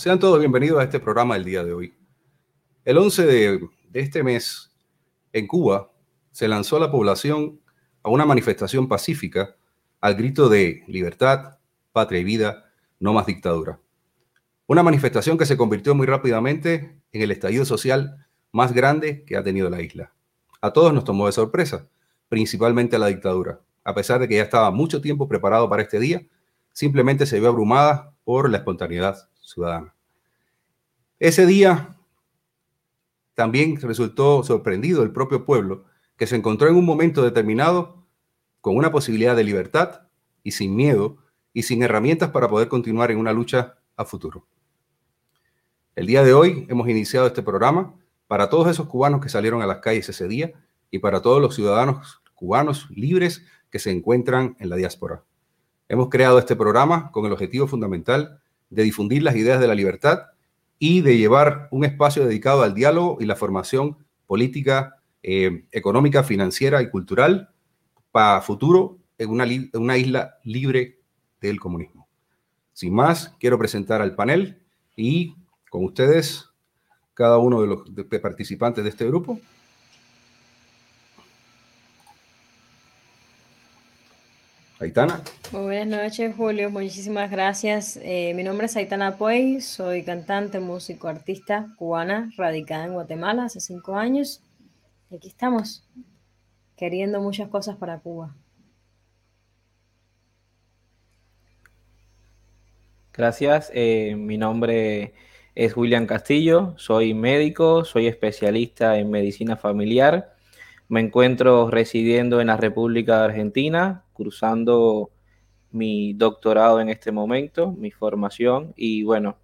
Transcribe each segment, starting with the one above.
Sean todos bienvenidos a este programa del día de hoy. El 11 de, este mes, en Cuba, se lanzó a la población a una manifestación pacífica al grito de libertad, patria y vida, no más dictadura. Una manifestación que se convirtió muy rápidamente en el estallido social más grande que ha tenido la isla. A todos nos tomó de sorpresa, principalmente a la dictadura. A pesar de que ya estaba mucho tiempo preparado para este día, simplemente se vio abrumada por la espontaneidad ciudadana. Ese día también resultó sorprendido el propio pueblo, que se encontró en un momento determinado con una posibilidad de libertad y sin miedo y sin herramientas para poder continuar en una lucha a futuro. El día de hoy hemos iniciado este programa para todos esos cubanos que salieron a las calles ese día y para todos los ciudadanos cubanos libres que se encuentran en la diáspora. Hemos creado este programa con el objetivo fundamental de difundir las ideas de la libertad y de llevar un espacio dedicado al diálogo y la formación política, eh, económica, financiera y cultural para futuro en una, una isla libre del comunismo. Sin más, quiero presentar al panel y con ustedes cada uno de los participantes de este grupo. Aitana. Muy buenas noches, Julio. Muchísimas gracias. Eh, mi nombre es Aitana Puey, soy cantante, músico, artista cubana, radicada en Guatemala hace cinco años. Y aquí estamos, queriendo muchas cosas para Cuba. Gracias. Eh, mi nombre es William Castillo, soy médico, soy especialista en medicina familiar. Me encuentro residiendo en la República de Argentina cursando mi doctorado en este momento, mi formación y bueno,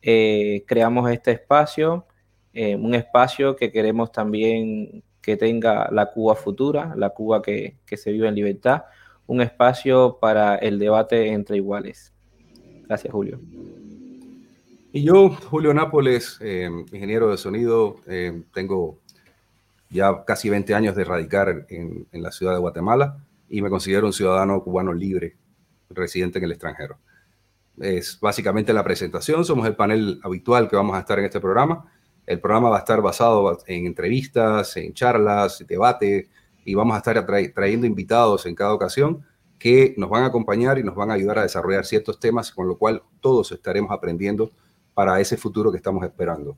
eh, creamos este espacio, eh, un espacio que queremos también que tenga la Cuba futura, la Cuba que, se vive en libertad, un espacio para el debate entre iguales. Gracias, Julio. Y yo, Julio Nápoles, eh, ingeniero de sonido, tengo ya casi 20 años de radicar en, en la ciudad de Guatemala y me considero un ciudadano cubano libre, residente en el extranjero. Es básicamente la presentación, somos el panel habitual que vamos a estar en este programa. El programa va a estar basado en entrevistas, en charlas, debate, y vamos a estar trayendo invitados en cada ocasión que nos van a acompañar y nos van a ayudar a desarrollar ciertos temas, con lo cual todos estaremos aprendiendo para ese futuro que estamos esperando.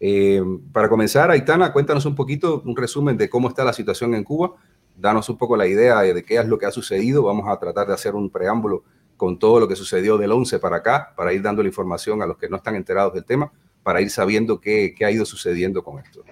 Eh, para comenzar, Aitana, cuéntanos un poquito, un resumen de cómo está la situación en Cuba danos un poco la idea de qué es lo que ha sucedido. Vamos a tratar de hacer un preámbulo con todo lo que sucedió del 11 para acá, para ir dando la información a los que no están enterados del tema, para ir sabiendo qué, qué ha ido sucediendo con esto.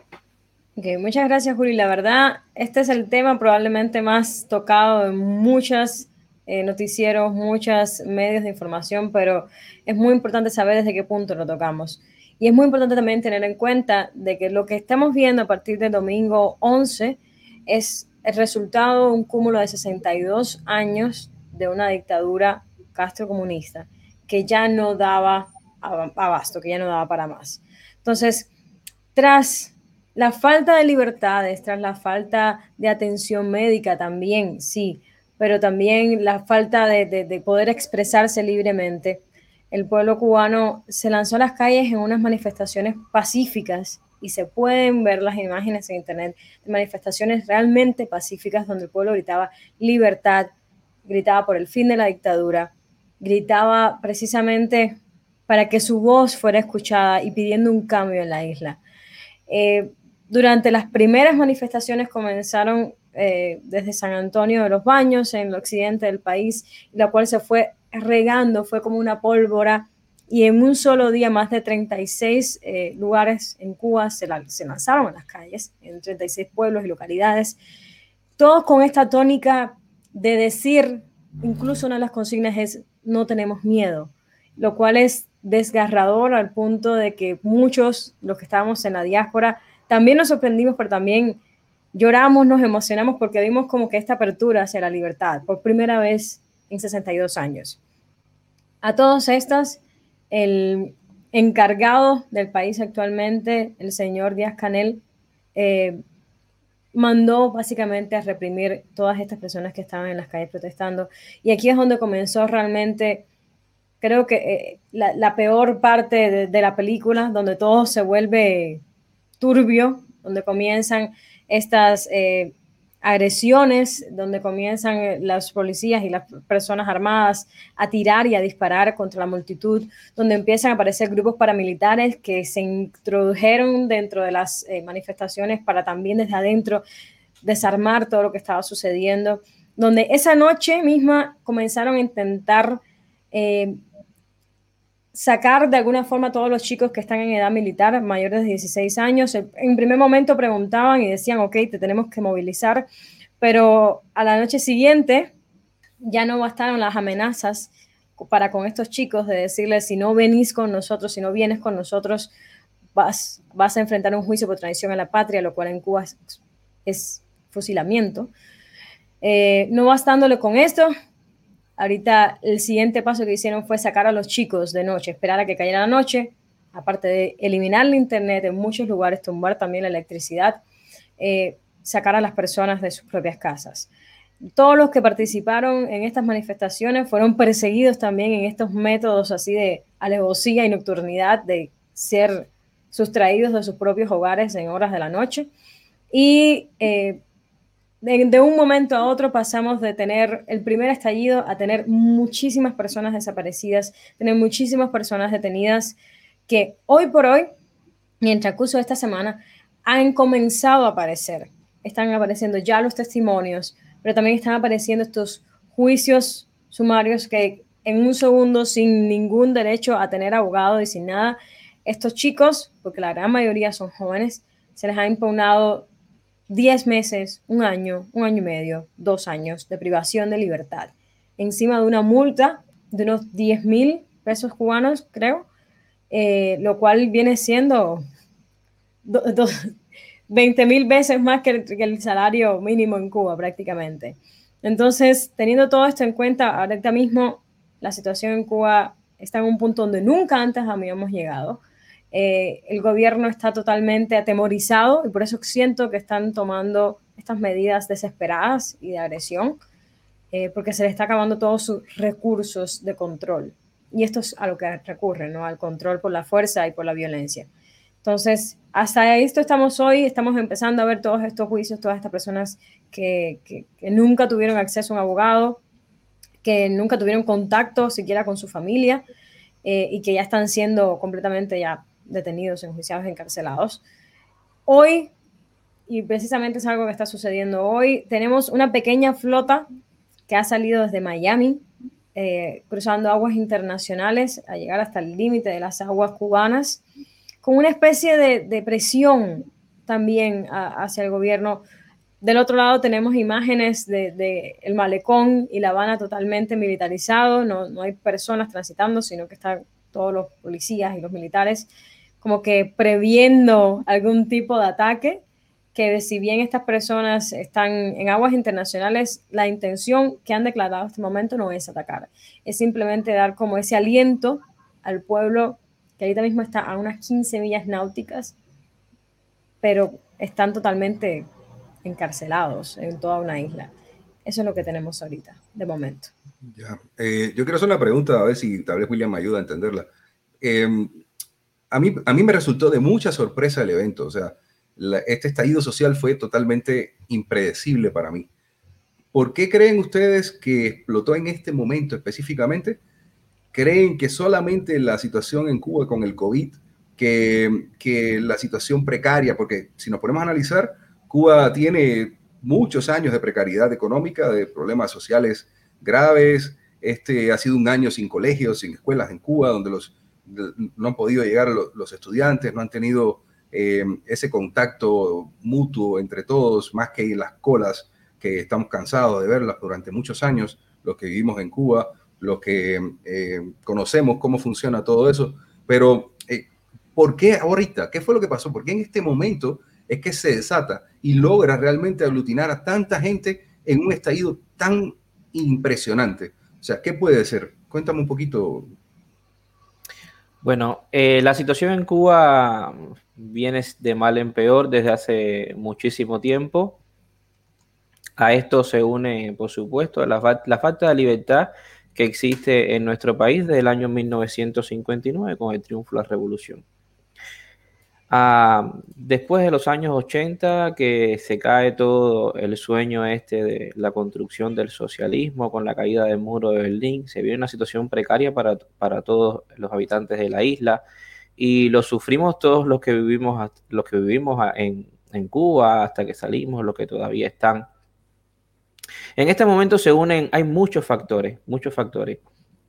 Okay, muchas gracias, Juli. La verdad, este es el tema probablemente más tocado en muchos eh, noticieros, muchos medios de información, pero es muy importante saber desde qué punto lo tocamos. Y es muy importante también tener en cuenta de que lo que estamos viendo a partir del domingo 11 es el resultado un cúmulo de 62 años de una dictadura castrocomunista que ya no daba abasto, que ya no daba para más. Entonces, tras la falta de libertades, tras la falta de atención médica también, sí, pero también la falta de, de poder expresarse libremente, el pueblo cubano se lanzó a las calles en unas manifestaciones pacíficas y se pueden ver las imágenes en internet de manifestaciones realmente pacíficas donde el pueblo gritaba libertad, gritaba por el fin de la dictadura, gritaba precisamente para que su voz fuera escuchada y pidiendo un cambio en la isla. Eh, durante las primeras manifestaciones comenzaron eh, desde San Antonio de los Baños, en el occidente del país, la cual se fue regando, fue como una pólvora y en un solo día más de 36 eh, lugares en Cuba se, se, lanzaron a las calles, en 36 pueblos y localidades, todos con esta tónica de decir, incluso una de las consignas es no tenemos miedo, lo cual es desgarrador al punto de que muchos, los que estábamos en la diáspora, también nos sorprendimos, pero también lloramos, nos emocionamos porque vimos como que esta apertura hacia la libertad por primera vez en 62 años. A todos estas, el encargado del país actualmente, el señor Díaz Canel, eh, mandó básicamente a reprimir todas estas personas que estaban en las calles protestando. Y aquí es donde comenzó realmente creo que eh, la, peor parte de, la película, donde todo se vuelve turbio, donde comienzan estas eh, agresiones, donde comienzan eh, las policías y las personas armadas a tirar y a disparar contra la multitud, donde empiezan a aparecer grupos paramilitares que se introdujeron dentro de las manifestaciones para también desde adentro desarmar todo lo que estaba sucediendo, donde esa noche misma comenzaron a intentar sacar de alguna forma a todos los chicos que están en edad militar, mayores de 16 años. En primer momento preguntaban y decían, ok, te tenemos que movilizar, pero a la noche siguiente ya no bastaron las amenazas para con estos chicos de decirles, si no venís con nosotros, si no vienes con nosotros, vas, vas a enfrentar un juicio por traición a la patria, lo cual en Cuba es, fusilamiento. Eh, no bastándole con esto, Ahorita el siguiente paso que hicieron fue sacar a los chicos de noche, esperar a que cayera la noche, aparte de eliminar el internet en muchos lugares, tumbar también la electricidad, eh, sacar a las personas de sus propias casas. Todos los que participaron en estas manifestaciones fueron perseguidos también en estos métodos así de alevosía y nocturnidad, de ser sustraídos de sus propios hogares en horas de la noche. Y eh, de, un momento a otro pasamos de tener el primer estallido a tener muchísimas personas desaparecidas, tener muchísimas personas detenidas que hoy por hoy, mientras curso de esta semana, han comenzado a aparecer. Están apareciendo ya los testimonios, pero también están apareciendo estos juicios sumarios que en un segundo, sin ningún derecho a tener abogado y sin nada, estos chicos, porque la gran mayoría son jóvenes, se les ha impugnado 10 meses, un año, un año y medio, dos años de privación de libertad, encima de una multa de unos 10 mil pesos cubanos, creo, eh, lo cual viene siendo 20 mil veces más que el, salario mínimo en Cuba prácticamente. Entonces, teniendo todo esto en cuenta, ahorita mismo la situación en Cuba está en un punto donde nunca antes habíamos llegado. Eh, el gobierno está totalmente atemorizado y por eso siento que están tomando estas medidas desesperadas y de agresión, eh, porque se le está acabando todos sus recursos de control. Y esto es a lo que recurre, ¿no? Al control por la fuerza y por la violencia. Entonces, hasta esto estamos hoy, estamos empezando a ver todos estos juicios, todas estas personas que, nunca tuvieron acceso a un abogado, que nunca tuvieron contacto siquiera con su familia eh, y que ya están siendo completamente ya detenidos, enjuiciados, encarcelados. Hoy, y precisamente es algo que está sucediendo hoy, tenemos una pequeña flota que ha salido desde Miami, eh, cruzando aguas internacionales a llegar hasta el límite de las aguas cubanas, con una especie de, presión también hacia el gobierno. Del otro lado tenemos imágenes del de, el malecón y La Habana totalmente militarizado, no, no hay personas transitando, sino que están todos los policías y los militares como que previendo algún tipo de ataque, que si bien estas personas están en aguas internacionales, la intención que han declarado hasta este momento no es atacar, es simplemente dar como ese aliento al pueblo que ahorita mismo está a unas 15 millas náuticas, pero están totalmente encarcelados en toda una isla. Eso es lo que tenemos ahorita, de momento. Ya. Eh, yo quiero hacer una pregunta, a ver si tal vez William me ayuda a entenderla. Eh, a mí, a mí me resultó de mucha sorpresa el evento. O sea, este estallido social fue totalmente impredecible para mí. ¿Por qué creen ustedes que explotó en este momento específicamente? ¿Creen que solamente la situación en Cuba con el COVID, que, que la situación precaria, porque si nos ponemos a analizar, Cuba tiene muchos años de precariedad económica, de problemas sociales graves. Este ha sido un año sin colegios, sin escuelas en Cuba, donde los no han podido llegar los estudiantes, no han tenido eh, ese contacto mutuo entre todos, más que las colas que estamos cansados de verlas durante muchos años, los que vivimos en Cuba, los que eh, conocemos cómo funciona todo eso. Pero, eh, ¿por qué ahorita? ¿Qué fue lo que pasó? ¿Por qué en este momento es que se desata y logra realmente aglutinar a tanta gente en un estallido tan impresionante? O sea, ¿qué puede ser? Cuéntame un poquito, bueno, eh, la situación en Cuba viene de mal en peor desde hace muchísimo tiempo. A esto se une, por supuesto, la, falta de libertad que existe en nuestro país desde el año 1959 con el triunfo de la revolución. Ah, después de los años 80, que se cae todo el sueño este de la construcción del socialismo con la caída del muro de Berlín, se vive una situación precaria para, para todos los habitantes de la isla y lo sufrimos todos los que vivimos, los que vivimos en, en Cuba hasta que salimos, los que todavía están. En este momento se unen, hay muchos factores, muchos factores.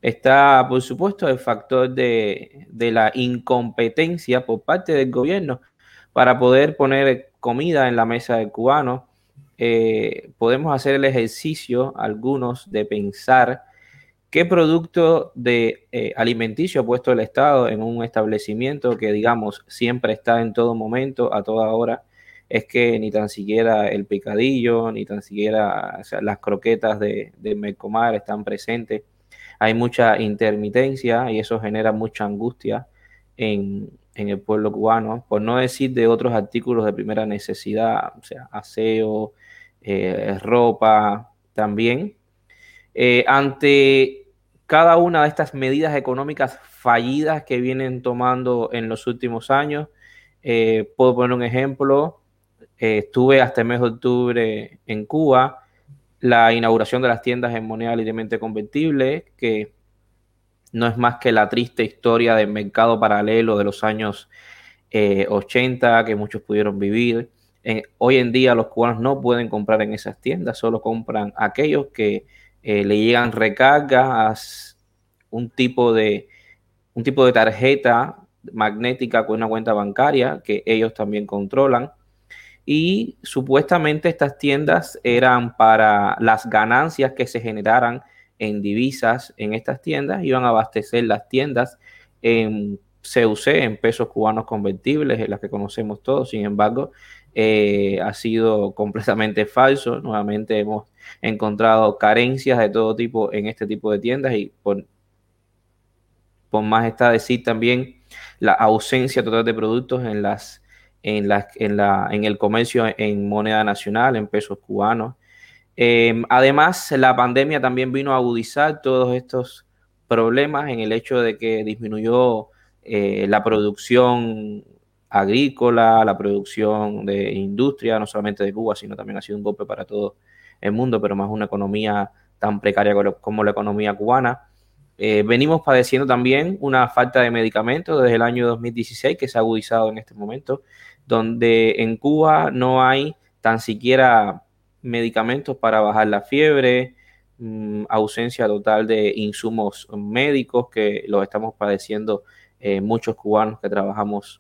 Está, por supuesto, el factor de, la incompetencia por parte del gobierno para poder poner comida en la mesa del cubano. Eh, podemos hacer el ejercicio, algunos, de pensar qué producto de eh, alimenticio ha puesto el Estado en un establecimiento que, digamos, siempre está en todo momento, a toda hora. Es que ni tan siquiera el picadillo, ni tan siquiera las croquetas de, de Mercomar están presentes hay mucha intermitencia y eso genera mucha angustia en, el pueblo cubano, por no decir de otros artículos de primera necesidad, o sea, aseo, eh, ropa también. Eh, ante cada una de estas medidas económicas fallidas que vienen tomando en los últimos años, eh, puedo poner un ejemplo, estuve hasta el mes de octubre en Cuba, la inauguración de las tiendas en moneda libremente convertible, que no es más que la triste historia del mercado paralelo de los años 80 eh, que muchos pudieron vivir. hoy en día los cubanos no pueden comprar en esas tiendas, solo compran aquellos que eh, le llegan recargas, un tipo de un tipo de tarjeta magnética con una cuenta bancaria que ellos también controlan y supuestamente estas tiendas eran para las ganancias que se generaran en divisas en estas tiendas, iban a abastecer las tiendas en CUC, en pesos cubanos convertibles, en las que conocemos todos, sin embargo, eh, ha sido completamente falso. Nuevamente hemos encontrado carencias de todo tipo en este tipo de tiendas y por, por más está decir también la ausencia total de productos en las en, la, en, la, en el comercio en moneda nacional, en pesos cubanos. Em, además, la pandemia también vino a agudizar todos estos problemas en el hecho de que disminuyó eh, la producción agrícola, la producción de industria, no solamente de Cuba, sino también ha sido un golpe para todo el mundo, pero más una economía tan precaria como la economía cubana. Eh, venimos padeciendo también una falta de medicamentos desde el año 2016 que se ha agudizado en este momento donde en Cuba no hay tan siquiera medicamentos para bajar la fiebre, mm, ausencia total de insumos médicos que los estamos padeciendo eh, muchos cubanos que trabajamos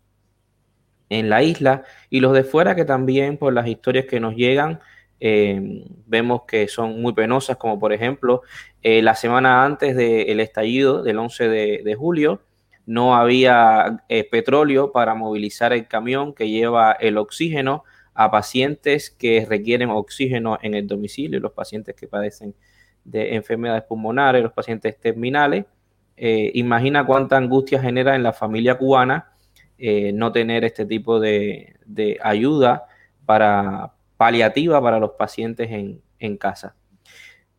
en la isla. Y los de fuera que también por las historias que nos llegan eh, vemos que son muy penosas como por ejemplo eh, la semana antes del estallido del 11 de julio no había eh, petróleo para movilizar el camión que lleva el oxígeno a pacientes que requieren oxígeno en el domicilio, los pacientes que padecen de enfermedades pulmonares, los pacientes terminales. Eh, imagina cuánta angustia genera en la familia cubana eh, no tener este tipo de, ayuda para paliativa para los pacientes en, en casa.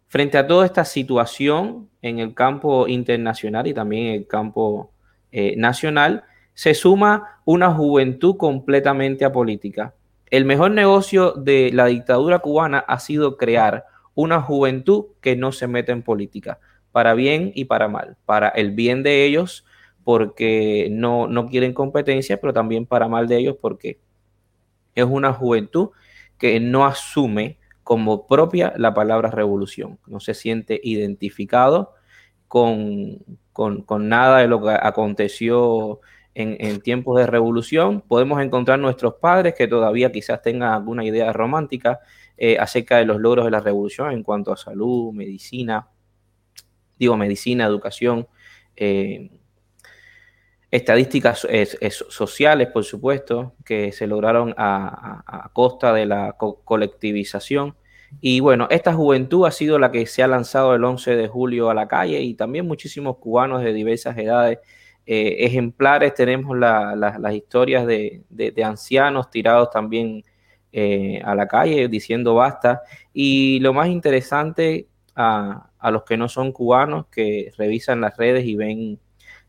Frente a toda esta situación en el campo internacional y también en el campo eh, nacional, se suma una juventud completamente apolítica. El mejor negocio de la dictadura cubana ha sido crear una juventud que no se mete en política, para bien y para mal, para el bien de ellos porque no, no quieren competencia, pero también para mal de ellos porque es una juventud que no asume como propia la palabra revolución, no se siente identificado con, con, nada de lo que aconteció en, tiempos de revolución. Podemos encontrar nuestros padres que todavía quizás tengan alguna idea romántica eh, acerca de los logros de la revolución en cuanto a salud, medicina, digo medicina, educación, eh, estadísticas sociales, por supuesto, que se lograron a costa de la colectivización y bueno, esta juventud ha sido la que se ha lanzado el 11 de julio a la calle y también muchísimos cubanos de diversas edades eh, ejemplares. Tenemos las historias de, ancianos tirados también eh, a la calle diciendo basta. Y lo más interesante a, a los que no son cubanos que revisan las redes y ven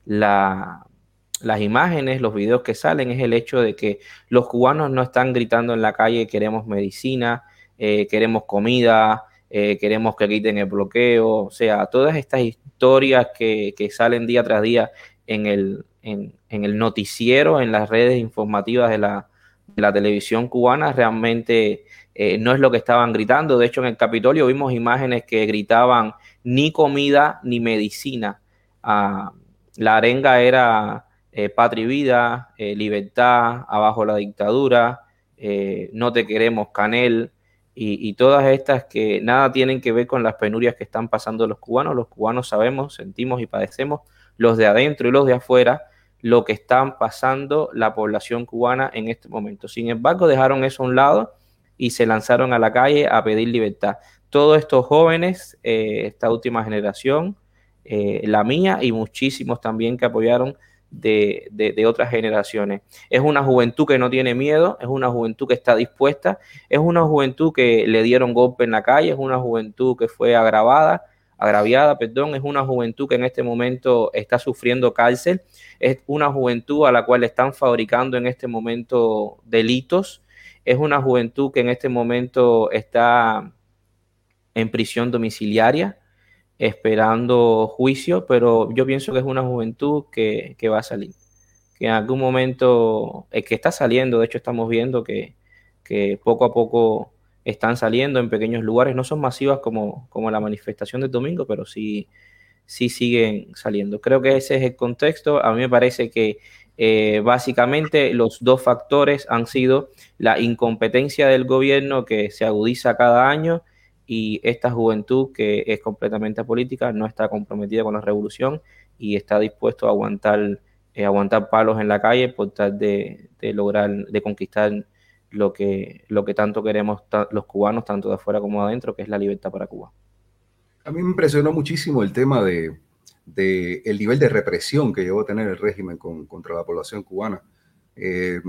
la, las imágenes, los videos que salen, es el hecho de que los cubanos no están gritando en la calle queremos medicina, eh, queremos comida, eh, queremos que quiten el bloqueo, o sea, todas estas historias que, salen día tras día en el, en, el noticiero, en las redes informativas de la, televisión cubana, realmente eh, no es lo que estaban gritando. De hecho, en el Capitolio vimos imágenes que gritaban ni comida ni medicina. Ah, la arenga era eh, patria y vida, libertad, abajo la dictadura, no te queremos canel y, todas estas que nada tienen que ver con las penurias que están pasando los cubanos. Los cubanos sabemos, sentimos y padecemos, los de adentro y los de afuera, lo que están pasando la población cubana en este momento. Sin embargo, dejaron eso a un lado y se lanzaron a la calle a pedir libertad. Todos estos jóvenes, esta última generación, la mía y muchísimos también que apoyaron de, otras generaciones. Es una juventud que no tiene miedo, es una juventud que está dispuesta, es una juventud que le dieron golpe en la calle, es una juventud que fue agravada, agraviada, perdón, es una juventud que en este momento está sufriendo cárcel, es una juventud a la cual están fabricando en este momento delitos, es una juventud que en este momento está en prisión domiciliaria, esperando juicio, pero yo pienso que es una juventud que, va a salir, que en algún momento, es que está saliendo, de hecho estamos viendo que, poco a poco están saliendo en pequeños lugares, no son masivas como, como la manifestación del domingo, pero sí, sí siguen saliendo. Creo que ese es el contexto. A mí me parece que eh, básicamente los dos factores han sido la incompetencia del gobierno que se agudiza cada año y esta juventud que es completamente política no está comprometida con la revolución y está dispuesto a aguantar, eh, aguantar palos en la calle por tal de, lograr, de conquistar lo que, lo que tanto queremos los cubanos, tanto de afuera como de adentro, que es la libertad para Cuba. A mí me impresionó muchísimo el tema de, el nivel de represión que llegó a tener el régimen contra la población cubana. Eh,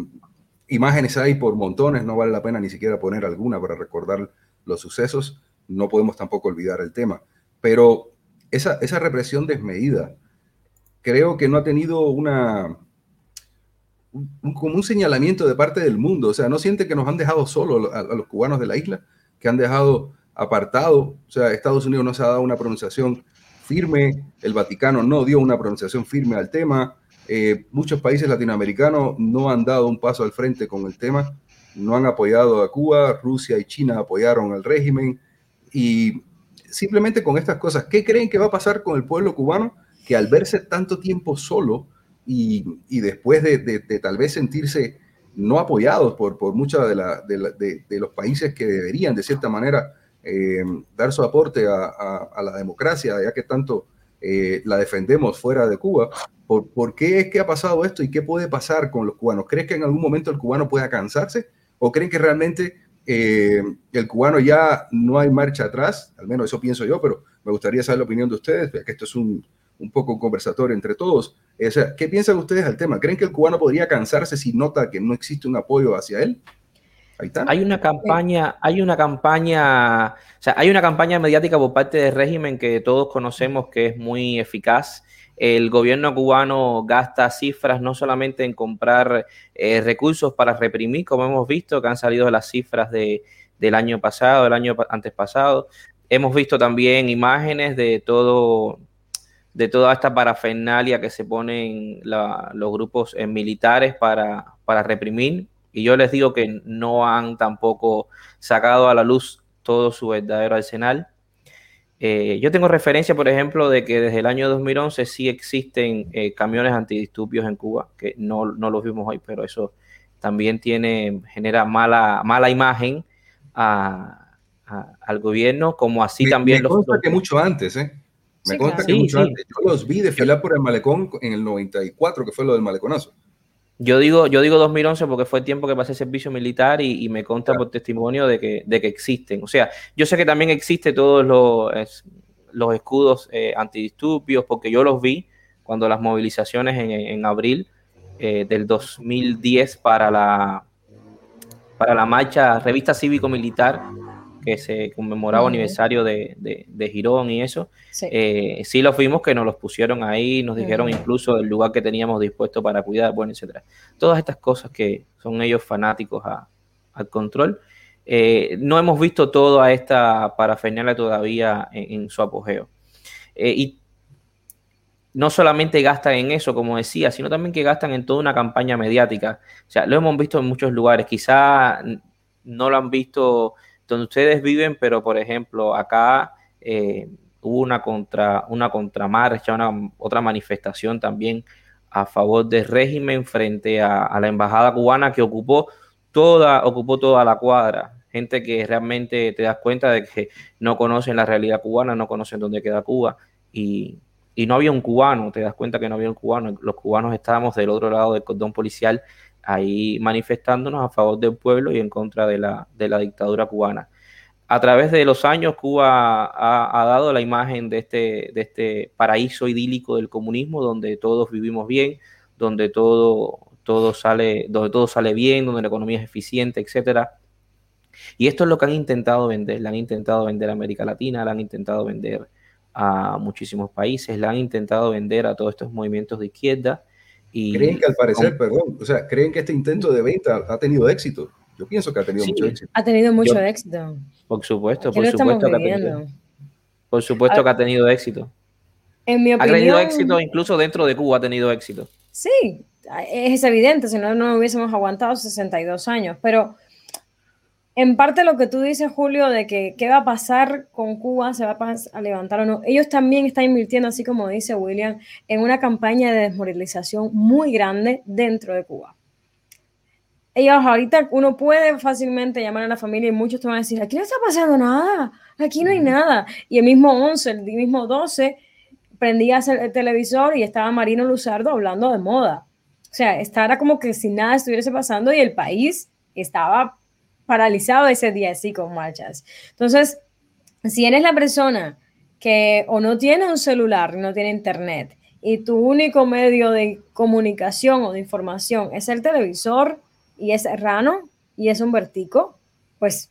imágenes hay por montones, no vale la pena ni siquiera poner alguna para recordar los sucesos, no podemos tampoco olvidar el tema. Pero esa, esa represión desmedida creo que no ha tenido una, un, como un señalamiento de parte del mundo. O sea, no siente que nos han dejado solos a, los cubanos de la isla, que han dejado apartado. O sea, Estados Unidos no se ha dado una pronunciación firme, el Vaticano no dio una pronunciación firme al tema. Eh, muchos países latinoamericanos no han dado un paso al frente con el tema, no han apoyado a Cuba, Rusia y China apoyaron al régimen. Y simplemente con estas cosas, ¿qué creen que va a pasar con el pueblo cubano que al verse tanto tiempo solo y, después de, tal vez sentirse no apoyados por, por muchos de, de, los países que deberían de cierta manera eh, dar su aporte a, la democracia, ya que tanto eh, la defendemos fuera de Cuba, ¿por, ¿por qué es que ha pasado esto y qué puede pasar con los cubanos? ¿Crees que en algún momento el cubano pueda cansarse? ¿O creen que realmente eh, el cubano ya no hay marcha atrás, al menos eso pienso yo, pero me gustaría saber la opinión de ustedes, que esto es un, un poco conversatorio entre todos. ¿Qué piensan ustedes al tema? ¿Creen que el cubano podría cansarse si nota que no existe un apoyo hacia él? Hay una campaña, hay una campaña, o sea, hay una campaña mediática por parte del régimen que todos conocemos que es muy eficaz el gobierno cubano gasta cifras no solamente en comprar eh, recursos para reprimir, como hemos visto, que han salido las cifras de, del año pasado, del año antes pasado. Hemos visto también imágenes de todo de toda esta parafernalia que se ponen los grupos eh, militares para, para reprimir. Y yo les digo que no han tampoco sacado a la luz todo su verdadero arsenal. Eh, yo tengo referencia, por ejemplo, de que desde el año 2011 sí existen eh, camiones antidisturbios en Cuba, que no, los vimos hoy, pero eso también tiene, genera mala, mala imagen al gobierno, como así también me Consta que mucho antes, ¿eh? Me consta que mucho antes. Yo los vi desfilar por el malecón en el 94, que fue lo del maleconazo. Yo digo, yo digo 2011 porque fue el tiempo que pasé servicio militar y, me consta por testimonio de que, de que existen. O sea, yo sé que también existe todos los, los escudos eh, antidisturbios porque yo los vi cuando las movilizaciones en, abril eh, del 2010 para la, para la marcha revista cívico-militar que se conmemoraba aniversario de, de, Girón y eso, sí. Eh, sí los vimos que nos los pusieron ahí, nos dijeron incluso el lugar que teníamos dispuesto para cuidar, bueno, etcétera. Todas estas cosas que son ellos fanáticos al control. Eh, no hemos visto toda esta parafernalia todavía en, su apogeo. Eh, y no solamente gastan en eso, como decía, sino también que gastan en toda una campaña mediática. O sea, lo hemos visto en muchos lugares. Quizá no lo han visto donde ustedes viven, pero por ejemplo, acá eh, hubo una contra una contramarcha, una otra manifestación también a favor del régimen frente a, la embajada cubana que ocupó toda, ocupó toda la cuadra. Gente que realmente te das cuenta de que no conocen la realidad cubana, no conocen dónde queda Cuba y, y no había un cubano, te das cuenta que no había un cubano, los cubanos estábamos del otro lado del cordón policial ahí manifestándonos a favor del pueblo y en contra de la, de la dictadura cubana. A través de los años, Cuba ha, dado la imagen de este, de este paraíso idílico del comunismo, donde todos vivimos bien, donde todo, todo, sale, donde todo sale bien, donde la economía es eficiente, etcétera. Y esto es lo que han intentado vender. Le han intentado vender a América Latina, le han intentado vender a muchísimos países, la han intentado vender a todos estos movimientos de izquierda. Y creen que al parecer, perdón, o sea, creen que este intento de venta ha tenido éxito. Yo pienso que ha tenido mucho éxito. Ha tenido mucho éxito. Por supuesto, por supuesto que ha tenido. Por supuesto que ha tenido éxito. En mi opinión, ha tenido éxito incluso dentro de Cuba ha tenido éxito. Sí, es evidente, si no, no hubiésemos aguantado 62 años, pero en parte lo que tú dices, Julio, de que qué va a pasar con Cuba, se va a, levantar o no, ellos también están invirtiendo, así como dice William, en una campaña de desmoralización muy grande dentro de Cuba. Ellos ahorita uno puede fácilmente llamar a la familia y muchos te van a decir, aquí no está pasando nada, aquí no hay nada. Y el mismo 11, el mismo 12, prendías el, televisor y estaba Marino Luzardo hablando de moda. O sea, estaba como que si nada estuviese pasando y el país estaba paralizado ese día así con marchas. Entonces, si eres la persona que o no tiene un celular, no tiene internet, y tu único medio de comunicación o de información es el televisor y es rano y es un vertico, pues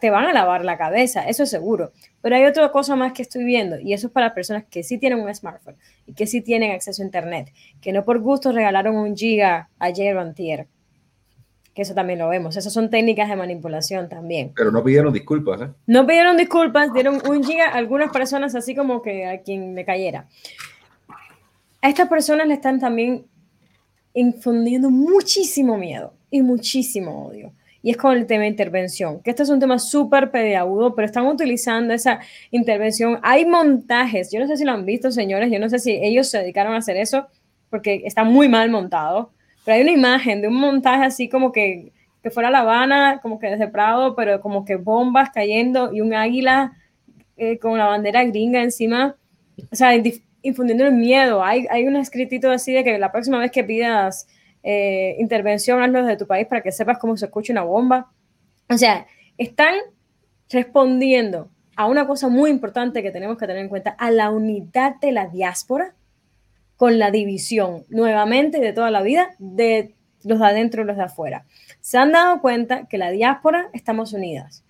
te van a lavar la cabeza, eso es seguro. Pero hay otra cosa más que estoy viendo y eso es para personas que sí tienen un smartphone y que sí tienen acceso a internet, que no por gusto regalaron un giga ayer o antier, que eso también lo vemos. Esas son técnicas de manipulación también. Pero no pidieron disculpas, ¿eh? No pidieron disculpas, dieron un giga a algunas personas así como que a quien le cayera. A estas personas le están también infundiendo muchísimo miedo y muchísimo odio. Y es con el tema de intervención, que este es un tema súper pediagudo, pero están utilizando esa intervención. Hay montajes, yo no sé si lo han visto, señores, yo no sé si ellos se dedicaron a hacer eso, porque está muy mal montado pero hay una imagen de un montaje así como que, que fuera La Habana, como que desde Prado, pero como que bombas cayendo y un águila eh, con la bandera gringa encima, o sea, infundiendo el miedo. Hay, hay un escritito así de que la próxima vez que pidas eh, intervención, hazlo de tu país para que sepas cómo se escucha una bomba. O sea, están respondiendo a una cosa muy importante que tenemos que tener en cuenta, a la unidad de la diáspora con la división nuevamente de toda la vida de los de adentro y los de afuera. Se han dado cuenta que la diáspora estamos unidas,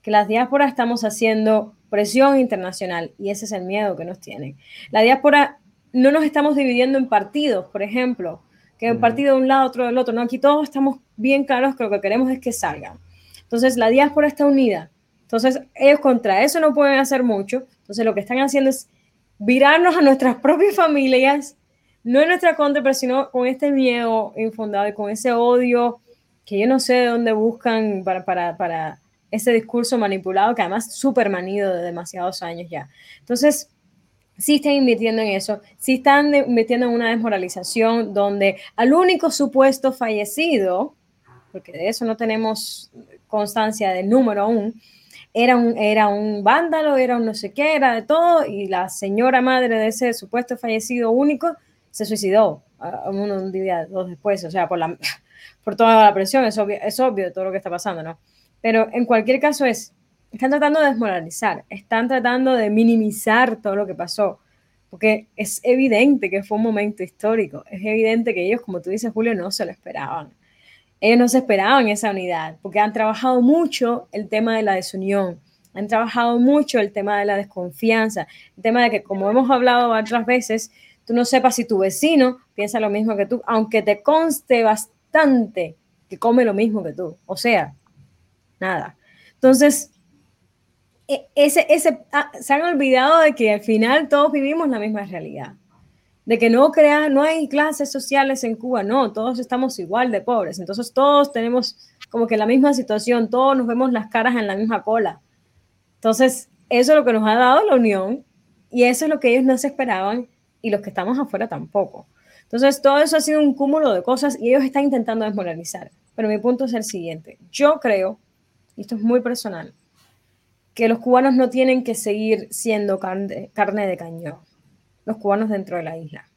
que las diásporas estamos haciendo presión internacional y ese es el miedo que nos tienen. La diáspora no nos estamos dividiendo en partidos, por ejemplo, que un partido de un lado, otro del otro. No, aquí todos estamos bien claros que lo que queremos es que salgan. Entonces, la diáspora está unida. Entonces, ellos contra eso no pueden hacer mucho. Entonces, lo que están haciendo es virarnos a nuestras propias familias no en nuestra contra, pero sino con este miedo infundado y con ese odio que yo no sé de dónde buscan para, para, para ese discurso manipulado, que además súper manido de demasiados años ya. Entonces, sí están invirtiendo en eso, sí están invirtiendo en una desmoralización donde al único supuesto fallecido, porque de eso no tenemos constancia del número aún, era un, era un vándalo, era un no sé qué, era de todo, y la señora madre de ese supuesto fallecido único se suicidó un día, dos después, o sea, por, la, por toda la presión, es obvio, es obvio todo lo que está pasando, ¿no? Pero en cualquier caso es, están tratando de desmoralizar, están tratando de minimizar todo lo que pasó, porque es evidente que fue un momento histórico, es evidente que ellos, como tú dices, Julio, no se lo esperaban. Ellos no se esperaban esa unidad, porque han trabajado mucho el tema de la desunión, han trabajado mucho el tema de la desconfianza, el tema de que, como hemos hablado otras veces, tú no sepas si tu vecino piensa lo mismo que tú, aunque te conste bastante que come lo mismo que tú. O sea, nada. Entonces, e, ese, ese, ah, se han olvidado de que al final todos vivimos la misma realidad. De que no crea, no hay clases sociales en Cuba, no, todos estamos igual de pobres. Entonces todos tenemos como que la misma situación, todos nos vemos las caras en la misma cola. Entonces, eso es lo que nos ha dado la unión y eso es lo que ellos no se esperaban y los que estamos afuera tampoco. Entonces, todo eso ha sido un cúmulo de cosas y ellos están intentando desmoralizar. Pero mi punto es el siguiente. Yo creo, y esto es muy personal, que los cubanos no tienen que seguir siendo carne, carne de cañón, los cubanos dentro de la isla.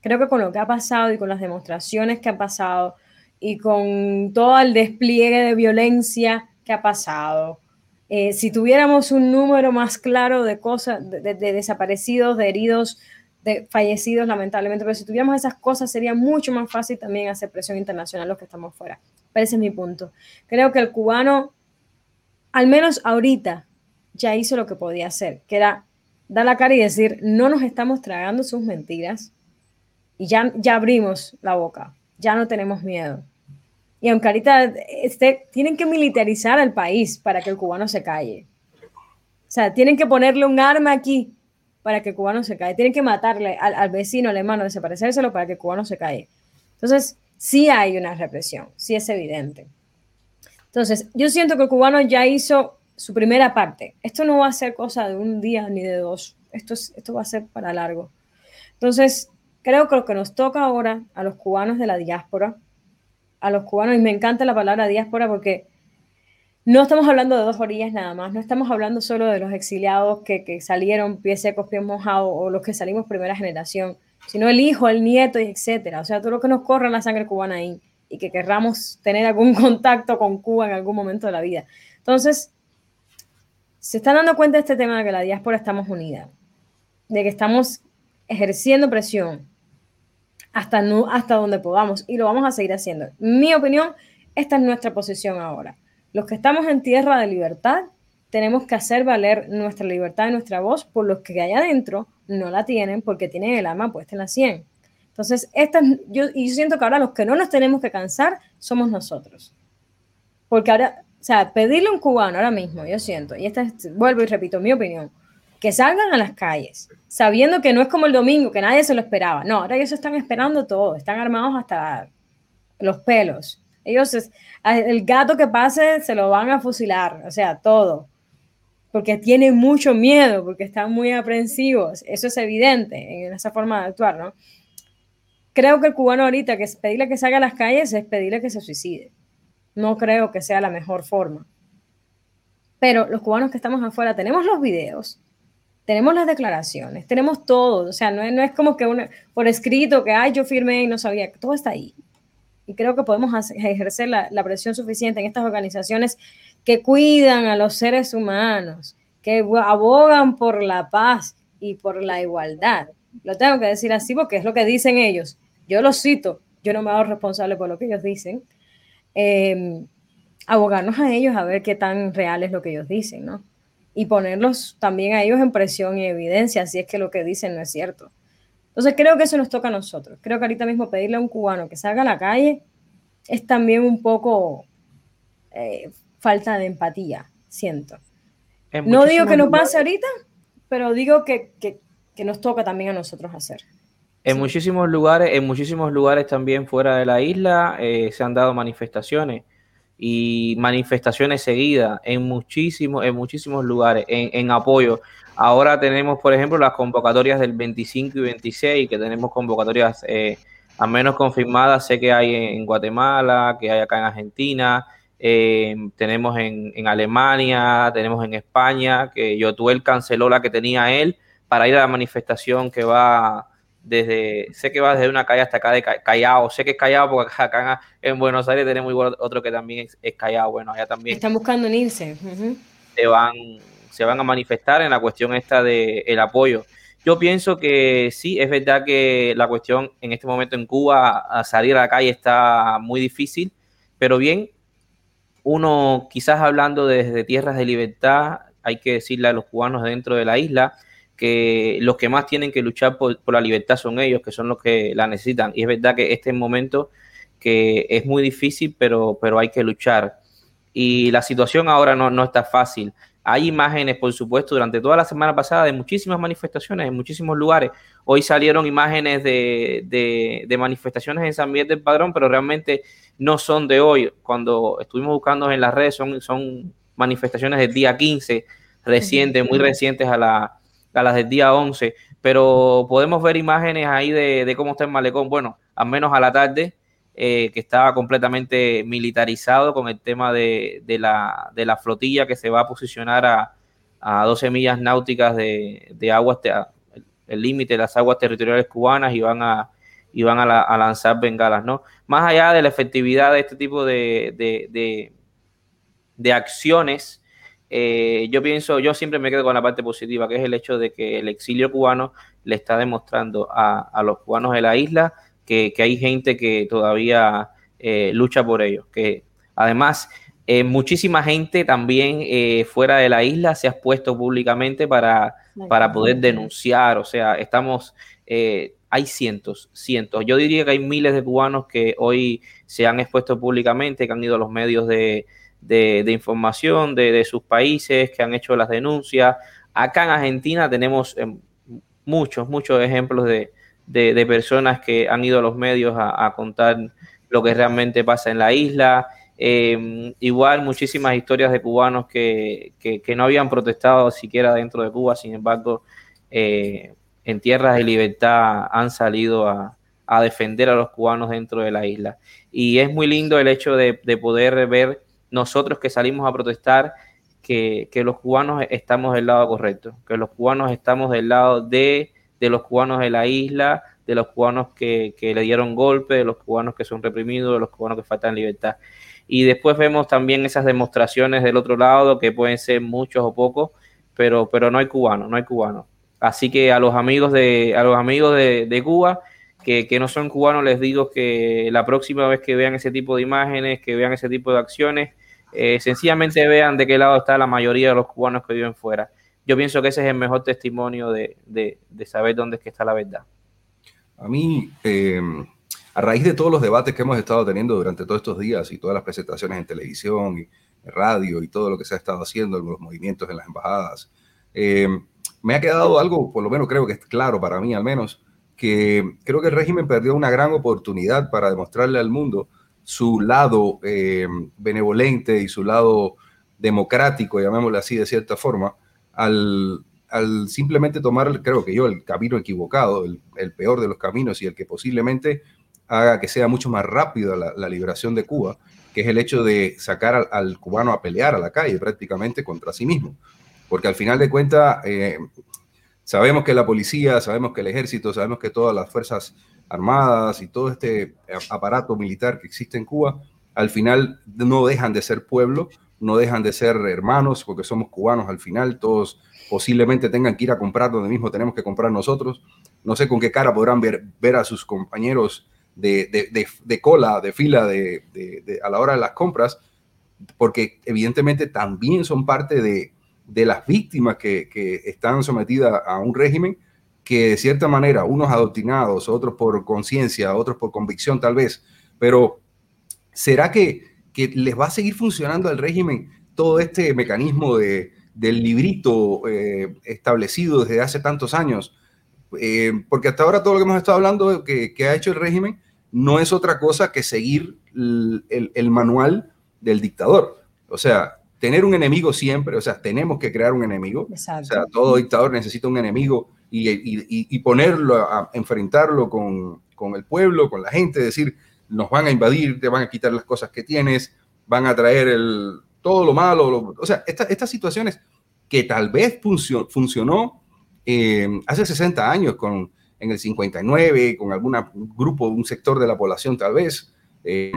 Creo que con lo que ha pasado y con las demostraciones que ha pasado y con todo el despliegue de violencia que ha pasado, eh, si tuviéramos un número más claro de cosas, de, desaparecidos, de heridos, de fallecidos, lamentablemente, pero si tuviéramos esas cosas sería mucho más fácil también hacer presión internacional los que estamos fuera. Pero ese es mi punto. Creo que el cubano, al menos ahorita, ya hizo lo que podía hacer, que era dar la cara y decir, no nos estamos tragando sus mentiras y ya, ya abrimos la boca, ya no tenemos miedo. Y aunque ahorita este, tienen que militarizar al país para que el cubano se calle. O sea, tienen que ponerle un arma aquí para que cubano se calle. Tienen que matarle al, vecino, al hermano, desaparecérselo para que cubano se calle. Entonces, sí hay una represión, sí es evidente. Entonces, yo siento que el cubano ya hizo su primera parte. Esto no va a ser cosa de un día ni de dos. Esto, es, esto va a ser para largo. Entonces, creo que lo que nos toca ahora a los cubanos de la diáspora a los cubanos, y me encanta la palabra diáspora porque no estamos hablando de dos orillas nada más, no estamos hablando solo de los exiliados que, que salieron pies secos, pies mojados, o los que salimos primera generación, sino el hijo, el nieto, etcétera. O sea, todo lo que nos corre en la sangre cubana y que querramos tener algún contacto con Cuba en algún momento de la vida. Entonces, se están dando cuenta de este tema de que la diáspora estamos unida, de que estamos ejerciendo presión, hasta, no, hasta donde podamos y lo vamos a seguir haciendo. Mi opinión, esta es nuestra posición ahora. Los que estamos en tierra de libertad, tenemos que hacer valer nuestra libertad y nuestra voz por los que allá adentro no la tienen porque tienen el arma puesta en la 100. Entonces, esta, yo, yo siento que ahora los que no nos tenemos que cansar somos nosotros. Porque ahora, o sea, pedirle a un cubano ahora mismo, yo siento, y esta vuelvo y repito mi opinión, que salgan a las calles, sabiendo que no es como el domingo, que nadie se lo esperaba. No, ahora ellos están esperando todo, están armados hasta los pelos. Ellos, el gato que pase, se lo van a fusilar, o sea, todo. Porque tienen mucho miedo, porque están muy aprensivos. Eso es evidente en esa forma de actuar, ¿no? Creo que el cubano ahorita, que es pedirle que salga a las calles, es pedirle que se suicide. No creo que sea la mejor forma. Pero los cubanos que estamos afuera tenemos los videos, tenemos las declaraciones, tenemos todo, o sea, no, es como que por escrito que, ay, yo firmé y no sabía, todo está ahí. Y creo que podemos ejercer la, presión suficiente en estas organizaciones que cuidan a los seres humanos, que abogan por la paz y por la igualdad. Lo tengo que decir así porque es lo que dicen ellos. Yo lo cito, yo no me hago responsable por lo que ellos dicen. Eh, abogarnos a ellos a ver qué tan real es lo que ellos dicen, ¿no? y ponerlos también a ellos en presión y evidencia si es que lo que dicen no es cierto. Entonces creo que eso nos toca a nosotros. Creo que ahorita mismo pedirle a un cubano que salga a la calle es también un poco eh, falta de empatía, siento. No digo que no pase ahorita, pero digo que, que, nos toca también a nosotros hacer. En muchísimos lugares, en muchísimos lugares también fuera de la isla eh, se han dado manifestaciones y manifestaciones seguidas en muchísimos, en muchísimos lugares en, apoyo. Ahora tenemos, por ejemplo, las convocatorias del 25 y 26, que tenemos convocatorias eh, al menos confirmadas. Sé que hay en Guatemala, que hay acá en Argentina, eh, tenemos en, en, Alemania, tenemos en España, que Yotuel canceló la que tenía él para ir a la manifestación que va desde, sé que va desde una calle hasta acá de Callao, sé que es Callao porque acá en Buenos Aires tenemos igual otro que también es, Callao, bueno, allá también. Están buscando unirse. se, van, se van a manifestar en la cuestión esta de el apoyo. Yo pienso que sí, es verdad que la cuestión en este momento en Cuba, a salir a la calle está muy difícil, pero bien, uno quizás hablando desde tierras de libertad, hay que decirle a los cubanos dentro de la isla que los que más tienen que luchar por, la libertad son ellos, que son los que la necesitan. Y es verdad que este momento que es muy difícil, pero, pero hay que luchar. Y la situación ahora no, no está fácil. Hay imágenes, por supuesto, durante toda la semana pasada de muchísimas manifestaciones en muchísimos lugares. Hoy salieron imágenes de, de, manifestaciones en San Miguel del Padrón, pero realmente no son de hoy. Cuando estuvimos buscando en las redes, son, son manifestaciones del día 15, recientes, muy recientes a, la, a las del día 11. Pero podemos ver imágenes ahí de, de cómo está el malecón. Bueno, al menos a la tarde, eh, que estaba completamente militarizado con el tema de, la, de, la, flotilla que se va a posicionar a, a 12 millas náuticas de, de aguas, el límite de las aguas territoriales cubanas y van a, y van a, lanzar bengalas, ¿no? Más allá de la efectividad de este tipo de, de, acciones, eh, yo pienso, yo siempre me quedo con la parte positiva, que es el hecho de que el exilio cubano le está demostrando a los cubanos de la isla que, hay gente que todavía eh, lucha por ello. Que además, eh, muchísima gente también eh, fuera de la isla se ha expuesto públicamente para, para poder denunciar. O sea, estamos, hay cientos, cientos. Yo diría que hay miles de cubanos que hoy se han expuesto públicamente, que han ido a los medios de, información de, sus países, que han hecho las denuncias. Acá en Argentina tenemos muchos, muchos ejemplos de, de, personas que han ido a los medios a, contar lo que realmente pasa en la isla. Em, igual muchísimas historias de cubanos que, no habían protestado siquiera dentro de Cuba, sin embargo, eh, en tierras de libertad han salido a, defender a los cubanos dentro de la isla. Y es muy lindo el hecho de, poder ver nosotros que salimos a protestar que, que, los cubanos estamos del lado correcto, que los cubanos estamos del lado de de los cubanos de la isla, de los cubanos que, le dieron golpe, de los cubanos que son reprimidos, de los cubanos que faltan libertad. Y después vemos también esas demostraciones del otro lado, que pueden ser muchos o pocos, pero, pero no hay cubanos, no hay cubanos. Así que a los amigos de, a los amigos de, Cuba, que, no son cubanos, les digo que la próxima vez que vean ese tipo de imágenes, que vean ese tipo de acciones, eh, sencillamente vean de qué lado está la mayoría de los cubanos que viven fuera yo pienso que ese es el mejor testimonio de, saber dónde es que está la verdad. A mí, eh, a raíz de todos los debates que hemos estado teniendo durante todos estos días y todas las presentaciones en televisión y radio y todo lo que se ha estado haciendo, los movimientos en las embajadas, eh, me ha quedado algo, por lo menos creo que es claro para mí al menos, que creo que el régimen perdió una gran oportunidad para demostrarle al mundo su lado eh, benevolente y su lado democrático, llamémoslo así de cierta forma, al, simplemente tomar, creo que yo, el camino equivocado, el, peor de los caminos y el que posiblemente haga que sea mucho más rápido la, liberación de Cuba, que es el hecho de sacar al, cubano a pelear a la calle prácticamente contra sí mismo. Porque al final de cuentas, eh, sabemos que la policía, sabemos que el ejército, sabemos que todas las fuerzas armadas y todo este aparato militar que existe en Cuba, al final no dejan de ser pueblo, no dejan de ser hermanos, porque somos cubanos al final, todos posiblemente tengan que ir a comprar donde mismo tenemos que comprar nosotros. No sé con qué cara podrán ver, ver a sus compañeros de, cola, de fila de, a la hora de las compras, porque evidentemente también son parte de, las víctimas que, que, están sometidas a un régimen que de cierta manera, unos adoctrinados, otros por conciencia, otros por convicción tal vez, pero ¿será que que les va a seguir funcionando al régimen todo este mecanismo de, del librito eh, establecido desde hace tantos años. Eh, porque hasta ahora todo lo que hemos estado hablando que, que ha hecho el régimen no es otra cosa que seguir el, el, manual del dictador. O sea, tener un enemigo siempre, o sea, tenemos que crear un enemigo. O sea, todo dictador necesita un enemigo y, y, y ponerlo, a, enfrentarlo con, con, el pueblo, con la gente, decir, nos van a invadir, te van a quitar las cosas que tienes, van a traer el, todo lo malo. o sea, estas situaciones que tal vez funcionó eh, hace 60 años, con, en el 59, con algún grupo, un sector de la población tal vez. Eh,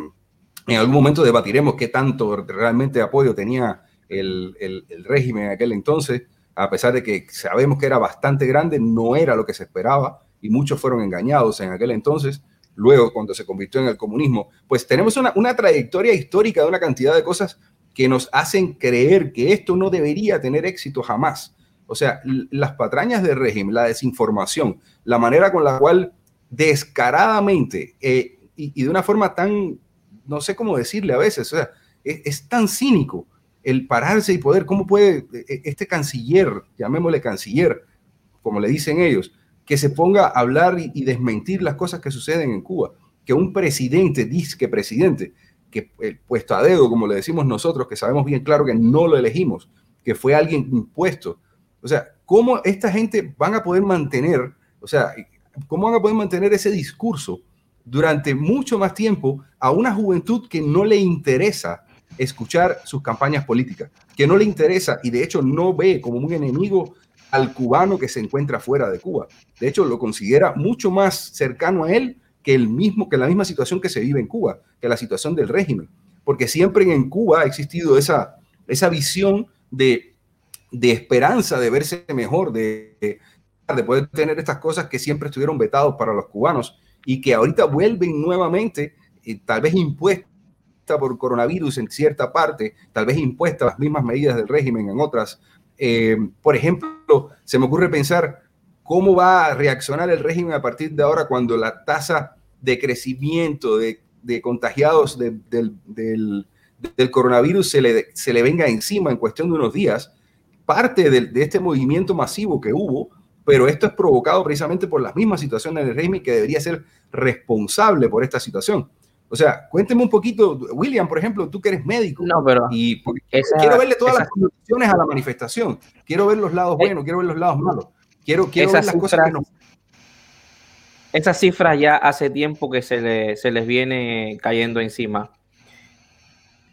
en algún momento debatiremos qué tanto realmente apoyo tenía el, el, el, régimen en aquel entonces, a pesar de que sabemos que era bastante grande, no era lo que se esperaba y muchos fueron engañados en aquel entonces luego cuando se convirtió en el comunismo, pues tenemos una, trayectoria histórica de una cantidad de cosas que nos hacen creer que esto no debería tener éxito jamás. O sea, las patrañas del régimen, la desinformación, la manera con la cual descaradamente eh, y, de una forma tan, no sé cómo decirle a veces, o sea, es, tan cínico el pararse y poder, ¿cómo puede e, e, este canciller, llamémosle canciller, como le dicen ellos, que se ponga a hablar y, desmentir las cosas que suceden en Cuba? Que un presidente, que presidente, que el puesto a dedo, como le decimos nosotros, que sabemos bien claro que no lo elegimos, que fue alguien impuesto. O sea, ¿cómo esta gente van a poder mantener, o sea, cómo van a poder mantener ese discurso durante mucho más tiempo a una juventud que no le interesa escuchar sus campañas políticas, que no le interesa y de hecho no ve como un enemigo al cubano que se encuentra fuera de Cuba. De hecho, lo considera mucho más cercano a él que el mismo que la misma situación que se vive en Cuba, que la situación del régimen, porque siempre en Cuba ha existido esa esa visión de, de esperanza de verse mejor, de, de poder tener estas cosas que siempre estuvieron vetados para los cubanos y que ahorita vuelven nuevamente, eh, tal vez impuesta por coronavirus en cierta parte, tal vez impuesta las mismas medidas del régimen en otras. Eh, por ejemplo, se me ocurre pensar cómo va a reaccionar el régimen a partir de ahora cuando la tasa de crecimiento de, contagiados del, del, coronavirus se le, se le venga encima en cuestión de unos días. Parte de, de este movimiento masivo que hubo pero esto es provocado precisamente por las mismas situaciones del régimen que debería ser responsable por esta situación. O sea, cuénteme un poquito, William, por ejemplo, tú que eres médico. No, pero. Y quiero verle todas las condiciones a la manifestación. Quiero ver los lados eh, buenos, quiero ver los lados malos. Quiero, quiero ver las cosas que no. Esas cifras ya hace tiempo que se, se les viene cayendo encima.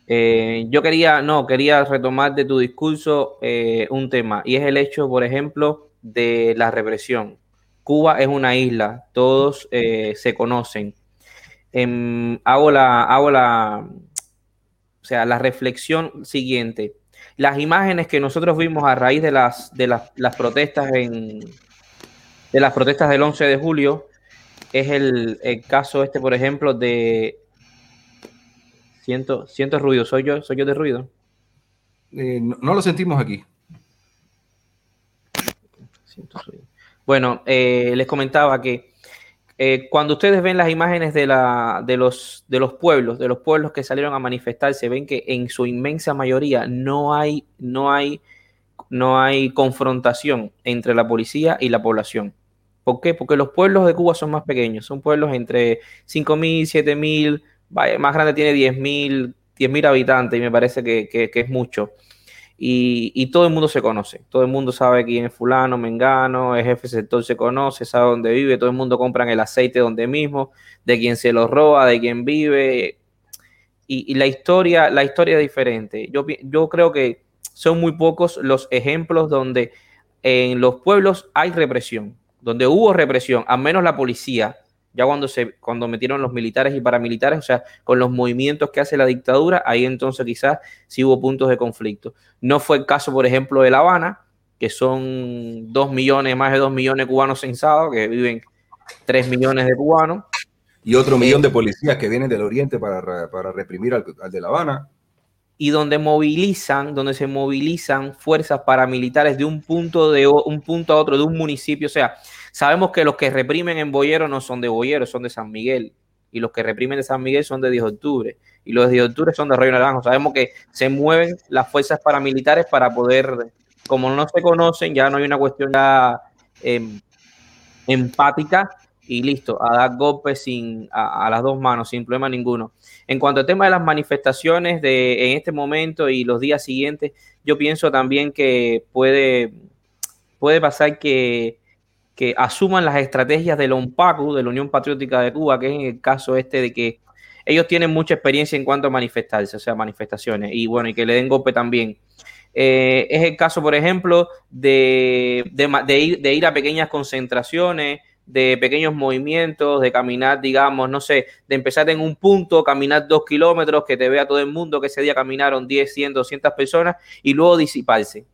Eh, yo quería, no, quería retomar de tu discurso eh, un tema, y es el hecho, por ejemplo, de la represión. Cuba es una isla, todos eh, se conocen. Em, hago, la, hago la, o sea, la reflexión siguiente. Las imágenes que nosotros vimos a raíz de las, de las, protestas en, de las protestas del 11 de julio es el, caso este, por ejemplo, de siento, siento ruido, soy yo, soy yo de ruido. Eh, no, lo sentimos aquí. Bueno, eh, les comentaba que eh, cuando ustedes ven las imágenes de, la, de, los, de los pueblos, de los pueblos que salieron a manifestarse, ven que en su inmensa mayoría no hay, no hay, no hay confrontación entre la policía y la población. ¿Por qué? Porque los pueblos de Cuba son más pequeños, son pueblos entre 5.000, 7.000, más grande tiene 10.000 10 habitantes y me parece que, que es mucho y, todo el mundo se conoce, todo el mundo sabe quién es fulano, mengano, el jefe sector se conoce, sabe dónde vive, todo el mundo compra el aceite donde mismo, de quién se lo roba, de quién vive, y, la historia, la historia es diferente. Yo, yo creo que son muy pocos los ejemplos donde en los pueblos hay represión, donde hubo represión, al menos la policía ya cuando se cuando metieron los militares y paramilitares, o sea, con los movimientos que hace la dictadura, ahí entonces quizás sí hubo puntos de conflicto. No fue el caso, por ejemplo, de La Habana, que son dos millones, más de dos millones de cubanos censados, que viven tres millones de cubanos. Y otro millón de policías que vienen del oriente para, para reprimir al, al de La Habana y donde movilizan, donde se movilizan fuerzas paramilitares de un punto de un punto a otro de un municipio, o sea, Sabemos que los que reprimen en Boyero no son de Boyero, son de San Miguel. Y los que reprimen de San Miguel son de 10 de octubre. Y los de 10 de octubre son de Río Naranjo. Sabemos que se mueven las fuerzas paramilitares para poder, como no se conocen, ya no hay una cuestión em, empática y listo, a dar golpes sin, a, las dos manos, sin problema ninguno. En cuanto al tema de las manifestaciones de en este momento y los días siguientes, yo pienso también que puede, puede pasar que que asuman las estrategias del ONPACU, de la Unión Patriótica de Cuba, que es en el caso este de que ellos tienen mucha experiencia en cuanto a manifestarse, o sea, manifestaciones, y bueno, y que le den golpe también. Eh, es el caso, por ejemplo, de, de, ir, de ir a pequeñas concentraciones, de pequeños movimientos, de caminar, digamos, no sé, de empezar en un punto, caminar dos kilómetros, que te vea todo el mundo que ese día caminaron 10, 100, 200 personas y luego disiparse.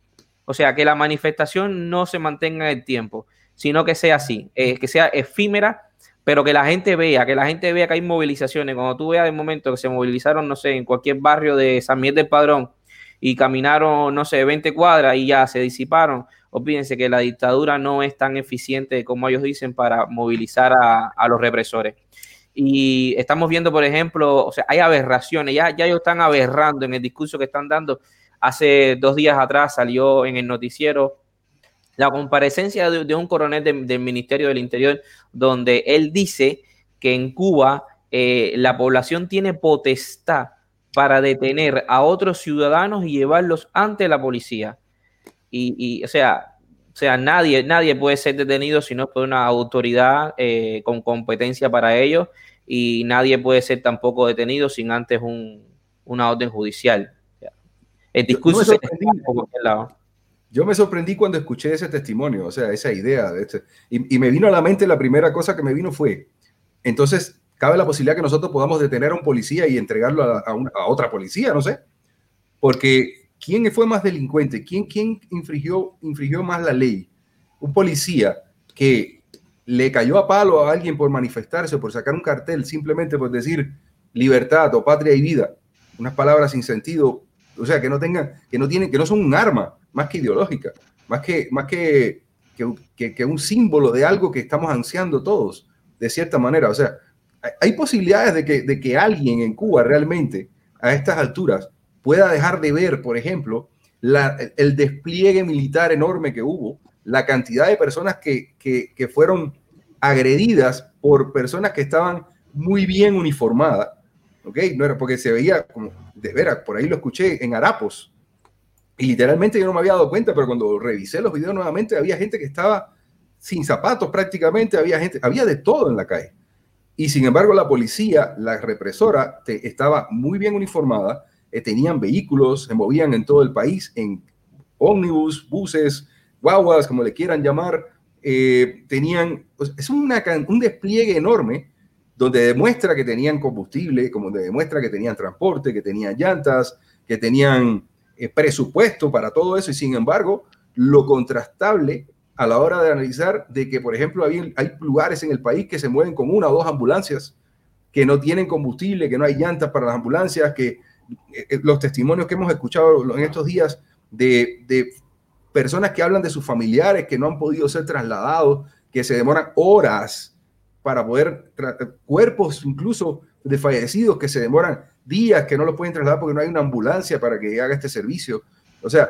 O sea, que la manifestación no se mantenga en el tiempo, sino que sea así, eh, que sea efímera, pero que la gente vea, que la gente vea que hay movilizaciones. Cuando tú veas el momento que se movilizaron, no sé, en cualquier barrio de San Miguel del Padrón, y caminaron, no sé, 20 cuadras y ya se disiparon. Olvídense que la dictadura no es tan eficiente como ellos dicen para movilizar a, a los represores. Y estamos viendo, por ejemplo, o sea, hay aberraciones, ya, ya ellos están aberrando en el discurso que están dando. Hace dos días atrás salió en el noticiero la comparecencia de, un coronel del Ministerio del Interior, donde él dice que en Cuba eh, la población tiene potestad para detener a otros ciudadanos y llevarlos ante la policía. Y, o sea, o sea, nadie, nadie puede ser detenido si no es por una autoridad eh, con competencia para ello y nadie puede ser tampoco detenido sin antes una orden judicial. El discurso yo, me yo me sorprendí cuando escuché ese testimonio, o sea, esa idea. De este, y, me vino a la mente, la primera cosa que me vino fue, entonces, cabe la posibilidad que nosotros podamos detener a un policía y entregarlo a, otra policía, no sé. Porque ¿Quién fue más delincuente? ¿Quién, quién infringió, infringió más la ley? Un policía que le cayó a palo a alguien por manifestarse, por sacar un cartel, simplemente por decir libertad o patria y vida, unas palabras sin sentido, o sea, que no tengan, que no tienen, que no son un arma más que ideológica, más que, más que, que, un símbolo de algo que estamos ansiando todos, de cierta manera. O sea, hay posibilidades de que, de que alguien en Cuba realmente, a estas alturas, pueda dejar de ver, por ejemplo, el despliegue militar enorme que hubo, la cantidad de personas que, que, fueron agredidas por personas que estaban muy bien uniformadas, ¿ok? No era porque se veía de veras, por ahí lo escuché en harapos, y literalmente yo no me había dado cuenta, pero cuando revisé los videos nuevamente, había gente que estaba sin zapatos prácticamente, había gente, había de todo en la calle. Y sin embargo, la policía, la represora, estaba muy bien uniformada, eh, tenían vehículos, se movían en todo el país, en ómnibus, buses, guaguas, como le quieran llamar, eh, tenían, es un despliegue enorme donde demuestra que tenían combustible, como demuestra que tenían transporte, que tenían llantas, que tenían eh, presupuesto para todo eso, y sin embargo, lo contrastable a la hora de analizar de que, por ejemplo, hay, lugares en el país que se mueven con una o dos ambulancias, que no tienen combustible, que no hay llantas para las ambulancias, que eh, eh, los testimonios que hemos escuchado en estos días de, de personas que hablan de sus familiares que no han podido ser trasladados, que se demoran horas para poder, cuerpos incluso de fallecidos que se demoran días, que no los pueden trasladar porque no hay una ambulancia para que haga este servicio. O sea,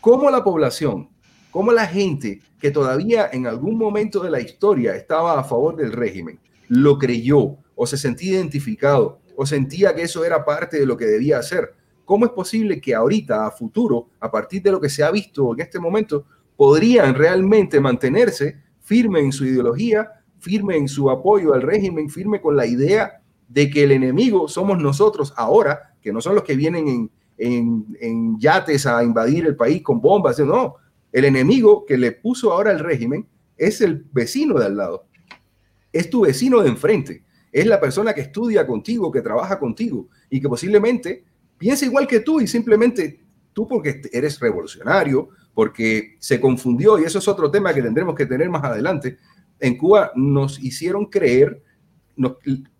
¿cómo la población, cómo la gente que todavía en algún momento de la historia estaba a favor del régimen, lo creyó o se sentía identificado o sentía que eso era parte de lo que debía hacer. ¿Cómo es posible que ahorita, a futuro, a partir de lo que se ha visto en este momento, podrían realmente mantenerse firme en su ideología, firme en su apoyo al régimen, firme con la idea de que el enemigo somos nosotros ahora, que no son los que vienen en, en, yates a invadir el país con bombas, no, el enemigo que le puso ahora el régimen es el vecino de al lado, es tu vecino de enfrente. Es la persona que estudia contigo, que trabaja contigo y que posiblemente piensa igual que tú y simplemente tú porque eres revolucionario, porque se confundió, y eso es otro tema que tendremos que tener más adelante, en Cuba nos hicieron creer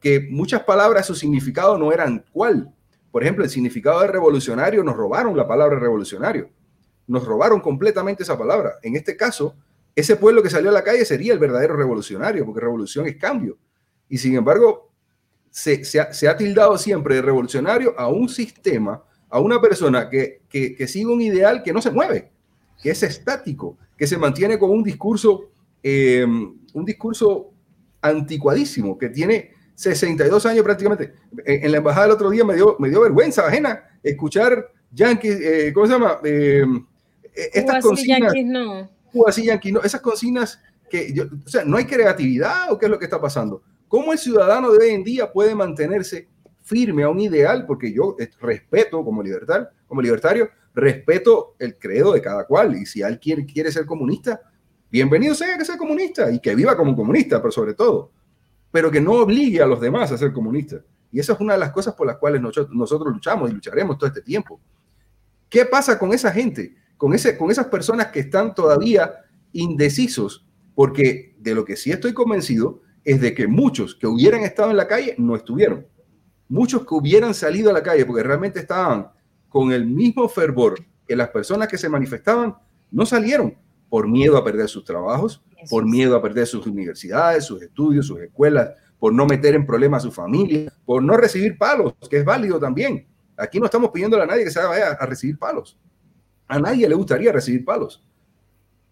que muchas palabras, su significado no eran cuál. Por ejemplo, el significado de revolucionario, nos robaron la palabra revolucionario. Nos robaron completamente esa palabra. En este caso, ese pueblo que salió a la calle sería el verdadero revolucionario, porque revolución es cambio. Y sin embargo, se, ha, tildado siempre de revolucionario a un sistema, a una persona que, sigue un ideal que no se mueve, que es estático, que se mantiene con un discurso, em, un discurso anticuadísimo, que tiene 62 años prácticamente. En, la embajada el otro día me dio, me dio vergüenza ajena escuchar yankees, eh, ¿cómo se llama? Em, e, estas consignas. no. no. Esas consignas que, o sea, no hay creatividad o qué es lo que está pasando. ¿Cómo el ciudadano de hoy en día puede mantenerse firme a un ideal? Porque yo eh, respeto como libertario, como libertario, respeto el credo de cada cual. Y si alguien quiere ser comunista, bienvenido sea que sea comunista y que viva como comunista, pero sobre todo, pero que no obligue a los demás a ser comunistas. Y esa es una de las cosas por las cuales nosotros, luchamos y lucharemos todo este tiempo. ¿Qué pasa con esa gente? Con, ese, con esas personas que están todavía indecisos, porque de lo que sí estoy convencido es de que muchos que hubieran estado en la calle no estuvieron. Muchos que hubieran salido a la calle porque realmente estaban con el mismo fervor que las personas que se manifestaban no salieron por miedo a perder sus trabajos, por miedo a perder sus universidades, sus estudios, sus escuelas, por no meter en problemas a su familia, por no recibir palos, que es válido también. Aquí no estamos pidiendo a nadie que se vaya a recibir palos. A nadie le gustaría recibir palos.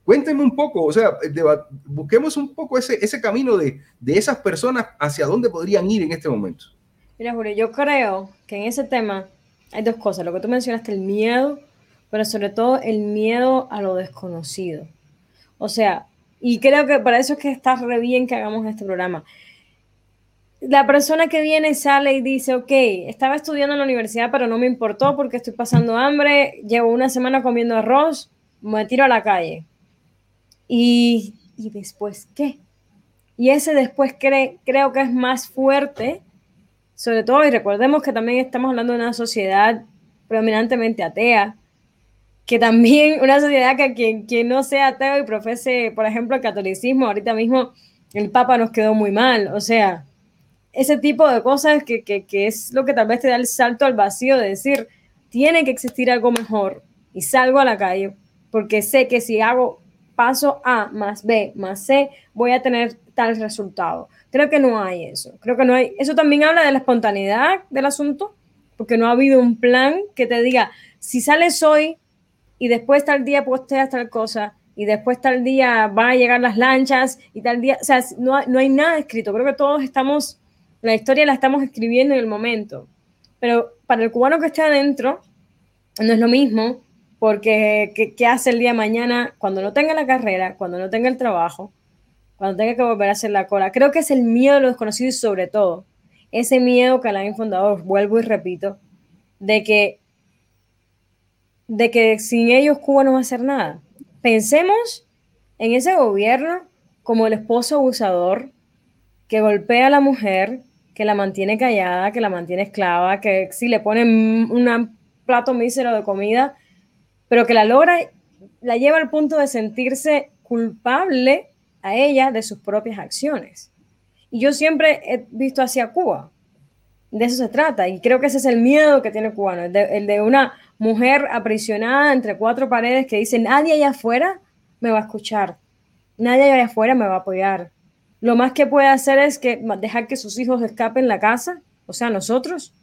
Cuéntenme un poco, o sea, busquemos un poco ese, ese camino de, de esas personas hacia dónde podrían ir en este momento. Mira, Julio, yo creo que en ese tema hay dos cosas. Lo que tú mencionaste, el miedo, pero sobre todo el miedo a lo desconocido. O sea, y creo que para eso es que está re bien que hagamos este programa. La persona que viene sale y dice, ok, estaba estudiando en la universidad, pero no me importó porque estoy pasando hambre, llevo una semana comiendo arroz, me tiro a la calle. Y, y después, ¿qué? Y ese después creo que es más fuerte, sobre todo, y recordemos que también estamos hablando de una sociedad predominantemente atea, que también una sociedad que quien, quien no sea ateo y profese, por ejemplo, el catolicismo, ahorita mismo el Papa nos quedó muy mal, o sea, ese tipo de cosas que, que, que es lo que tal vez te da el salto al vacío de decir, tiene que existir algo mejor y salgo a la calle porque sé que si hago paso A más B más C, voy a tener tal resultado. Creo que no hay eso. Creo que no hay. Eso también habla de la espontaneidad del asunto, porque no ha habido un plan que te diga, si sales hoy y después tal día posteas tal cosa y después tal día van a llegar las lanchas y tal día, o sea, no, no hay nada escrito. Creo que todos estamos, la historia la estamos escribiendo en el momento. Pero para el cubano que esté adentro, no es lo mismo porque ¿qué, hace el día de mañana cuando no tenga la carrera, cuando no tenga el trabajo, cuando tenga que volver a hacer la cola? Creo que es el miedo de lo desconocido y sobre todo ese miedo que la Fundador, vuelvo y repito, de que, de que sin ellos Cuba no va a hacer nada. Pensemos en ese gobierno como el esposo abusador que golpea a la mujer, que la mantiene callada, que la mantiene esclava, que si le ponen un plato mísero de comida, pero que la logra, la lleva al punto de sentirse culpable a ella de sus propias acciones. Y yo siempre he visto hacia Cuba. De eso se trata. Y creo que ese es el miedo que tiene el el de, una mujer aprisionada entre cuatro paredes que dice, nadie allá afuera me va a escuchar, nadie allá afuera me va a apoyar. Lo más que puede hacer es que dejar que sus hijos escapen la casa, o sea, nosotros,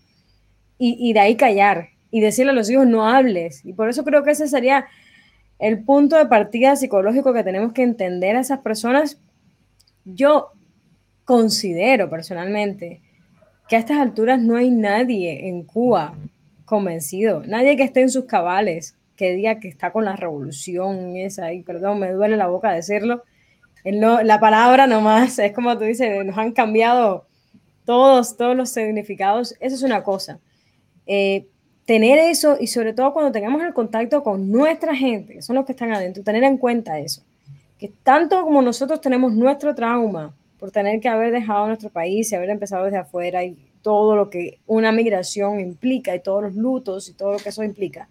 y, y de ahí callar y decirle a los hijos no hables. Y por eso creo que ese sería el punto de partida psicológico que tenemos que entender a esas personas. Yo considero personalmente que a estas alturas no hay nadie en Cuba convencido, nadie que esté en sus cabales, que diga que está con la revolución esa, y perdón, me duele la boca decirlo, no, la palabra nomás, es como tú dices, nos han cambiado todos, todos los significados, eso es una cosa. Eh, tener eso y sobre todo cuando tengamos el contacto con nuestra gente, que son los que están adentro, tener en cuenta eso, que tanto como nosotros tenemos nuestro trauma por tener que haber dejado nuestro país y haber empezado desde afuera todo lo que una migración implica y todos los lutos y todo lo que eso implica,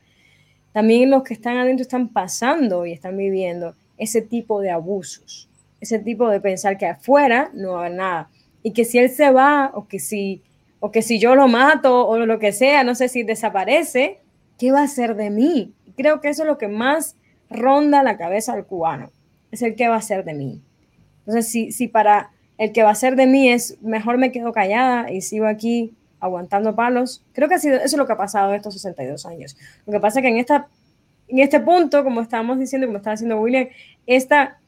también los que están adentro están pasando y están viviendo ese tipo de abusos, ese tipo de pensar que afuera no va a haber nada y que si él se va o que si o que si yo lo mato o lo que sea, no sé si desaparece, ¿qué va a ser de mí? Creo que eso es lo que más ronda la cabeza del cubano, es el qué va a ser de mí. Entonces, si, si para el que va a ser de mí es mejor me quedo callada y sigo aquí aguantando palos, creo que ha sido, eso es lo que ha pasado estos 62 años. Lo que pasa es que en, esta, en este punto, como estábamos diciendo, como estaba diciendo William, esta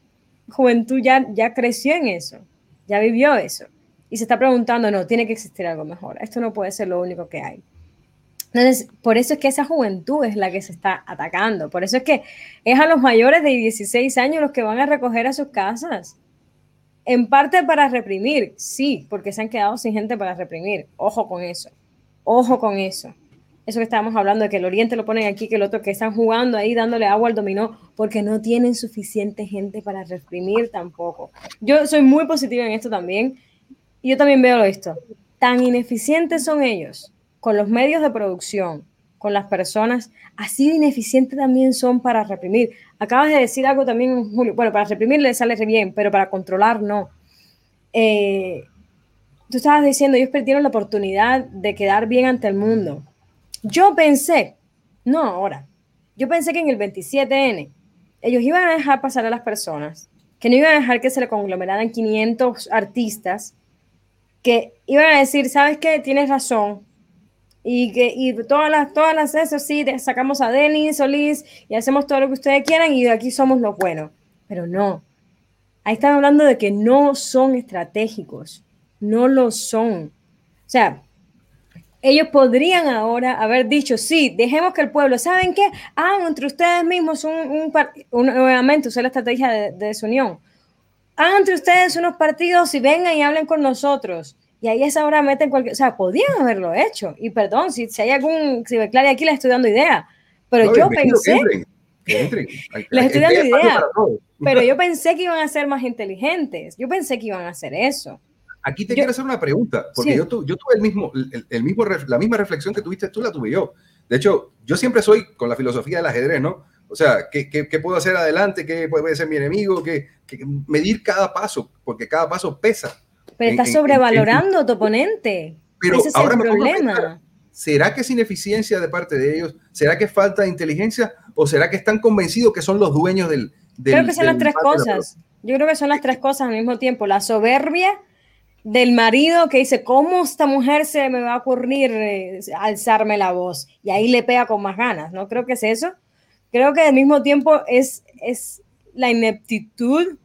juventud ya, ya creció en eso, ya vivió eso y se está preguntando, no, tiene que existir algo mejor, esto no puede ser lo único que hay. Entonces, por eso es que esa juventud es la que se está atacando, por eso es que es a los mayores de 16 años los que van a recoger a sus casas. En parte para reprimir, sí, porque se han quedado sin gente para reprimir. Ojo con eso, ojo con eso. Eso que estábamos hablando de que el Oriente lo ponen aquí, que el otro que están jugando ahí dándole agua al dominó, porque no tienen suficiente gente para reprimir tampoco. Yo soy muy positiva en esto también y yo también veo esto, tan ineficientes son ellos con los medios de producción, con las personas, así de ineficientes también son para reprimir. Acabas de decir algo también, Julio, bueno, para reprimir le sale bien, pero para controlar no. Eh, tú estabas diciendo, ellos perdieron la oportunidad de quedar bien ante el mundo. Yo pensé No ahora. Yo pensé que en el 27N ellos iban a dejar pasar a las personas, que no iban a dejar que se le conglomeraran 500 artistas, que iban a decir, ¿sabes qué? Tienes razón. Y que y todas las, todas las, eso sí, sacamos a Denis Solís y hacemos todo lo que ustedes quieran y de aquí somos los buenos. Pero no. Ahí están hablando de que no son estratégicos. No lo son. O sea, ellos podrían ahora haber dicho, sí, dejemos que el pueblo, ¿saben qué? Hagan entre ustedes mismos un, un, nuevamente usar la estrategia de, desunión. Hagan entre ustedes unos partidos y vengan y hablen con nosotros. Y ahí esa hora meten cualquier, o sea, podían haberlo hecho. Y perdón, si, si hay algún, si me aclare aquí, les estoy dando idea. Pero yo pensé, les estoy dando idea, pero yo pensé que iban a ser más inteligentes. Yo pensé que iban a hacer eso. Aquí te quiero hacer una pregunta, porque yo, yo, tuve el mismo, el, mismo, la misma reflexión que tuviste tú, la tuve yo. De hecho, yo siempre soy con la filosofía del ajedrez, ¿no? O sea, ¿qué, qué, qué puedo hacer adelante? ¿Qué puede ser mi enemigo? ¿Qué, medir cada paso, porque cada paso pesa. Pero estás sobrevalorando a tu oponente. Pero Ese es ahora el problema. ¿Será que es ineficiencia de parte de ellos? ¿Será que falta de inteligencia? ¿O será que están convencidos que son los dueños del... del creo que son las tres cosas. Yo creo que son las tres cosas al mismo tiempo. La soberbia del marido que dice, ¿cómo esta mujer se me va a ocurrir eh, alzarme la voz? Y ahí le pega con más ganas, ¿no? Creo que es eso. Creo que al mismo tiempo es, es la ineptitud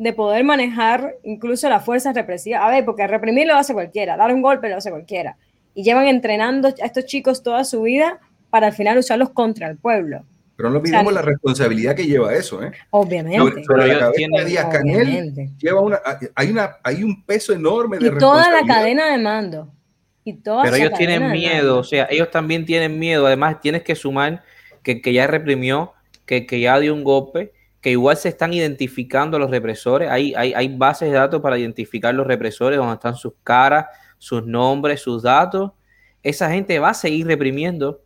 de poder manejar incluso las fuerzas represivas. A ver, porque reprimir lo hace cualquiera, dar un golpe lo hace cualquiera. Y llevan entrenando a estos chicos toda su vida para al final usarlos contra el pueblo. Pero no olvidemos la responsabilidad que lleva eso, ¿eh? Obviamente. Pero, la cabeza de Díaz Canel lleva una, hay, una, hay un peso enorme de y toda la cadena de mando. Y toda pero ellos tienen miedo, o sea, ellos también tienen miedo. Además, tienes que sumar que, que ya reprimió, que, que ya dio un golpe, que igual se están identificando los represores. Hay, hay, hay bases de datos para identificar los represores, donde están sus caras, sus nombres, sus datos. Esa gente va a seguir reprimiendo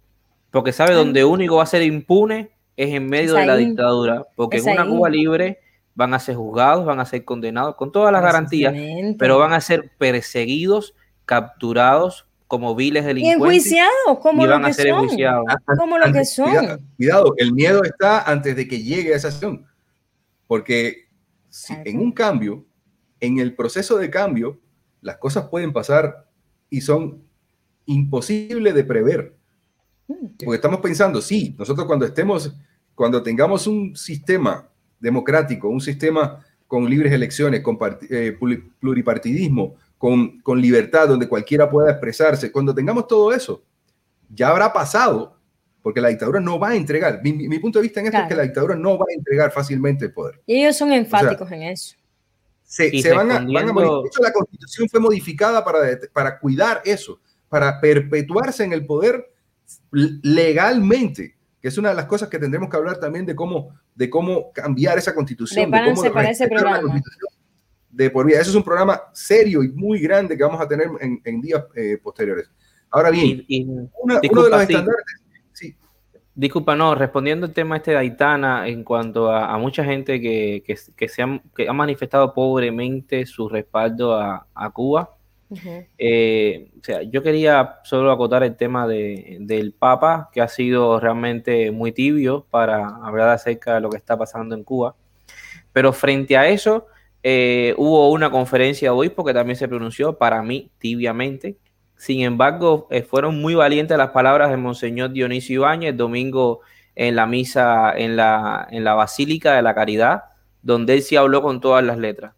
porque sabe donde único va a ser impune es en medio de la dictadura, porque en una Cuba libre van a ser juzgados, van a ser condenados con todas las garantías, pero van a ser perseguidos, capturados como viles delincuentes. Y enjuiciados, como lo que son. Como lo que son. Cuidado, el miedo está antes de que llegue a esa acción. Porque en un cambio, en el proceso de cambio, las cosas pueden pasar y son imposibles de prever. Porque estamos pensando, sí, nosotros cuando estemos, cuando tengamos un sistema democrático, un sistema con libres elecciones, con eh, pluripartidismo, con, con, libertad, donde cualquiera pueda expresarse, cuando tengamos todo eso, ya habrá pasado, porque la dictadura no va a entregar. Mi, punto de vista en esto es que la dictadura no va a entregar fácilmente el poder. Y ellos son enfáticos en eso. Se, van, a, van, a, De hecho, la constitución fue modificada para, para cuidar eso, para perpetuarse en el poder legalmente, que es una de las cosas que tendremos que hablar también de cómo, de cómo cambiar esa constitución. De cómo para ese programa. De por vida. Eso es un programa serio y muy grande que vamos a tener en, días eh, posteriores. Ahora bien, uno de los estandartes. Disculpa, no, respondiendo al tema este de Aitana, en cuanto a, mucha gente que, que, se ha, manifestado pobremente su respaldo a, a Cuba, eh, o sea, yo quería solo acotar el tema de, del Papa, que ha sido realmente muy tibio para hablar acerca de lo que está pasando en Cuba. Pero frente a eso, eh, hubo una conferencia hoy porque también se pronunció, para mí, tibiamente. Sin embargo, eh, fueron muy valientes las palabras de Monseñor Dionisio Ibáñez domingo en la misa en la, en la Basílica de la Caridad, donde él sí habló con todas las letras.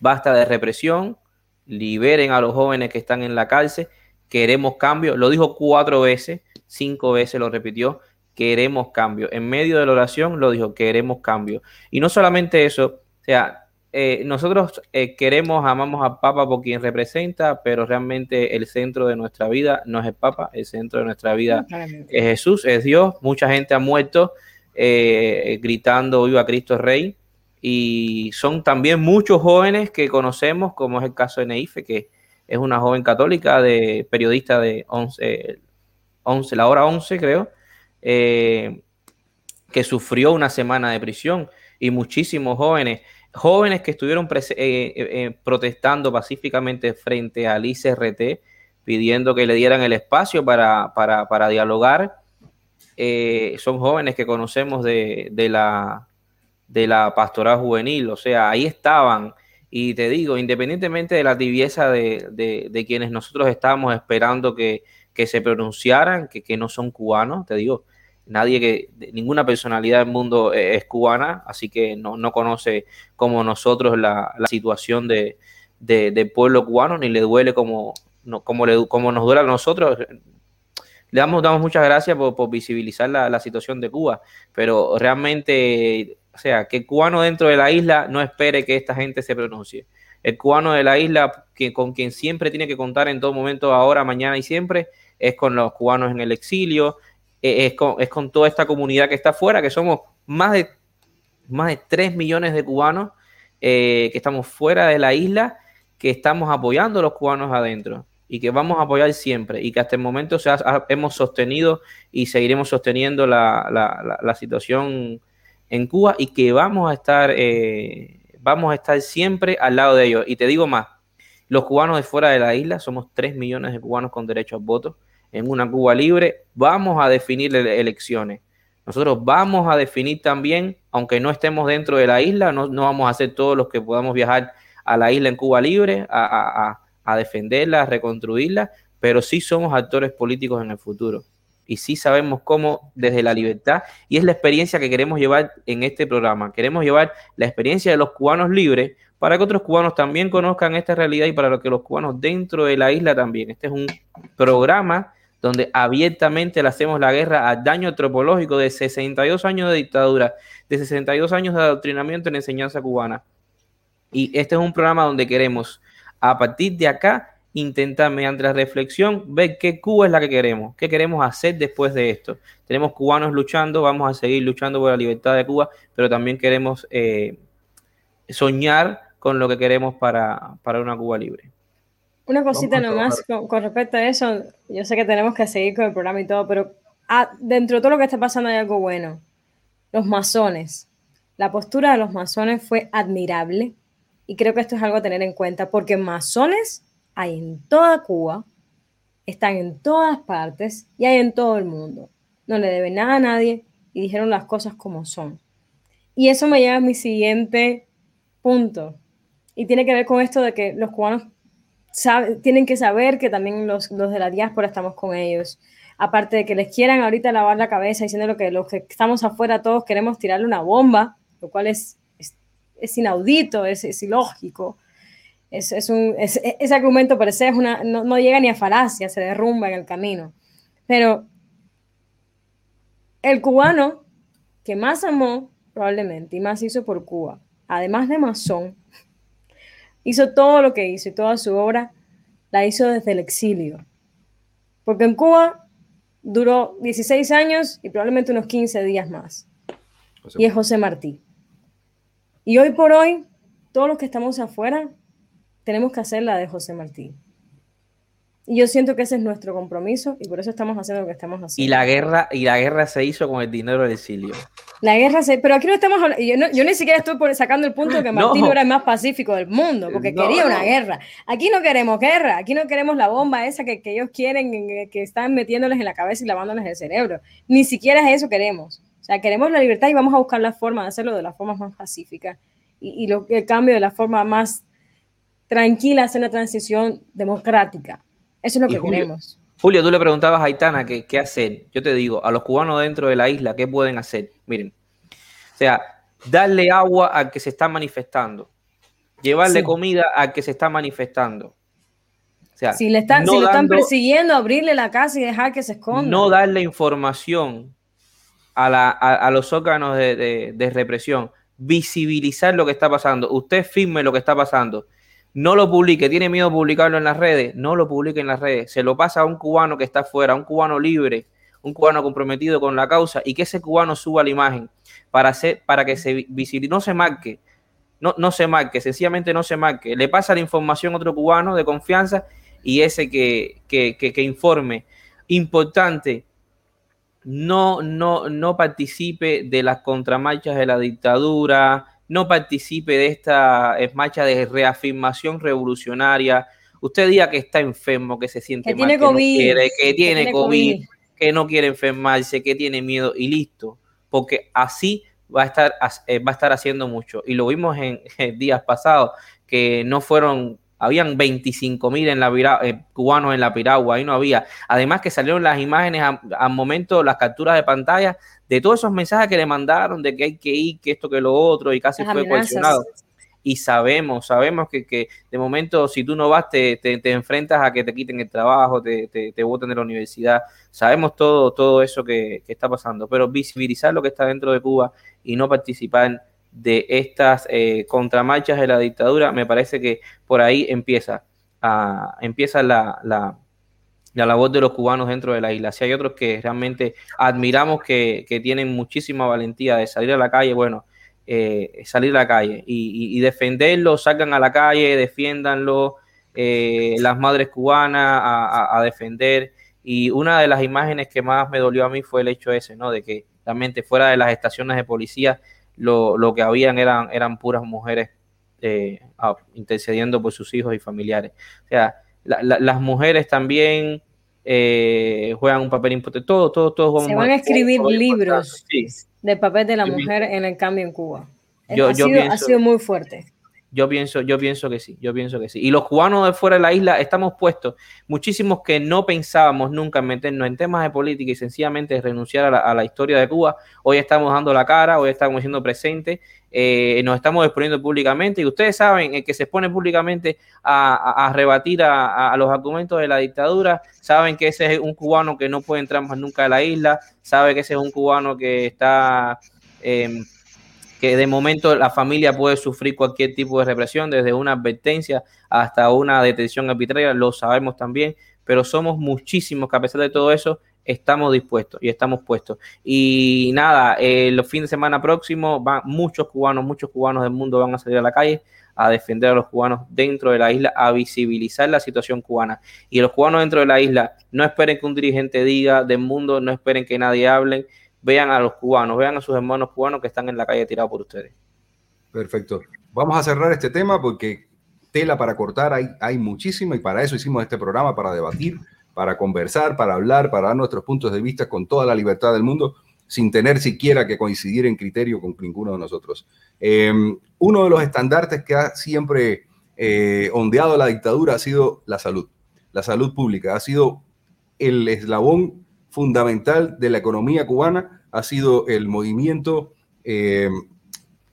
Basta de represión, liberen a los jóvenes que están en la cárcel, queremos cambio, lo dijo cuatro veces, cinco veces lo repitió, queremos cambio. En medio de la oración lo dijo, queremos cambio. Y no solamente eso, o sea, eh, nosotros eh, queremos, amamos al Papa por quien representa, pero realmente el centro de nuestra vida no es el Papa, el centro de nuestra vida es Jesús, es Dios. Mucha gente ha muerto eh, gritando Viva Cristo Rey y son también muchos jóvenes que conocemos, como es el caso de Neife, que es una joven católica, de periodista de 11, 11 la hora 11 creo, que sufrió una semana de prisión y muchísimos jóvenes, jóvenes que estuvieron eh, eh, protestando pacíficamente frente al ICRT, pidiendo que le dieran el espacio para, para, para dialogar eh, son jóvenes que conocemos de, la, de la pastoral juvenil, o sea, ahí estaban. Y te digo, independientemente de la tibieza de, quienes nosotros estábamos esperando que, se pronunciaran, que, que, no son cubanos, te digo, nadie que, ninguna personalidad del mundo e, es, cubana, así que no, no conoce como nosotros la, la situación de, del pueblo cubano, ni le duele como, no, como, le, como nos duele a nosotros. Le damos, damos muchas gracias por, por visibilizar la, la, situación de Cuba, pero realmente, o sea, que el cubano dentro de la isla no espere que esta gente se pronuncie. El cubano de la isla, que, con quien siempre tiene que contar en todo momento, ahora, mañana y siempre, es con los cubanos en el exilio, es con, es con toda esta comunidad que está afuera, que somos más de, más de 3 millones de cubanos eh, que estamos fuera de la isla, que estamos apoyando a los cubanos adentro y que vamos a apoyar siempre y que hasta el momento se hemos sostenido y seguiremos sosteniendo la, la, la, situación en Cuba y que vamos a estar eh, vamos a estar siempre al lado de ellos. Y te digo más, los cubanos de fuera de la isla, somos 3 millones de cubanos con derecho al voto, en una Cuba libre, vamos a definir elecciones. Nosotros vamos a definir también, aunque no estemos dentro de la isla, no, vamos a hacer todos los que podamos viajar a la isla en Cuba libre, a, defenderla, a reconstruirla, pero sí somos actores políticos en el futuro. Y sí sabemos cómo desde la libertad, y es la experiencia que queremos llevar en este programa. Queremos llevar la experiencia de los cubanos libres para que otros cubanos también conozcan esta realidad y para que los cubanos dentro de la isla también. Este es un programa donde abiertamente le hacemos la guerra al daño antropológico de 62 años de dictadura, de 62 años de adoctrinamiento en enseñanza cubana. Y este es un programa donde queremos, a partir de acá, intentar mediante la reflexión ver qué Cuba es la que queremos, qué queremos hacer después de esto. Tenemos cubanos luchando, vamos a seguir luchando por la libertad de Cuba, pero también queremos eh, soñar con lo que queremos para, para una Cuba libre. Una cosita nomás con, respecto a eso, yo sé que tenemos que seguir con el programa y todo, pero ah, dentro de todo lo que está pasando hay algo bueno. Los masones. La postura de los masones fue admirable y creo que esto es algo a tener en cuenta porque masones hay en toda Cuba, están en todas partes y hay en todo el mundo. No le deben nada a nadie y dijeron las cosas como son. Y eso me lleva a mi siguiente punto. Y tiene que ver con esto de que los cubanos tienen que saber que también los, de la diáspora estamos con ellos. Aparte de que les quieran ahorita lavar la cabeza diciendo que los que estamos afuera todos queremos tirarle una bomba, lo cual es, es, inaudito, es, ilógico. Es, un, ese argumento per se es una, no, no llega ni a falacia, se derrumba en el camino. Pero el cubano que más amó probablemente y más hizo por Cuba, además de masón, hizo todo lo que hizo y toda su obra la hizo desde el exilio. Porque en Cuba duró 16 años y probablemente unos 15 días más. y es José Martí. Y hoy por hoy, todos los que estamos afuera, tenemos que hacer la de José Martí. Y yo siento que ese es nuestro compromiso y por eso estamos haciendo lo que estamos haciendo. Y la guerra, y la guerra se hizo con el dinero del exilio. La guerra se, pero aquí no estamos hablando, yo, yo ni siquiera estoy sacando el punto de que Martín era el más pacífico del mundo, porque quería una guerra. Aquí no queremos guerra, aquí no queremos la bomba esa que, que ellos quieren, que están metiéndoles en la cabeza y lavándoles el cerebro. Ni siquiera eso queremos. O sea, queremos la libertad y vamos a buscar la forma de hacerlo de la forma más pacífica. Y, y lo, el cambio de la forma más tranquila, hacer la transición democrática eso es lo que queremos. Julio, tú le preguntabas a Aitana qué, hacer. Yo te digo, a los cubanos dentro de la isla, ¿qué pueden hacer? Miren, o sea, darle agua al que se está manifestando, llevarle comida al que se está manifestando. O sea, si, le están, si lo están persiguiendo, abrirle la casa y dejar que se esconda. No darle información a, la, a, los órganos de, de, de, represión, visibilizar lo que está pasando. Usted firme lo que está pasando no lo publique, tiene miedo de publicarlo en las redes, no lo publique en las redes, se lo pasa a un cubano que está afuera, un cubano libre, un cubano comprometido con la causa y que ese cubano suba la imagen para, hacer, para que se visibilice, no se marque, no, no se marque, sencillamente no se marque, le pasa la información a otro cubano de confianza y ese que, que, que, que informe. Importante, no, no, no participe de las contramarchas de la dictadura, no participe de esta marcha de reafirmación revolucionaria. Usted diga que está enfermo, que se siente que mal, tiene que, COVID, que, tiene, COVID, que no quiere enfermarse, que tiene miedo y listo, porque así va a estar, eh, va a estar haciendo mucho. Y lo vimos en, días pasados, que no fueron habían 25 mil en la eh, cubanos en la piragua, ahí no había. Además que salieron las imágenes al momento, las capturas de pantalla de todos esos mensajes que le mandaron de que hay que ir, que esto, que lo otro, y casi fue coaccionado y sabemos, sabemos que, que, de momento si tú no vas te, te, enfrentas a que te quiten el trabajo, te, te, te voten de la universidad, sabemos todo, todo eso que, está pasando, pero visibilizar lo que está dentro de Cuba y no participar de estas eh, contramarchas de la dictadura, me parece que por ahí empieza, a, empieza la, la, la labor de los cubanos dentro de la isla. Si hay otros que realmente admiramos que, que tienen muchísima valentía de salir a la calle, bueno, eh, salir a la calle y, defenderlo, salgan a la calle, defiéndanlo, eh, las madres cubanas a, defender. Y una de las imágenes que más me dolió a mí fue el hecho ese, ¿no? De que realmente fuera de las estaciones de policía lo, lo que habían eran, eran puras mujeres eh, intercediendo por sus hijos y familiares. O sea, las mujeres también juegan un papel importante. Todos, todos, todos. Se van a escribir libros. Sí del papel de la mujer en el cambio en Cuba. Yo, ha, sido, ha sido muy fuerte. Yo pienso, yo pienso que sí, yo pienso que sí. Y los cubanos de fuera de la isla estamos puestos, muchísimos que no pensábamos nunca en meternos en temas de política y sencillamente renunciar a la, historia de Cuba. Hoy estamos dando la cara, hoy estamos siendo presentes, eh, nos estamos exponiendo públicamente y ustedes saben, el que se expone públicamente a, rebatir a, los argumentos de la dictadura, saben que ese es un cubano que no puede entrar más nunca a la isla, sabe que ese es un cubano que está... Eh, que de momento la familia puede sufrir cualquier tipo de represión, desde una advertencia hasta una detención arbitraria, lo sabemos también, pero somos muchísimos que a pesar de todo eso estamos dispuestos y estamos puestos. Y nada, eh, los fines de semana próximos van muchos cubanos, muchos cubanos del mundo van a salir a la calle a defender a los cubanos dentro de la isla, a visibilizar la situación cubana. Y los cubanos dentro de la isla, no esperen que un dirigente diga del mundo, no esperen que nadie hable, vean a los cubanos, vean a sus hermanos cubanos que están en la calle tirados por ustedes. Perfecto. Vamos a cerrar este tema porque tela para cortar hay, hay muchísimo y para eso hicimos este programa, para debatir, para conversar, para hablar, para dar nuestros puntos de vista con toda la libertad del mundo, sin tener siquiera que coincidir en criterio con ninguno de nosotros. Em, uno de los estandartes que ha siempre eh, ondeado la dictadura ha sido la salud, la salud pública, ha sido el eslabón fundamental de la economía cubana ha sido el movimiento eh,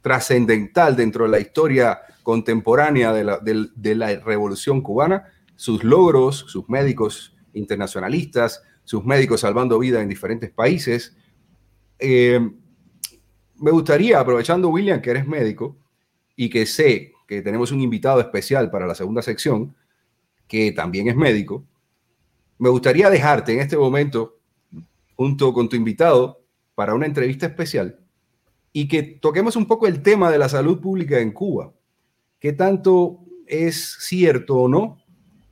trascendental dentro de la historia contemporánea de la, revolución cubana, sus logros, sus médicos internacionalistas, sus médicos salvando vida en diferentes países. Eh, me gustaría, aprovechando William, que eres médico y que sé que tenemos un invitado especial para la segunda sección, que también es médico, me gustaría dejarte en este momento junto con tu invitado para una entrevista especial y que toquemos un poco el tema de la salud pública en Cuba. ¿Qué tanto es cierto o no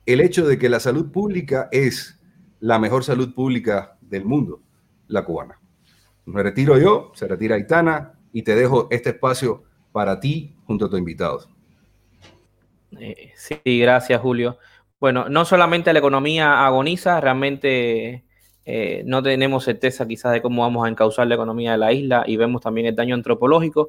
el hecho de que la salud pública es la mejor salud pública del mundo, la cubana? Me retiro yo, se retira Aitana y te dejo este espacio para ti junto a tu invitado. Eh, sí, gracias Julio. Bueno, no solamente la economía agoniza, realmente eh, no tenemos certeza quizás de cómo vamos a encauzar la economía de la isla y vemos también el daño antropológico,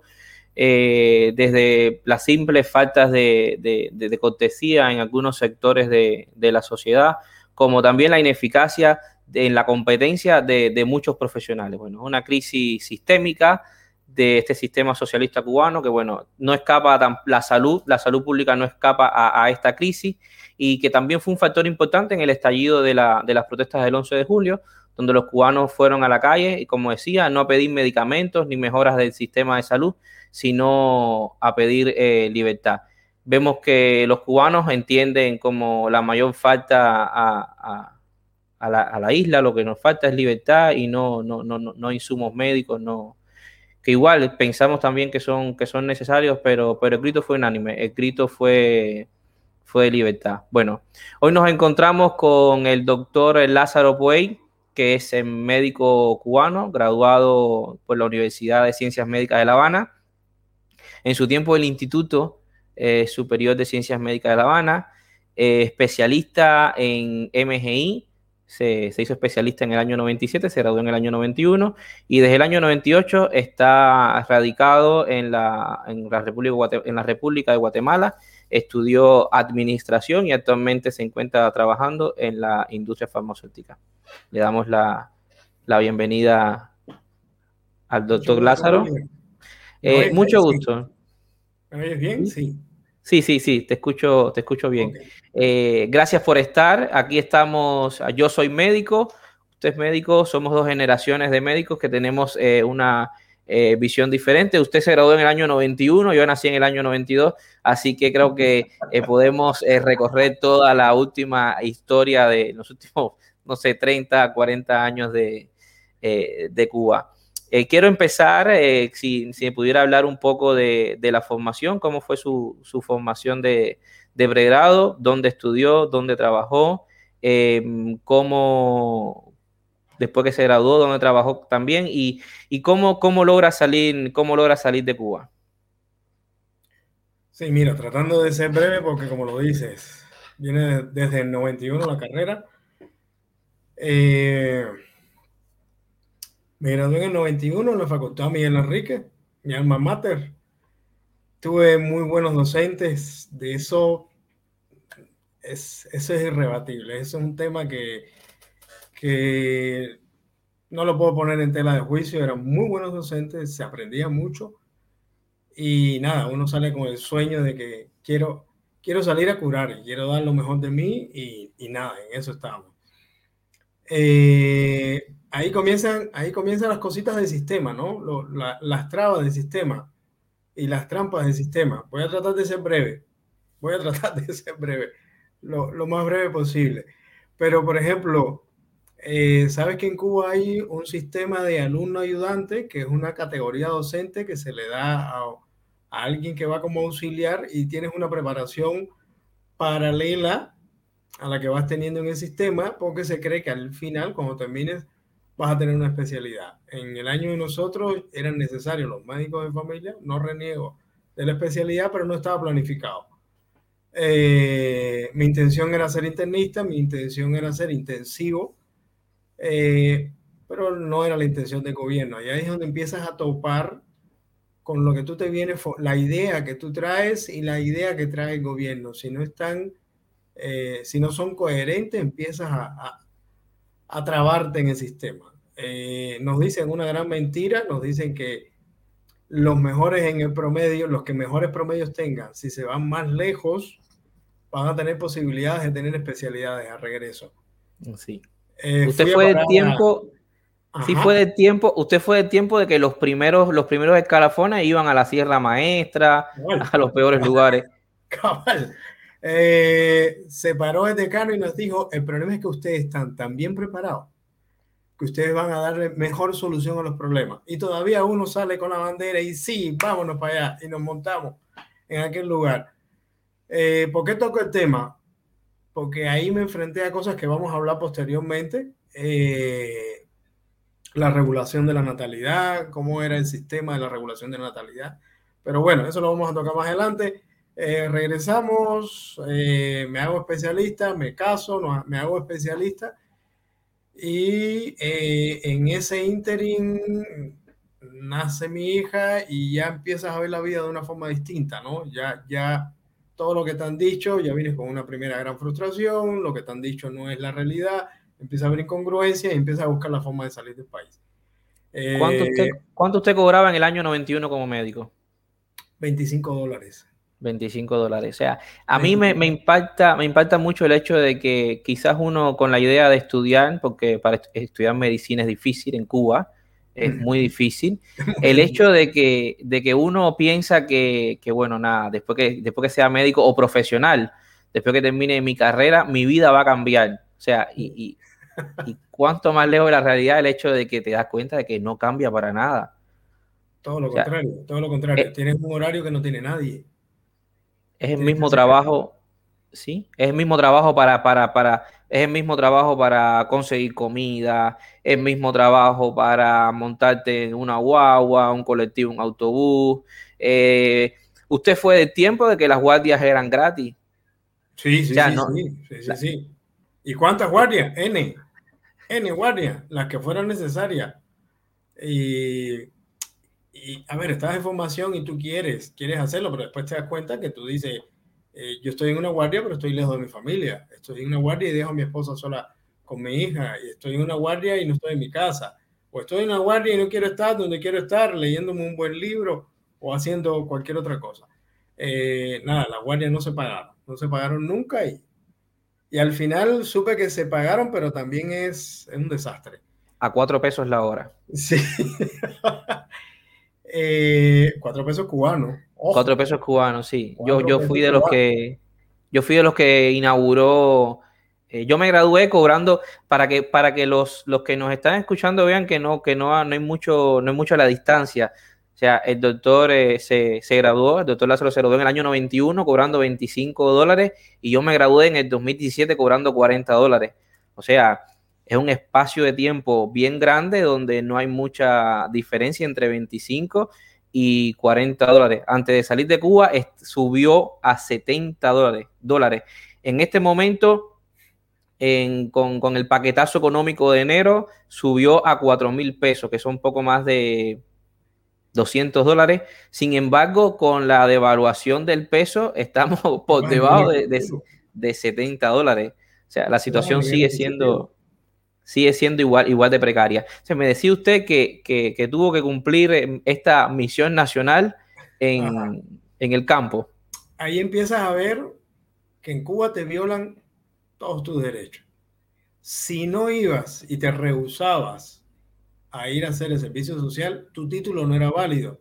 eh, desde las simples faltas de, cortesía en algunos sectores de, la sociedad, como también la ineficacia en la competencia de, muchos profesionales. Bueno, una crisis sistémica de este sistema socialista cubano que, bueno, no escapa la salud, la salud pública no escapa a esta crisis y que también fue un factor importante en el estallido de, la, de las protestas del 11 de julio, donde los cubanos fueron a la calle y, como decía, no a pedir medicamentos ni mejoras del sistema de salud, sino a pedir eh, libertad. Vemos que los cubanos entienden como la mayor falta a, la, a, la, isla, lo que nos falta es libertad y no, no, no, no insumos médicos, no, que igual pensamos también que son, que son necesarios, pero, pero el grito fue unánime, el grito fue fue libertad. Bueno, hoy nos encontramos con el doctor Lázaro Puey, que es médico cubano, graduado por la Universidad de Ciencias Médicas de La Habana. En su tiempo el Instituto eh, Superior de Ciencias Médicas de La Habana, eh, especialista en MGI, se, hizo especialista en el año 97, se graduó en el año 91 y desde el año 98 está radicado en la, en la, República, en la República de Guatemala, estudió administración y actualmente se encuentra trabajando en la industria farmacéutica. Le damos la, bienvenida al doctor Lázaro. Eh, mucho gusto. ¿Me oyes bien? Sí. Sí, sí, sí, te escucho, te escucho bien. Eh, gracias por estar. Aquí estamos. Yo soy médico, usted es médico, somos dos generaciones de médicos que tenemos eh, una eh, visión diferente. Usted se graduó en el año 91, yo nací en el año 92, así que creo que podemos recorrer toda la última historia de los últimos, no sé, 30, 40 años de, de Cuba. Eh, quiero empezar, eh, si, si, me pudiera hablar un poco de, la formación, cómo fue su, formación de, de, pregrado, dónde estudió, dónde trabajó, em, cómo, después que se graduó, dónde trabajó también y, cómo, cómo, logra salir, cómo logra salir de Cuba. Sí, mira, tratando de ser breve, porque como lo dices, viene desde el 91 la carrera. Eh, me gradué en el 91 en la Facultad Miguel Enrique, mi alma mater. Tuve muy buenos docentes, de eso es, eso es irrebatible. Eso es un tema que, que no lo puedo poner en tela de juicio. Eran muy buenos docentes, se aprendía mucho. Y nada, uno sale con el sueño de que quiero, quiero salir a curar quiero dar lo mejor de mí y, y nada, en eso estamos. Eh, ahí comienzan, ahí comienzan las cositas del sistema, ¿no? las trabas del sistema y las trampas del sistema. Voy a tratar de ser breve. Voy a tratar de ser breve, lo, más breve posible. Pero, por ejemplo, eh, sabes que en Cuba hay un sistema de alumno ayudante, que es una categoría docente que se le da a, a alguien que va como auxiliar y tienes una preparación paralela a la que vas teniendo en el sistema, porque se cree que al final, cuando termines, vas a tener una especialidad. En el año de nosotros eran necesarios los médicos de familia, no reniego de la especialidad, pero no estaba planificado. Eh, mi intención era ser internista, mi intención era ser intensivo, eh, pero no era la intención del gobierno. Y ahí es donde empiezas a topar con lo que tú te vienes, la idea que tú traes y la idea que trae el gobierno. Si no están, eh, si no son coherentes, empiezas a, a trabarte en el sistema. Eh, nos dicen una gran mentira, nos dicen que los mejores en el promedio, los que mejores promedios tengan, si se van más lejos, van a tener posibilidades de tener especialidades a regreso. Sí. Eh, usted fue de tiempo, sí fue de tiempo, usted fue de tiempo de que los primeros, los primeros escalafones iban a la Sierra Maestra, a los peores lugares. Cabal. Eh, se paró el decano y nos dijo, el problema es que ustedes están tan bien preparados que ustedes van a darle mejor solución a los problemas. Y todavía uno sale con la bandera y sí, vámonos para allá y nos montamos en aquel lugar. Eh, ¿Por qué toco el tema? Porque ahí me enfrenté a cosas que vamos a hablar posteriormente. Eh, la regulación de la natalidad, cómo era el sistema de la regulación de la natalidad. Pero bueno, eso lo vamos a tocar más adelante. Eh, regresamos, eh, me hago especialista, me caso, me hago especialista y eh, en ese interim nace mi hija y ya empiezas a ver la vida de una forma distinta, ¿no? Ya, ya todo lo que te han dicho, ya vienes con una primera gran frustración, lo que te han dicho no es la realidad, empieza a ver incongruencia y empieza a buscar la forma de salir del país. ¿Cuánto, usted, ¿Cuánto usted cobraba en el año 91 como médico? 25 dólares. 25 dólares. O sea, a mí me, impacta, me impacta mucho el hecho de que quizás uno con la idea de estudiar, porque para estudiar medicina es difícil en Cuba, es muy difícil, el hecho de que, de que uno piensa que, bueno, nada, después que, después que sea médico o profesional, después que termine mi carrera, mi vida va a cambiar. O sea, y, y, cuánto más lejos de la realidad el hecho de que te das cuenta de que no cambia para nada. Todo lo contrario, todo lo contrario. Eh, Tienes un horario que no tiene nadie. Es el mismo trabajo, sí, es el mismo trabajo para, para, para, es el mismo trabajo para conseguir comida, es el mismo trabajo para montarte en una guagua, un colectivo, un autobús. Eh, ¿Usted fue de tiempo de que las guardias eran gratis? Sí, sí, sí, sí, sí, ¿Y cuántas guardias? N. N guardias, las que fueran necesarias. Y, y, a ver, estás en formación y tú quieres, quieres hacerlo, pero después te das cuenta que tú dices, eh, yo estoy en una guardia, pero estoy lejos de mi familia. Estoy en una guardia y dejo a mi esposa sola con mi hija. Y estoy en una guardia y no estoy en mi casa. O estoy en una guardia y no quiero estar donde quiero estar, leyéndome un buen libro o haciendo cualquier otra cosa. Eh, nada, las guardias no se pagaron. No se pagaron nunca y, y al final supe que se pagaron, pero también es, es un desastre. A cuatro pesos la hora. Sí. eh, cuatro pesos cubanos. Ojo. Cuatro pesos cubanos, sí. Yo, yo fui de los que yo fui de los que inauguró. Eh, yo me gradué cobrando para que para que los, los que nos están escuchando vean que no que no, no hay mucho no hay mucho a la distancia. O sea, el doctor eh, se, se, graduó, el doctor Lázaro se graduó en el año 91 cobrando 25 dólares y yo me gradué en el 2017 cobrando 40 dólares. O sea, es un espacio de tiempo bien grande donde no hay mucha diferencia entre 25 y 40 dólares. Antes de salir de Cuba subió a 70 dólares. dólares. En este momento, en, con, con, el paquetazo económico de enero, subió a 4 mil pesos, que son poco más de 200 dólares. Sin embargo, con la devaluación del peso, estamos por debajo de, de, de 70 dólares. O sea, la situación sigue siendo sigue siendo igual, igual de precaria. Se me decía usted que, que, que, tuvo que cumplir em, esta misión nacional en, en, el campo. Ahí empiezas a ver que en Cuba te violan todos tus derechos. Si no ibas y te rehusabas a ir a hacer el servicio social, tu título no era válido.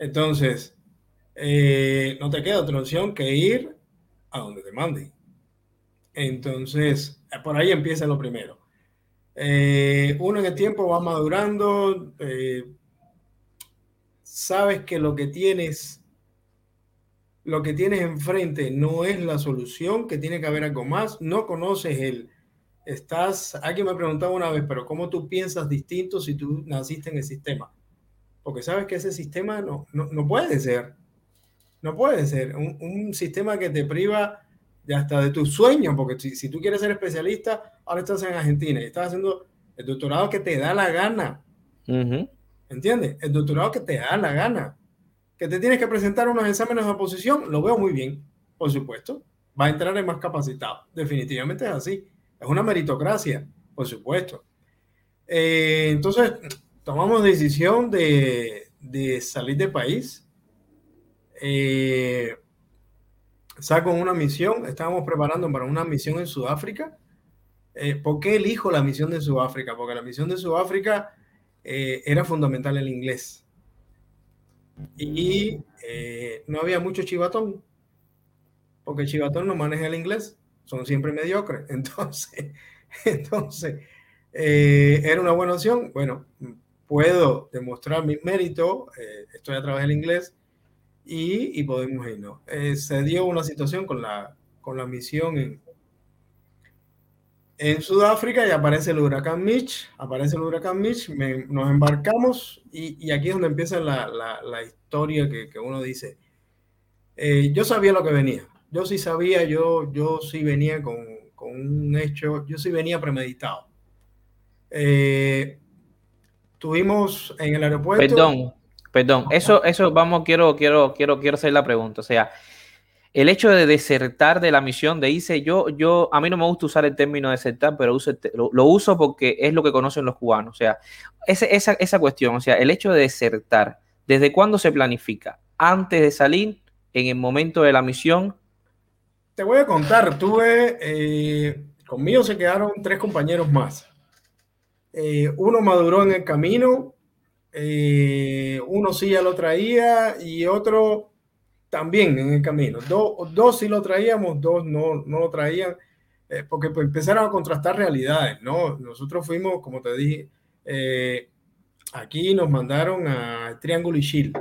Entonces, eh, no te queda otra opción que ir a donde te manden. Entonces, por ahí empieza lo primero. Eh, uno en el tiempo va madurando, eh, sabes que lo que tienes, lo que tienes enfrente no es la solución, que tiene que haber algo más, no conoces el, estás, alguien me preguntaba una vez, pero ¿cómo tú piensas distinto si tú naciste en el sistema? Porque sabes que ese sistema no, no, no puede ser, no puede ser, un, un sistema que te priva de hasta de tus sueños, porque si, si, tú quieres ser especialista, ahora estás en Argentina y estás haciendo el doctorado que te da la gana. Uh -huh. ¿Entiendes? El doctorado que te da la gana. Que te tienes que presentar unos exámenes de oposición, lo veo muy bien, por supuesto. Va a entrar en más capacitado. Definitivamente es así. Es una meritocracia, por supuesto. Eh, entonces, tomamos decisión de, de salir del país. Eh, saco una misión, estábamos preparando para una misión en Sudáfrica. Eh, ¿Por qué elijo la misión de Sudáfrica? Porque la misión de Sudáfrica eh, era fundamental el inglés. Y eh, no había mucho chivatón, porque el chivatón no maneja el inglés, son siempre mediocres. Entonces, entonces era una buena opción. Bueno, puedo demostrar mi mérito, estoy a través del inglés, y, y podemos irnos. Eh, se dio una situación con la, con la misión en, en Sudáfrica y aparece el huracán Mitch, aparece el huracán Mitch, me, nos embarcamos y, y, aquí es donde empieza la, la, la historia que, que, uno dice. Eh, yo sabía lo que venía, yo sí sabía, yo, yo sí venía con, con un hecho, yo sí venía premeditado. Eh, tuvimos en el aeropuerto... Perdón, Perdón, eso, eso vamos, quiero, quiero, quiero, quiero hacer la pregunta. O sea, el hecho de desertar de la misión de ICE, yo, yo, a mí no me gusta usar el término desertar, pero uso, lo, lo, uso porque es lo que conocen los cubanos. O sea, ese, esa, esa cuestión, o sea, el hecho de desertar, ¿desde cuándo se planifica? ¿Antes de salir? ¿En el momento de la misión? Te voy a contar, tuve, eh, conmigo se quedaron tres compañeros más. Eh, uno maduró en el camino, eh, uno sí ya lo traía y otro también en el camino. Do, dos sí lo traíamos, dos no, no lo traían, eh, porque pues, empezaron a contrastar realidades, ¿no? Nosotros fuimos, como te dije, eh, aquí nos mandaron a Triángulo y.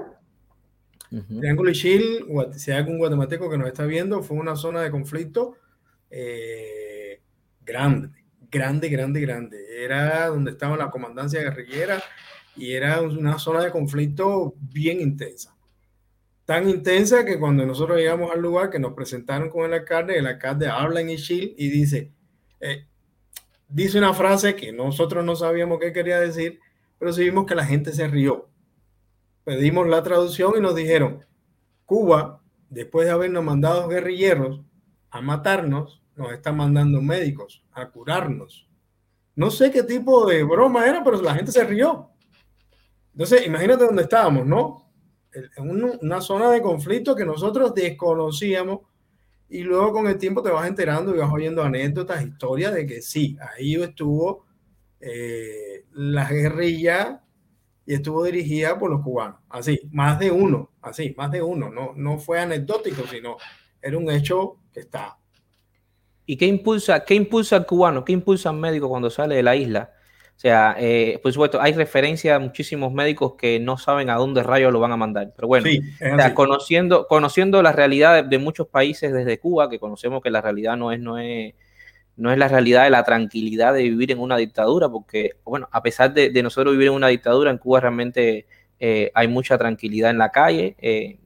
Uh -huh. Triángulo y Chile, si hay algún guatemalteco que nos está viendo, fue una zona de conflicto eh, grande, grande, grande, grande. Era donde estaba la comandancia guerrillera y era una zona de conflicto bien intensa. Tan intensa que cuando nosotros llegamos al lugar que nos presentaron con el alcalde, el alcalde habla en Ishil y dice, eh, dice una frase que nosotros no sabíamos qué quería decir, pero sí vimos que la gente se rió. Pedimos la traducción y nos dijeron, Cuba, después de habernos mandado guerrilleros a matarnos, nos está mandando médicos a curarnos. No sé qué tipo de broma era, pero la gente se rió. Entonces, imagínate dónde estábamos, ¿no? En una zona de conflicto que nosotros desconocíamos y luego con el tiempo te vas enterando y vas oyendo anécdotas, historias de que sí, ahí estuvo eh, la guerrilla y estuvo dirigida por los cubanos. Así, más de uno, así, más de uno. No, no fue anecdótico, sino era un hecho que está. ¿Y qué impulsa, qué impulsa al cubano? ¿Qué impulsa al médico cuando sale de la isla? O sea, eh, por supuesto, hay referencia a muchísimos médicos que no saben a dónde rayos lo van a mandar. Pero bueno, conociendo, conociendo la realidad de, muchos países desde Cuba, que conocemos que la realidad no es, no es, no es la realidad de la tranquilidad de vivir en una dictadura, porque, bueno, a pesar de, nosotros vivir en una dictadura, en Cuba realmente eh, hay mucha tranquilidad en la calle. Eh,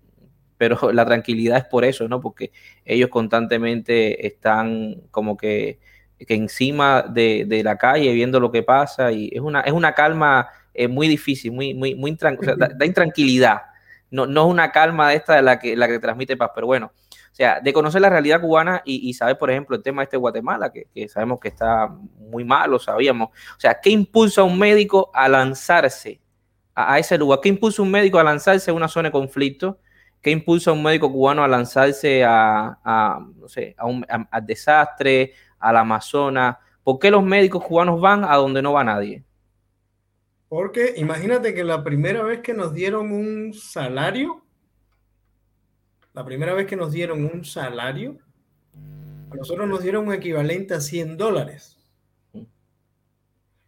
pero la tranquilidad es por eso, ¿no? Porque ellos constantemente están como que que encima de, de, la calle viendo lo que pasa y es una, es una calma eh, muy difícil, muy, muy, muy da, intranquilidad. No, no es una calma de esta de la que, la que transmite paz, pero bueno, o sea, de conocer la realidad cubana y, y saber, por ejemplo, el tema este de Guatemala, que, que, sabemos que está muy mal, lo sabíamos. O sea, ¿qué impulsa a un médico a lanzarse a, ese lugar? ¿Qué impulsa a un médico a lanzarse a una zona de conflicto? ¿Qué impulsa a un médico cubano a lanzarse a, a no sé, a un desastre, al Amazonas. ¿Por qué los médicos cubanos van a donde no va nadie? Porque imagínate que la primera vez que nos dieron un salario, la primera vez que nos dieron un salario, a nosotros nos dieron un equivalente a 100 dólares.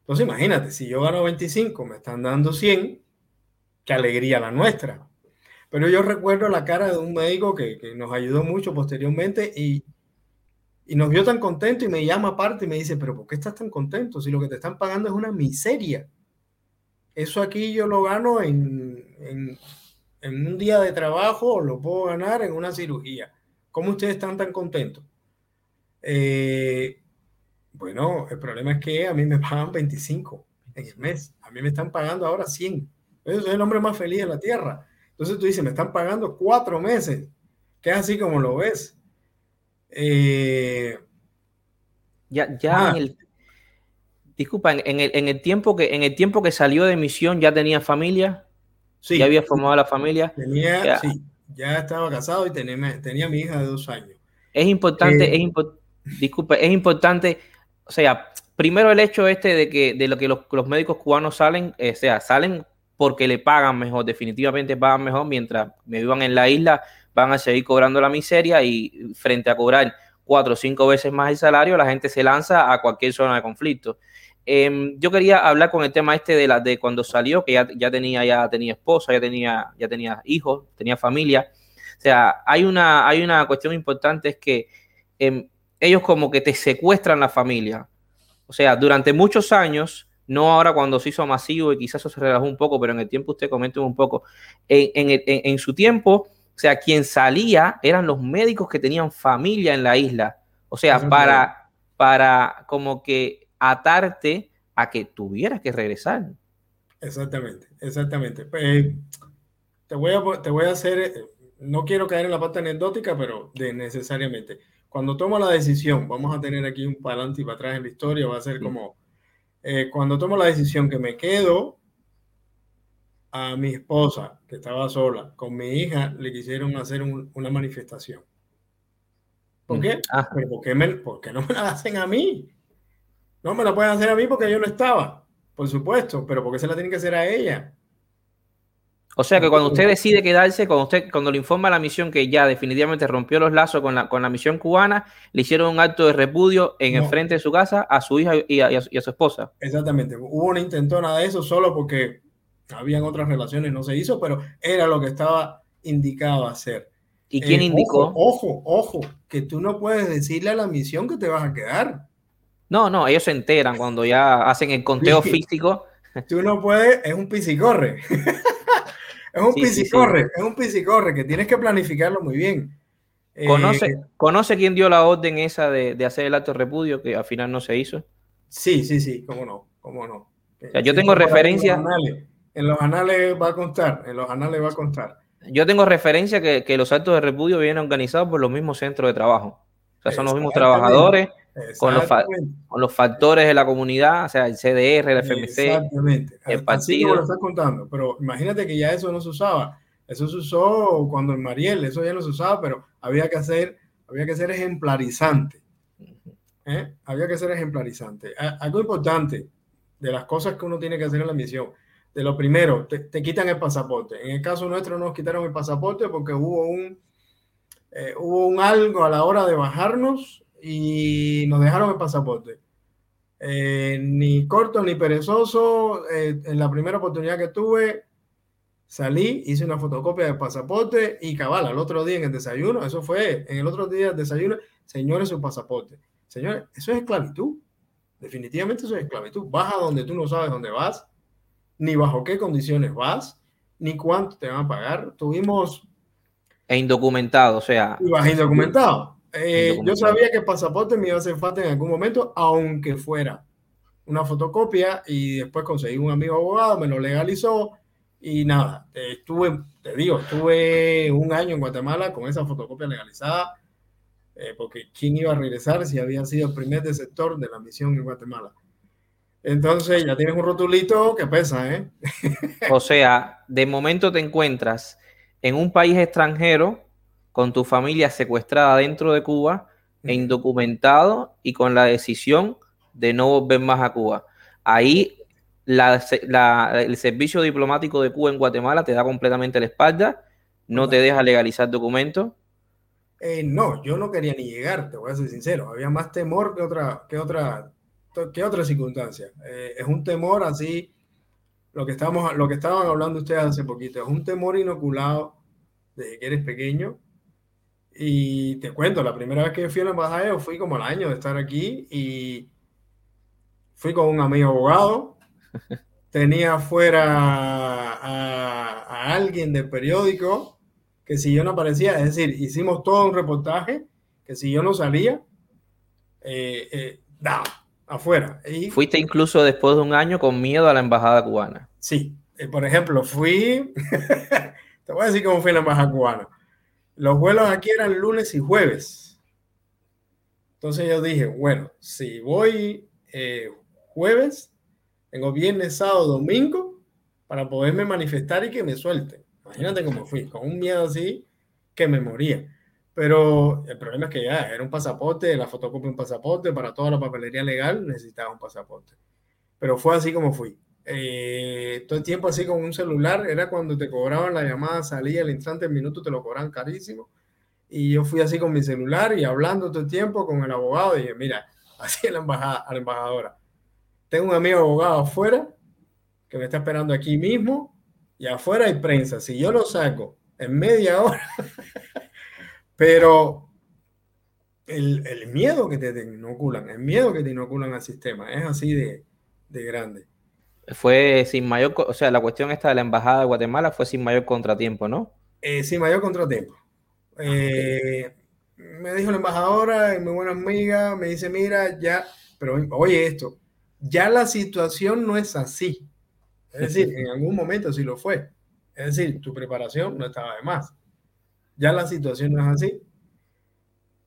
Entonces imagínate, si yo gano 25, me están dando 100, qué alegría la nuestra. Pero yo recuerdo la cara de un médico que, que nos ayudó mucho posteriormente y y nos vio tan contento y me llama aparte y me dice, pero ¿por qué estás tan contento si lo que te están pagando es una miseria? Eso aquí yo lo gano en, en, un día de trabajo o lo puedo ganar en una cirugía. ¿Cómo ustedes están tan contentos? Eh, bueno, el problema es que a mí me pagan 25 en el mes. A mí me están pagando ahora 100. Yo soy el hombre más feliz de la tierra. Entonces tú dices, me están pagando cuatro meses. Que es así como lo ves. Eh, ya, ya en el, disculpa, en el, en el, tiempo que en el tiempo que salió de misión ya tenía familia, sí, ya había formado la familia. Tenía, ya, sí, ya estaba casado y tenía, tenía mi hija de dos años. Es importante, eh, es disculpe, es importante, o sea, primero el hecho este de que de lo que los, los médicos cubanos salen, eh, o sea, salen porque le pagan mejor, definitivamente pagan mejor mientras me vivan en la isla van a seguir cobrando la miseria y frente a cobrar cuatro o cinco veces más el salario, la gente se lanza a cualquier zona de conflicto. Em, yo quería hablar con el tema este de, la, de cuando salió, que ya, tenía, ya tenía esposa, ya tenía, ya tenía hijos, tenía familia. O sea, hay una, hay una cuestión importante, es que em, ellos como que te secuestran la familia. O sea, durante muchos años, no ahora cuando se hizo masivo y quizás eso se relajó un poco, pero en el tiempo usted comente un poco, en, en su tiempo o sea, quien salía eran los médicos que tenían familia en la isla. O sea, para, para como que atarte a que tuvieras que regresar. Exactamente, exactamente. Eh, te, voy a, te voy a hacer, eh, no quiero caer en la parte anecdótica, pero de necesariamente. Cuando tomo la decisión, vamos a tener aquí un para adelante y para atrás en la historia, va a ser como, eh, cuando tomo la decisión que me quedo a mi esposa, que estaba sola, con mi hija, le quisieron hacer una manifestación. ¿Por qué? Ah. ¿por qué, me, no me la hacen a mí? No me la pueden hacer a mí porque yo no estaba, por supuesto, pero porque se la tienen que hacer a ella? O sea que cuando usted decide quedarse, cuando usted, cuando le informa a la misión que ya definitivamente rompió los lazos con la, con la misión cubana, le hicieron un acto de repudio en el frente de su casa a su hija y a, y a su esposa. Exactamente. Hubo una intentona de eso solo porque habían otras relaciones, no se hizo, pero era lo que estaba indicado hacer. ¿Y quién eh, indicó? Ojo, ojo, que tú no puedes decirle a la misión que te vas a quedar. No, no, ellos se enteran cuando ya hacen el conteo físico. Tú no puedes, es un pisicorre. es un pisicorre, es un pisicorre que tienes que planificarlo muy bien. ¿Conoce, eh, ¿Conoce quién dio la orden esa de, de, hacer el acto de repudio que al final no se hizo? Sí, sí, sí, cómo no, cómo no. yo tengo referencia. En los, anales, va a constar, en los anales va a constar. Yo tengo referencia que, que los actos de repudio vienen organizados por los mismos centros de trabajo. O sea, son los mismos trabajadores con los, con los, factores de la comunidad, o sea, el CDR, el FMC, Exactamente. el partido. Así lo estás contando, pero imagínate que ya eso no se usaba. Eso se usó cuando en Mariel, eso ya no se usaba, pero había que hacer, había que ser ejemplarizante. ¿eh? Había que ser ejemplarizante. Algo importante de las cosas que uno tiene que hacer en la misión. De lo primero, te, quitan el pasaporte. En el caso nuestro nos quitaron el pasaporte porque hubo un, eh, hubo un algo a la hora de bajarnos y nos dejaron el pasaporte. Eh, ni corto ni perezoso. en la primera oportunidad que tuve, Salí, hice una fotocopia del pasaporte y cabal, al otro día en el desayuno, eso fue, en el otro día del desayuno, señores, su pasaporte. Señores, eso es esclavitud. Definitivamente eso es esclavitud. Vas a donde tú no sabes dónde vas, ni bajo qué condiciones vas, ni cuánto te van a pagar. Tuvimos... E indocumentado, o sea... Y vas indocumentado. Eh, yo sabía que el pasaporte me iba a hacer falta en algún momento, aunque fuera una fotocopia, y después conseguí un amigo abogado, me lo legalizó, y nada, estuve, te digo, estuve un año en Guatemala con esa fotocopia legalizada, eh, porque ¿quién iba a regresar si había sido el primer sector de la misión en Guatemala? Entonces ya tienes un rotulito que pesa, ¿eh? O sea, de momento te encuentras en un país extranjero con tu familia secuestrada dentro de Cuba e indocumentado y con la decisión de no volver más a Cuba. Ahí el servicio diplomático de Cuba en Guatemala te da completamente la espalda, no te deja legalizar documentos. Eh, no, yo no quería ni llegar, te voy a ser sincero. Había más temor que otra, que otra, que otra circunstancia. Eh, es un temor así, lo que, estamos, lo que estaban hablando ustedes hace poquito, es un temor inoculado desde que eres pequeño. Y te cuento, la primera vez que fui a la embajada, yo fui como al año de estar aquí y fui con un amigo abogado tenía fuera a, alguien del periódico que si yo no aparecía, es decir, hicimos todo un reportaje que si yo no salía, eh, eh afuera. Y, Fuiste incluso después de un año con miedo a la embajada cubana. Sí, eh, por ejemplo, fui, te voy a decir cómo fue la embajada cubana. Los vuelos aquí eran lunes y jueves. Entonces yo dije, bueno, si voy eh, jueves, tengo viernes, sábado, domingo para poderme manifestar y que me suelten. Imagínate cómo fui, con un miedo así que me moría. Pero el problema es que ya era un pasaporte, la fotocopia un pasaporte, para toda la papelería legal necesitaba un pasaporte. Pero fue así como fui. Eh, todo el tiempo así con un celular, era cuando te cobraban la llamada, salía el instante, el minuto te lo cobraban carísimo. Y yo fui así con mi celular y hablando todo el tiempo con el abogado y dije, mira, así a la, embajada, a la embajadora, tengo un amigo abogado afuera que me está esperando aquí mismo y afuera hay prensa. Si yo lo saco en media hora, pero el, el, miedo que te inoculan, el miedo que te inoculan al sistema es así de, de grande. Fue sin mayor, o sea, la cuestión esta de la Embajada de Guatemala fue sin mayor contratiempo, ¿no? Eh, sin mayor contratiempo. Ah, eh, me dijo la embajadora, mi buena amiga, me dice, mira, ya, pero oye esto, ya la situación no es así. Es decir, en algún momento sí lo fue. Es decir, tu preparación no estaba de más. Ya la situación no es así.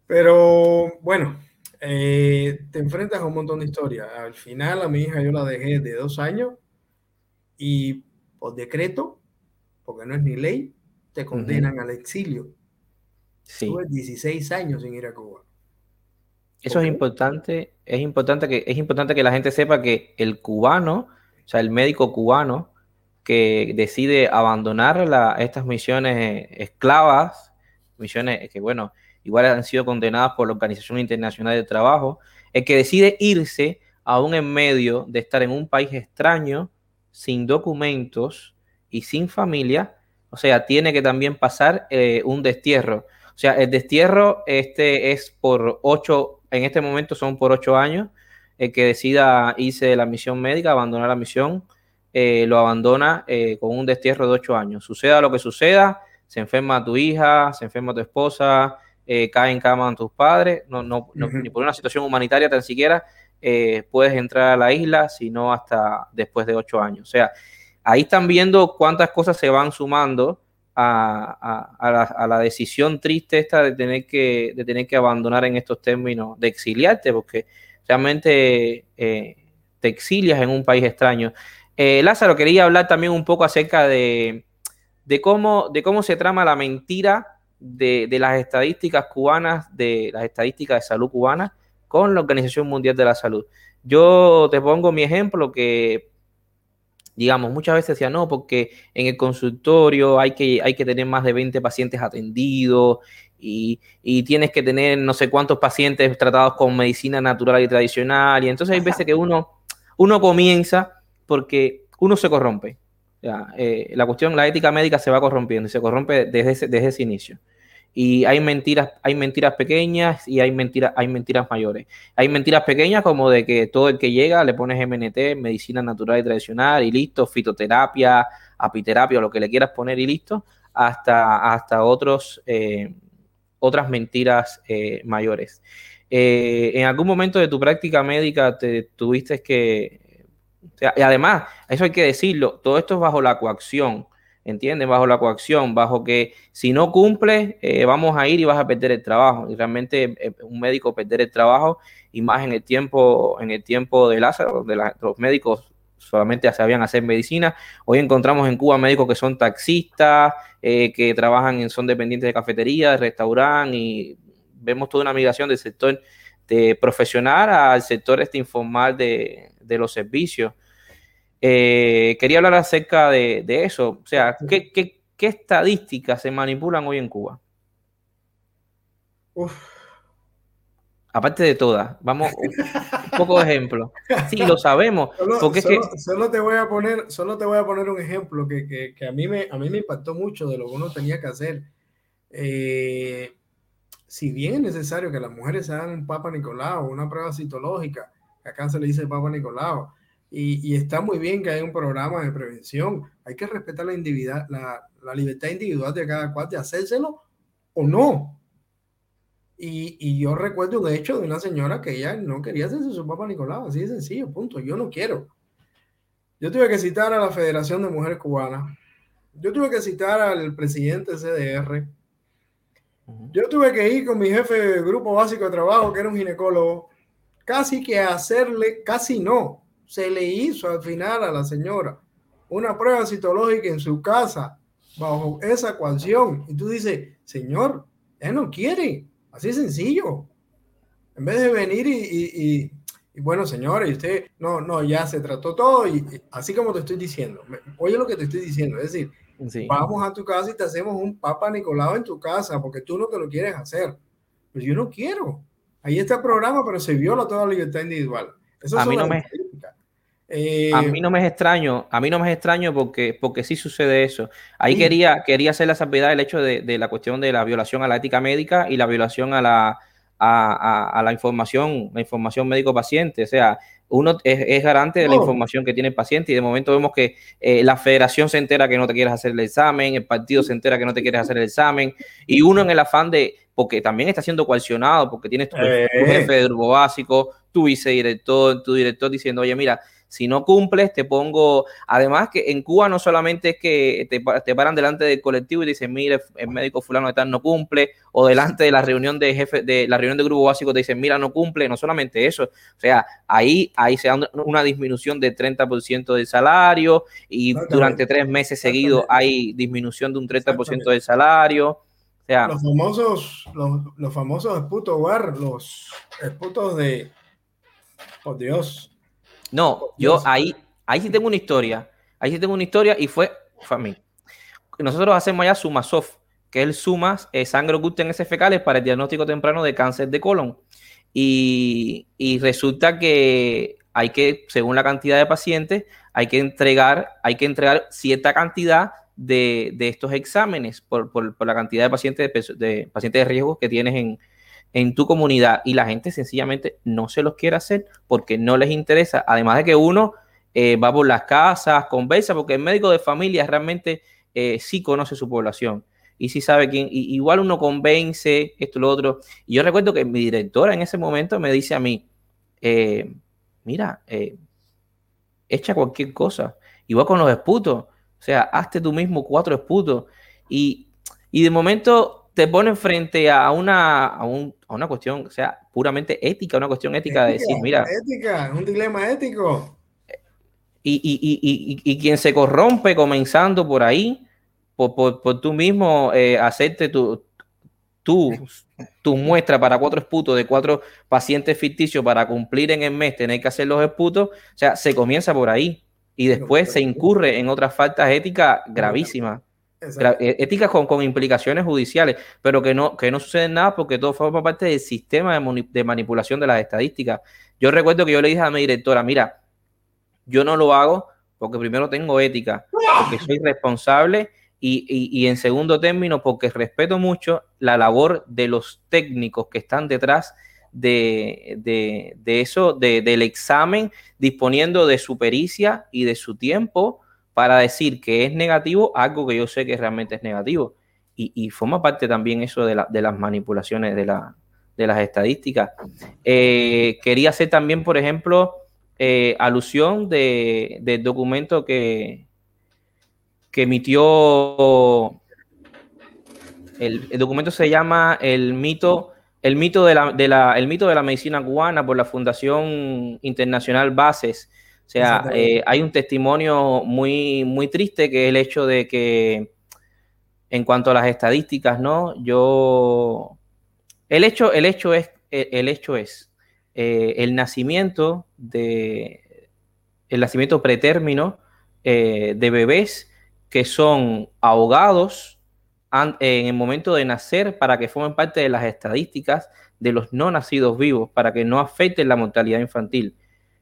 Pero bueno, eh, te enfrentas a un montón de historias. Al final a mi hija yo la dejé de dos años y por decreto, porque no es ni ley, te condenan al exilio. Sí. Tuve 16 años sin ir a Cuba. Eso es importante, es importante que, es importante que la gente sepa que el cubano, o sea, el médico cubano que decide abandonar estas misiones esclavas, misiones que, bueno, igual han sido condenadas por la Organización Internacional del Trabajo, el que decide irse aún en medio de estar en un país extraño, sin documentos y sin familia, o sea, tiene que también pasar eh, un destierro. O sea, el destierro este es por ocho en este momento son por ocho años. El que decida irse de la misión médica, abandonar la misión, eh, lo abandona eh, con un destierro de ocho años. Suceda lo que suceda, se enferma tu hija, se enferma tu esposa, eh, cae en cama con tus padres, no, no, ni por una situación humanitaria tan siquiera, puedes entrar a la isla, sino hasta después de ocho años. O sea, ahí están viendo cuántas cosas se van sumando a, la, decisión triste esta de tener, que, de tener que abandonar en estos términos, de exiliarte, porque realmente te exilias en un país extraño. Eh, Lázaro, quería hablar también un poco acerca de, de, cómo, de cómo se trama la mentira de, de, las estadísticas cubanas, de las estadísticas de salud cubanas, con la Organización Mundial de la Salud. Yo te pongo mi ejemplo que digamos, muchas veces decía, no, porque en el consultorio hay que, hay que tener más de 20 pacientes atendidos y, tienes que tener no sé cuántos pacientes tratados con medicina natural y tradicional. Y entonces hay veces que uno, uno comienza porque uno se corrompe. Eh, la cuestión, la ética médica se va corrompiendo y se corrompe desde desde ese inicio y hay mentiras, hay mentiras pequeñas y hay mentiras, hay mentiras mayores. Hay mentiras pequeñas como de que todo el que llega le pones MNT, medicina natural y tradicional y listo, fitoterapia, apiterapia, lo que le quieras poner y listo, hasta, hasta otros, eh, otras mentiras eh, mayores. En algún momento de tu práctica médica te tuviste que, y además, eso hay que decirlo, todo esto es bajo la coacción ¿entiendes? Bajo la coacción, bajo que si no cumple, eh, vamos a ir y vas a perder el trabajo. Y realmente eh, un médico perder el trabajo, y más en el tiempo, en el tiempo de Lázaro, donde los médicos solamente sabían hacer medicina. Hoy encontramos en Cuba médicos que son taxistas, eh, que trabajan en, son dependientes de cafetería, de restaurante, y vemos toda una migración del sector de profesional al sector este informal de, de los servicios. Eh, quería hablar acerca de, eso. O sea, ¿qué, estadísticas se manipulan hoy en Cuba? Aparte de todas, vamos, un poco de ejemplo. Sí, lo sabemos. Solo, te voy a poner, solo te voy a poner un ejemplo que, a, mí me, a mí me impactó mucho de lo que uno tenía que hacer. Eh, si bien es necesario que las mujeres hagan un Papa Nicolau, una prueba citológica, acá se le dice Papa Nicolau, y, está muy bien que haya un programa de prevención. Hay que respetar la, individual, la, la libertad individual de cada cual de hacérselo o no. Y, y, yo recuerdo un hecho de una señora que ella no quería hacerse su papá Nicolás, así de sencillo, punto. Yo no quiero. Yo tuve que citar a la Federación de Mujeres Cubanas. Yo tuve que citar al presidente CDR. Yo tuve que ir con mi jefe de grupo básico de trabajo, que era un ginecólogo, casi que hacerle, casi no, se le hizo al final a la señora una prueba citológica en su casa bajo esa ecuación. Y tú dices, señor, él no quiere, así sencillo. En vez de venir y, bueno, señora, y usted, no, no, ya se trató todo y, así como te estoy diciendo, oye lo que te estoy diciendo, es decir, vamos a tu casa y te hacemos un Papa Nicolau en tu casa porque tú no te lo quieres hacer. Pues yo no quiero. Ahí está el programa, pero se viola toda la libertad individual. Eso a mí no me eh, a mí no me es extraño, a mí no me es extraño porque, porque sí sucede eso. Ahí quería, quería hacer la salvedad el hecho de, la cuestión de la violación a la ética médica y la violación a la, a, la información, la información médico-paciente. O sea, uno es, garante de la información que tiene el paciente y de momento vemos que eh, la federación se entera que no te quieres hacer el examen, el partido se entera que no te quieres hacer el examen y uno en el afán de, porque también está siendo coaccionado, porque tienes tu, eh. jefe de grupo básico, tu vicedirector, tu director diciendo, oye, mira, si no cumples, te pongo. Además, que en Cuba no solamente es que te, paran delante del colectivo y dicen, mire, el médico fulano de tal no cumple, o delante de la reunión de jefe, de la reunión de grupo básico te dicen, mira, no cumple, no solamente eso. O sea, ahí, ahí se da una disminución de 30% del salario y durante tres meses seguidos hay disminución de un 30% del salario. O sea, los famosos, los, los famosos esputos bar, los esputos de, oh Dios, no, yo ahí, ahí sí tengo una historia. Ahí sí tengo una historia y fue, fue a mí. Nosotros hacemos ya SumaSoft, que es el Sumas eh, sangre oculta en heces fecales para el diagnóstico temprano de cáncer de colon. Y, resulta que hay que, según la cantidad de pacientes, hay que entregar, hay que entregar cierta cantidad de, estos exámenes por, la cantidad de pacientes de, de, pacientes de riesgo que tienes en, en tu comunidad y la gente sencillamente no se los quiere hacer porque no les interesa. Además de que uno eh, va por las casas, conversa, porque el médico de familia realmente eh, sí conoce su población y sí sabe quién. igual uno convence esto y lo otro. Y yo recuerdo que mi directora en ese momento me dice a mí, eh, mira, echa cualquier cosa. Igual con los esputos, o sea, hazte tú mismo cuatro esputos y, y de momento te ponen frente a una, a, un, a, una cuestión, o sea, puramente ética, una cuestión ética, de decir, mira. Ética, un dilema ético. Y, y, y, y, quien se corrompe comenzando por ahí, por, por, por tú mismo eh, hacerte tu, tu, tu muestra para cuatro esputos de cuatro pacientes ficticios para cumplir en el mes, tener que hacer los esputos, o sea, se comienza por ahí y después se incurre en otras faltas éticas gravísimas. Eh, éticas con, con, implicaciones judiciales, pero que no, que no sucede nada porque todo forma parte del sistema de, de, manipulación de las estadísticas. Yo recuerdo que yo le dije a mi directora, mira, yo no lo hago porque primero tengo ética, porque soy responsable y, y, y en segundo término porque respeto mucho la labor de los técnicos que están detrás de, de, de eso, de, del examen, disponiendo de su pericia y de su tiempo para decir que es negativo algo que yo sé que realmente es negativo. Y, y forma parte también eso de, la, de las manipulaciones de, la, de las estadísticas. Eh, quería hacer también, por ejemplo, eh, alusión de, del documento que, que emitió, el, el, documento se llama El mito, el mito de la, de la, el mito de la medicina cubana por la Fundación Internacional Bases o sea, eh, hay un testimonio muy, muy triste que es el hecho de que en cuanto a las estadísticas, ¿no? Yo, el hecho, el hecho es, el hecho es eh, el nacimiento de, el nacimiento pretérmino eh, de bebés que son ahogados en el momento de nacer para que formen parte de las estadísticas de los no nacidos vivos, para que no afecten la mortalidad infantil.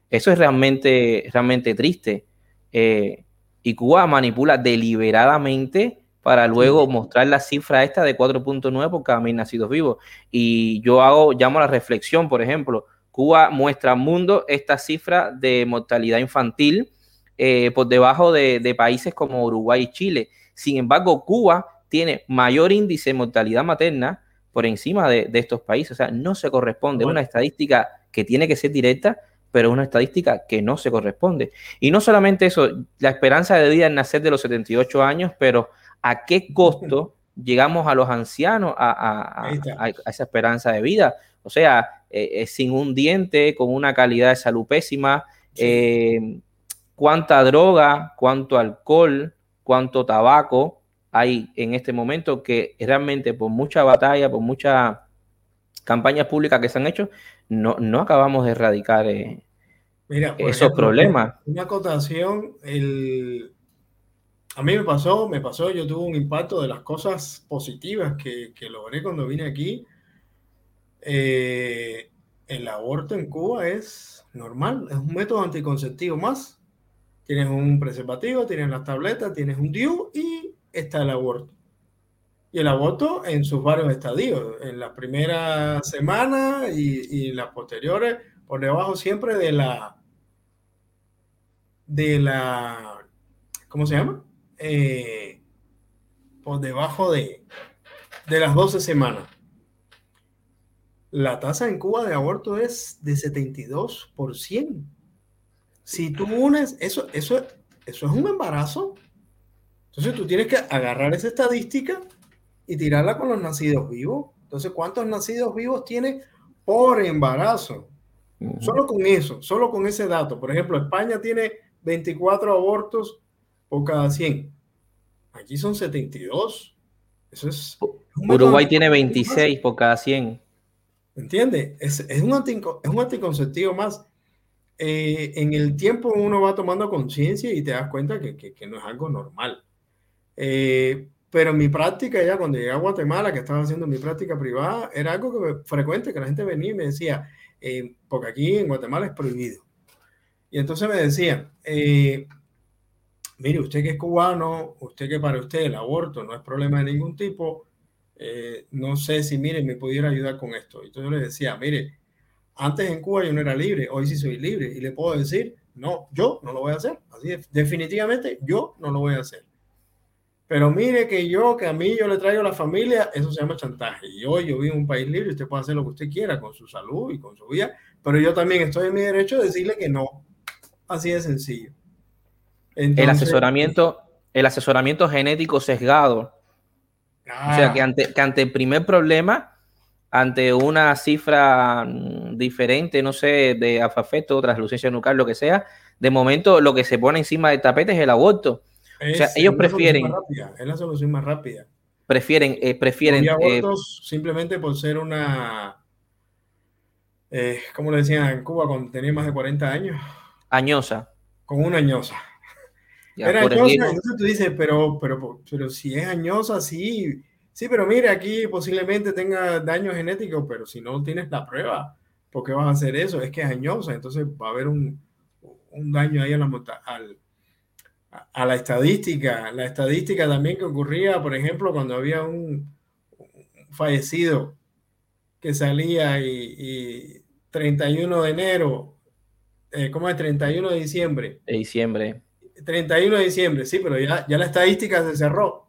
Eso es realmente, realmente triste. Eh, y Cuba manipula deliberadamente para luego mostrar la cifra esta de 4.9 por cada mil nacidos vivos. Y yo hago, llamo a la reflexión, por ejemplo, Cuba muestra al mundo esta cifra de mortalidad infantil eh, por debajo de, de, países como Uruguay y Chile. Sin embargo, Cuba tiene mayor índice de mortalidad materna por encima de, de estos países. O sea, no se corresponde. Es una estadística que tiene que ser directa pero es una estadística que no se corresponde. Y no solamente eso, la esperanza de vida es nacer de los 78 años, pero ¿a qué costo llegamos a los ancianos a, a, a, a esa esperanza de vida? O sea, eh, sin un diente, con una calidad de salud pésima, sí. eh, cuánta droga, cuánto alcohol, cuánto tabaco hay en este momento que realmente por mucha batalla, por muchas campañas públicas que se han hecho, no, no acabamos de erradicar eh, Mira, esos ejemplo, problemas. Una acotación, el... a mí me pasó, me pasó, yo tuve un impacto de las cosas positivas que, que logré cuando vine aquí. Eh, el aborto en Cuba es normal, es un método anticonceptivo más. Tienes un preservativo, tienes las tabletas, tienes un DIU y está el aborto. Y el aborto en sus varios estadios, en las primeras semanas y, y las posteriores, por debajo siempre de la, de la, ¿cómo se llama? Eh, por debajo de, de las 12 semanas. La tasa en Cuba de aborto es de 72%. Si tú unes, eso, eso, eso es un embarazo. Entonces tú tienes que agarrar esa estadística y tirarla con los nacidos vivos. Entonces, ¿cuántos nacidos vivos tiene por embarazo? Uh -huh. Solo con eso, solo con ese dato. Por ejemplo, España tiene 24 abortos por cada 100. Aquí son 72. Eso es. Uruguay tiene 26 por cada 100. ¿Entiendes? Es, es, un es un anticonceptivo más. Eh, en el tiempo uno va tomando conciencia y te das cuenta que, que, que, no es algo normal. Eh, pero en mi práctica, ya cuando llegué a Guatemala, que estaba haciendo mi práctica privada, era algo que me, frecuente, que la gente venía y me decía, eh, porque aquí en Guatemala es prohibido. Y entonces me decía, eh, mire, usted que es cubano, usted que para usted el aborto no es problema de ningún tipo, eh, no sé si, mire, me pudiera ayudar con esto. Y entonces yo le decía, mire, antes en Cuba yo no era libre, hoy sí soy libre. Y le puedo decir, no, yo no lo voy a hacer. Así definitivamente yo no lo voy a hacer. Pero mire que yo, que a mí yo le traigo a la familia, eso se llama chantaje. Y hoy yo vivo en un país libre, usted puede hacer lo que usted quiera con su salud y con su vida, pero yo también estoy en mi derecho de decirle que no. Así de sencillo. el asesoramiento, el asesoramiento genético sesgado. o sea, que ante, que ante el primer problema, ante una cifra mm, diferente, no sé, de afafeto, translucencia nuclear, lo que sea, de momento lo que se pone encima del tapete es el aborto. O sea, ellos prefieren. Es la solución más rápida. Prefieren, eh, prefieren. Y eh, abortos simplemente por ser una. Eh, como le decían en Cuba cuando tenía más de 40 años? Añosa. Con una añosa. Era añosa, entonces tú dices, pero, pero, pero si es añosa, sí Sí, pero mire, aquí posiblemente tenga daño genético, pero si no tienes la prueba, ¿por qué vas a hacer eso? Es que es añosa, entonces va a haber un, daño ahí a la, a, la estadística. La estadística también que ocurría, por ejemplo, cuando había un, fallecido que salía y, 31 de enero, eh, ¿cómo es? 31 de diciembre. De diciembre. 31 de diciembre, sí, pero ya, ya la estadística se cerró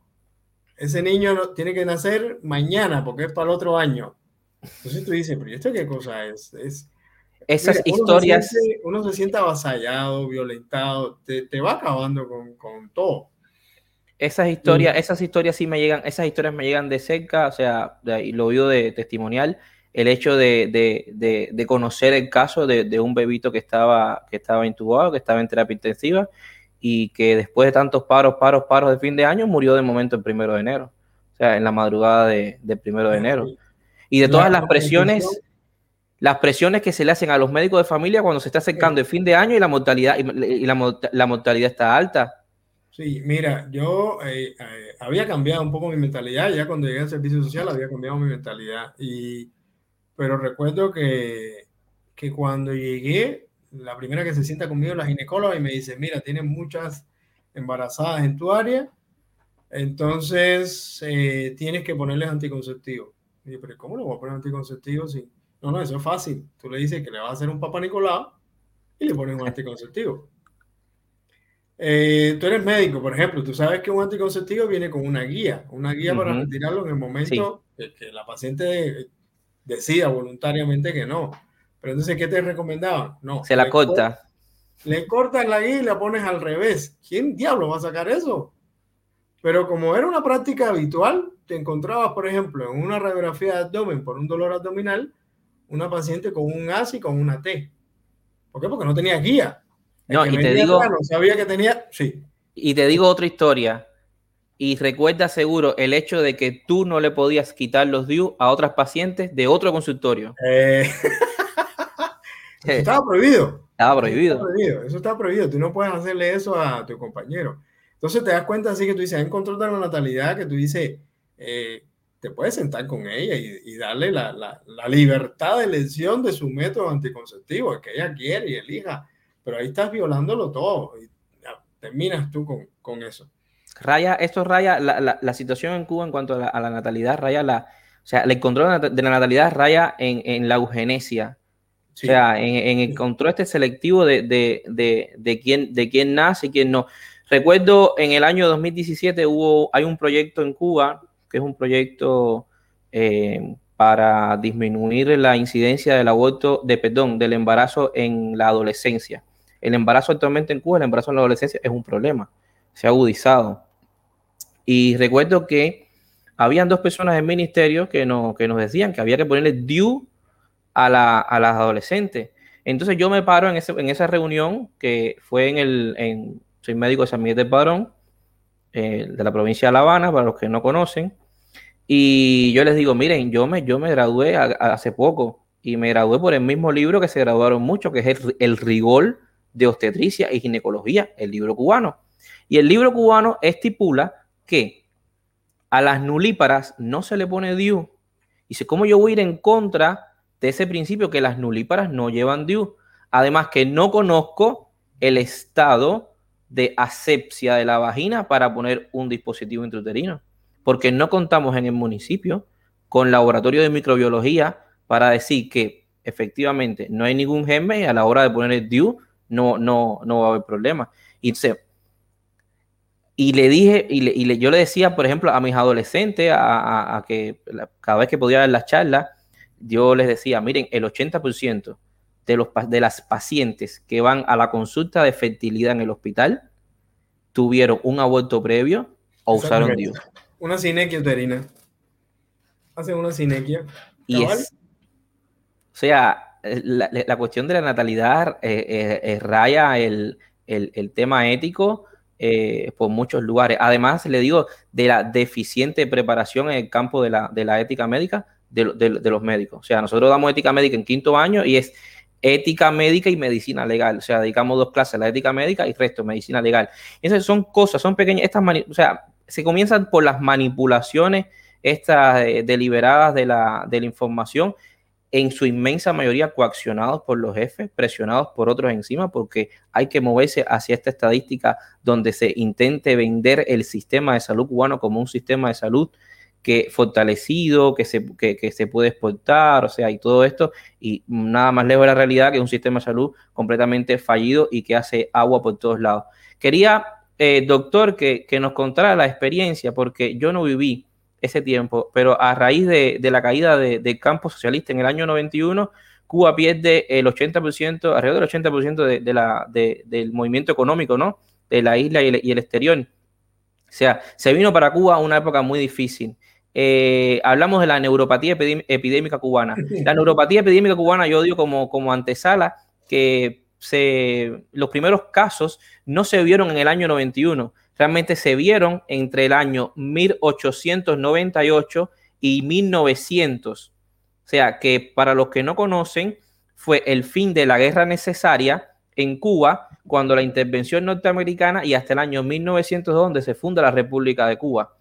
ese niño tiene que nacer mañana porque es para el otro año. Entonces tú dices, pero ¿esto qué cosa es? es Esas historias... Uno se, siente, avasallado, violentado, te, va acabando con, con, todo. Esas historias, esas historias sí me llegan, esas historias me llegan de cerca, o sea, y lo oído de testimonial, el hecho de, de, de, conocer el caso de, un bebito que estaba, que estaba intubado, que estaba en terapia intensiva, y que después de tantos paros, paros, paros de fin de año, murió de momento el primero de enero, o sea, en la madrugada de, del primero de enero. Y de todas las presiones, las presiones que se le hacen a los médicos de familia cuando se está acercando el fin de año y la mortalidad, y la, la mortalidad está alta. Sí, mira, yo eh, eh, había cambiado un poco mi mentalidad, ya cuando llegué al servicio social había cambiado mi mentalidad, y, pero recuerdo que, que cuando llegué la primera que se sienta conmigo la ginecóloga y me dice, mira, tienes muchas embarazadas en tu área, entonces eh, tienes que ponerles anticonceptivo. Y yo, pero ¿cómo le voy a poner anticonceptivo? Sí. No, no, eso es fácil. Tú le dices que le vas a hacer un papá Nicolau y le pones un anticonceptivo. Eh, tú eres médico, por ejemplo, tú sabes que un anticonceptivo viene con una guía, una guía para retirarlo en el momento que, que, la paciente decida voluntariamente que no. Pero entonces, ¿qué te recomendaban? No. Se la corta. Le cortas la guía y la pones al revés. ¿Quién diablo va a sacar eso? Pero como era una práctica habitual, te encontrabas, por ejemplo, en una radiografía de abdomen por un dolor abdominal, una paciente con un A y con una T. ¿Por qué? Porque no tenía guía. no, y te digo. No sabía que tenía. Sí. Y te digo otra historia. Y recuerda seguro el hecho de que tú no le podías quitar los DIU a otras pacientes de otro consultorio. Eh. estaba prohibido. Estaba prohibido. Eso está prohibido. Tú no puedes hacerle eso a tu compañero. Entonces te das cuenta así que tú dices, en control de la natalidad, que tú dices, eh, te puedes sentar con ella y, darle la, la, la, libertad de elección de su método anticonceptivo, que ella quiere y elija. Pero ahí estás violándolo todo y terminas tú con, con eso. Raya, esto raya, la, la, situación en Cuba en cuanto a la, a natalidad, raya la, o sea, el control de la natalidad raya en, en la eugenesia o sea, en, el control este selectivo de, de, de, de, quién, de quién nace y quién no. Recuerdo en el año 2017 hubo, hay un proyecto en Cuba, que es un proyecto eh, para disminuir la incidencia del aborto, de perdón, del embarazo en la adolescencia. El embarazo actualmente en Cuba, el embarazo en la adolescencia es un problema, se ha agudizado. Y recuerdo que habían dos personas en el ministerio que, no, que nos decían que había que ponerle due a, la, a las adolescentes. Entonces yo me paro en, ese, en esa reunión que fue en el, en, soy médico de San Miguel del Padrón, eh, de la provincia de La Habana, para los que no conocen, y yo les digo, miren, yo me, yo me gradué hace poco y me gradué por el mismo libro que se graduaron muchos, que es el, rigor de obstetricia y ginecología, el libro cubano. Y el libro cubano estipula que a las nulíparas no se le pone DIU. Y si ¿cómo yo voy a ir en contra de ese principio que las nulíparas no llevan DIU. Además que no conozco el estado de asepsia de la vagina para poner un dispositivo intrauterino, porque no contamos en el municipio con laboratorio de microbiología para decir que efectivamente no hay ningún germen y a la hora de poner el DIU no, no, no va a haber problema. Y Y le dije, y, le, yo le decía, por ejemplo, a mis adolescentes, a, que cada vez que podía dar las charlas, yo les decía, miren, el 80% de, los, de las pacientes que van a la consulta de fertilidad en el hospital tuvieron un aborto previo o usaron Dios. Una sinequia uterina. Hacen una sinequia. Y o sea, la, cuestión de la natalidad eh, eh, eh, raya el, el, tema ético por muchos lugares. Además, le digo, de la deficiente preparación en el campo de la, de la ética médica de, de, los médicos. O sea, nosotros damos ética médica en quinto año y es ética médica y medicina legal. O sea, dedicamos dos clases, la ética médica y resto, medicina legal. Esas son cosas, son pequeñas, estas o sea, se comienzan por las manipulaciones estas eh, deliberadas de la, de la información en su inmensa mayoría coaccionados por los jefes, presionados por otros encima, porque hay que moverse hacia esta estadística donde se intente vender el sistema de salud cubano como un sistema de salud que fortalecido, que se, que, se puede exportar, o sea, y todo esto, y nada más lejos de la realidad que un sistema de salud completamente fallido y que hace agua por todos lados. Quería, eh, doctor, que, que nos contara la experiencia, porque yo no viví ese tiempo, pero a raíz de, la caída del campo socialista en el año 91, Cuba pierde el 80%, alrededor del 80% de, de la, del movimiento económico, ¿no? De la isla y el, exterior. O sea, se vino para Cuba una época muy difícil. Eh, hablamos de la neuropatía epidémica cubana. La neuropatía epidémica cubana yo digo como, como antesala que se, los primeros casos no se vieron en el año 91, realmente se vieron entre el año 1898 y 1900. O sea que para los que no conocen, fue el fin de la guerra necesaria en Cuba cuando la intervención norteamericana y hasta el año 1900 donde se funda la República de Cuba.